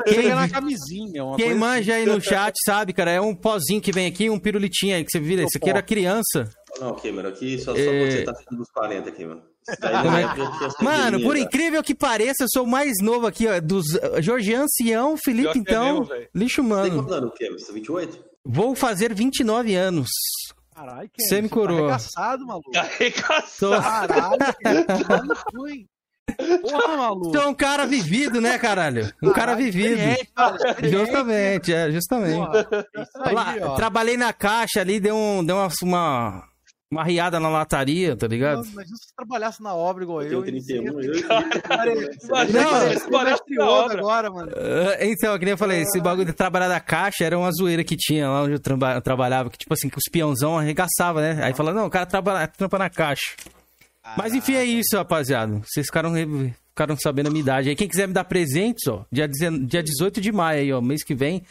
Quem Quem, na camisinha, uma quem coisa manja aí assim. no chat sabe, cara. É um pozinho que vem aqui, um pirulitinho aí que você vira. Isso aqui era criança. Não, Cameron, aqui só, só É. você tá ficando dos 40 aqui, mano. Isso daí Como não é- é porque tinha essa Mano, por tá? incrível que pareça, eu sou o mais novo aqui, ó. Dos Jorge Ancião, Felipe, Pior que é então. mesmo, lixo Tem humano. quantos anos, Cameron? Você tá 28? Vou fazer 29 anos. Caralho, que Semi-coroa. Tá arregaçado, maluco. Arregaçado. Caralho, que mano fui. Porra, maluco. É um cara vivido, né, caralho? Um cara vivido. experiente, cara. Justamente, é, justamente. Porra, é aí, Lá, trabalhei na caixa ali, deu, um, deu uma, uma, uma riada na lataria, tá ligado? Não, Imagina se você trabalhasse na obra igual Eu eu. tenho e você ia 31, eu na Yoda obra. agora, mano. Ah, então, que nem eu falei, esse bagulho de trabalhar na caixa era uma zoeira que tinha lá onde eu traba- trabalhava, que tipo assim, que os peãozão arregaçava, né? Aí fala, não, o cara trabalha, trampa na caixa. Mas enfim, é isso, rapaziada. Vocês ficaram, ficaram sabendo a minha idade aí. Quem quiser me dar presentes, ó, dia, dezen- dia 18 de maio aí, ó, mês que vem.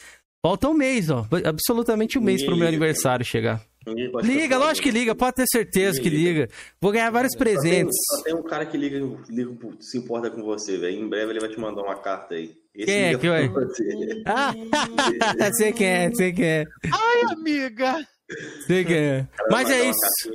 Falta um mês, ó. Absolutamente um mês pro meu aniversário chegar. Liga, lógico que liga, pode ter certeza que Ninguém liga. Vou ganhar vários Só tem, presentes. só tem um cara que liga, liga, se importa com você, velho. Em breve ele vai te mandar uma carta aí. Esse Quem é liga que vai? pra você. Ah, você quer, você quer, Ai, amiga. você quer. Cara, Mas é isso.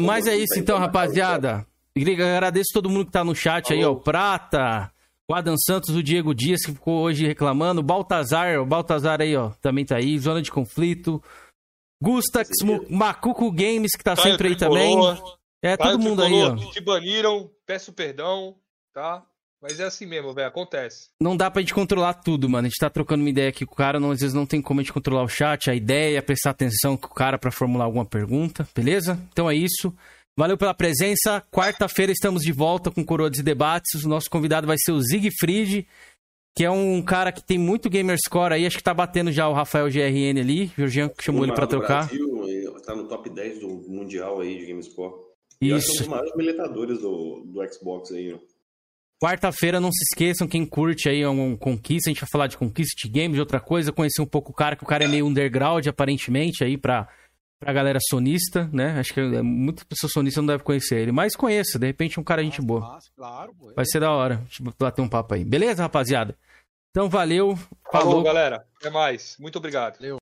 Mas é isso então, rapaziada. Agradeço todo mundo que tá no chat aí, ó. O Prata, o Adam Santos, o Diego Dias, que ficou hoje reclamando. O Baltazar, o Baltazar aí, ó, também tá aí. Zona de Conflito. Gustax, Macuco Games, que tá Caio sempre aí Tricolor. também. É, Caio todo mundo aí, ó. Tricolor, Te baniram, peço perdão, tá? Mas é assim mesmo, velho, acontece. Não dá pra gente controlar tudo, mano. A gente tá trocando uma ideia aqui com o cara, não, às vezes não tem como a gente controlar o chat, a ideia, prestar atenção com o cara pra formular alguma pergunta, beleza? Então é isso. Valeu pela presença. Quarta-feira estamos de volta com Coroas e Debates. O nosso convidado vai ser o Siegfried, que é um cara que tem muito gamerscore aí. Acho que tá batendo já o Rafael GRN ali. O Jorginho chamou ele pra No trocar. Brasil, tá no top 10 do Mundial aí de GameScore. E acho que é um Isso. dos maiores militadores do, do Xbox aí, ó. Quarta-feira, não se esqueçam, quem curte aí um conquista, a gente vai falar de conquista de games, de outra coisa, conhecer um pouco o cara, que o cara é meio underground, aparentemente, aí pra, pra galera sonista, né? Acho que é, muitas pessoas sonistas não devem conhecer ele, mas conheça, de repente um cara gente boa. Nossa, claro, pô. Vai ser da hora, a gente vai bater um papo aí. Beleza, rapaziada? Então valeu, Falou, falou. galera. Até mais. Muito obrigado. Valeu.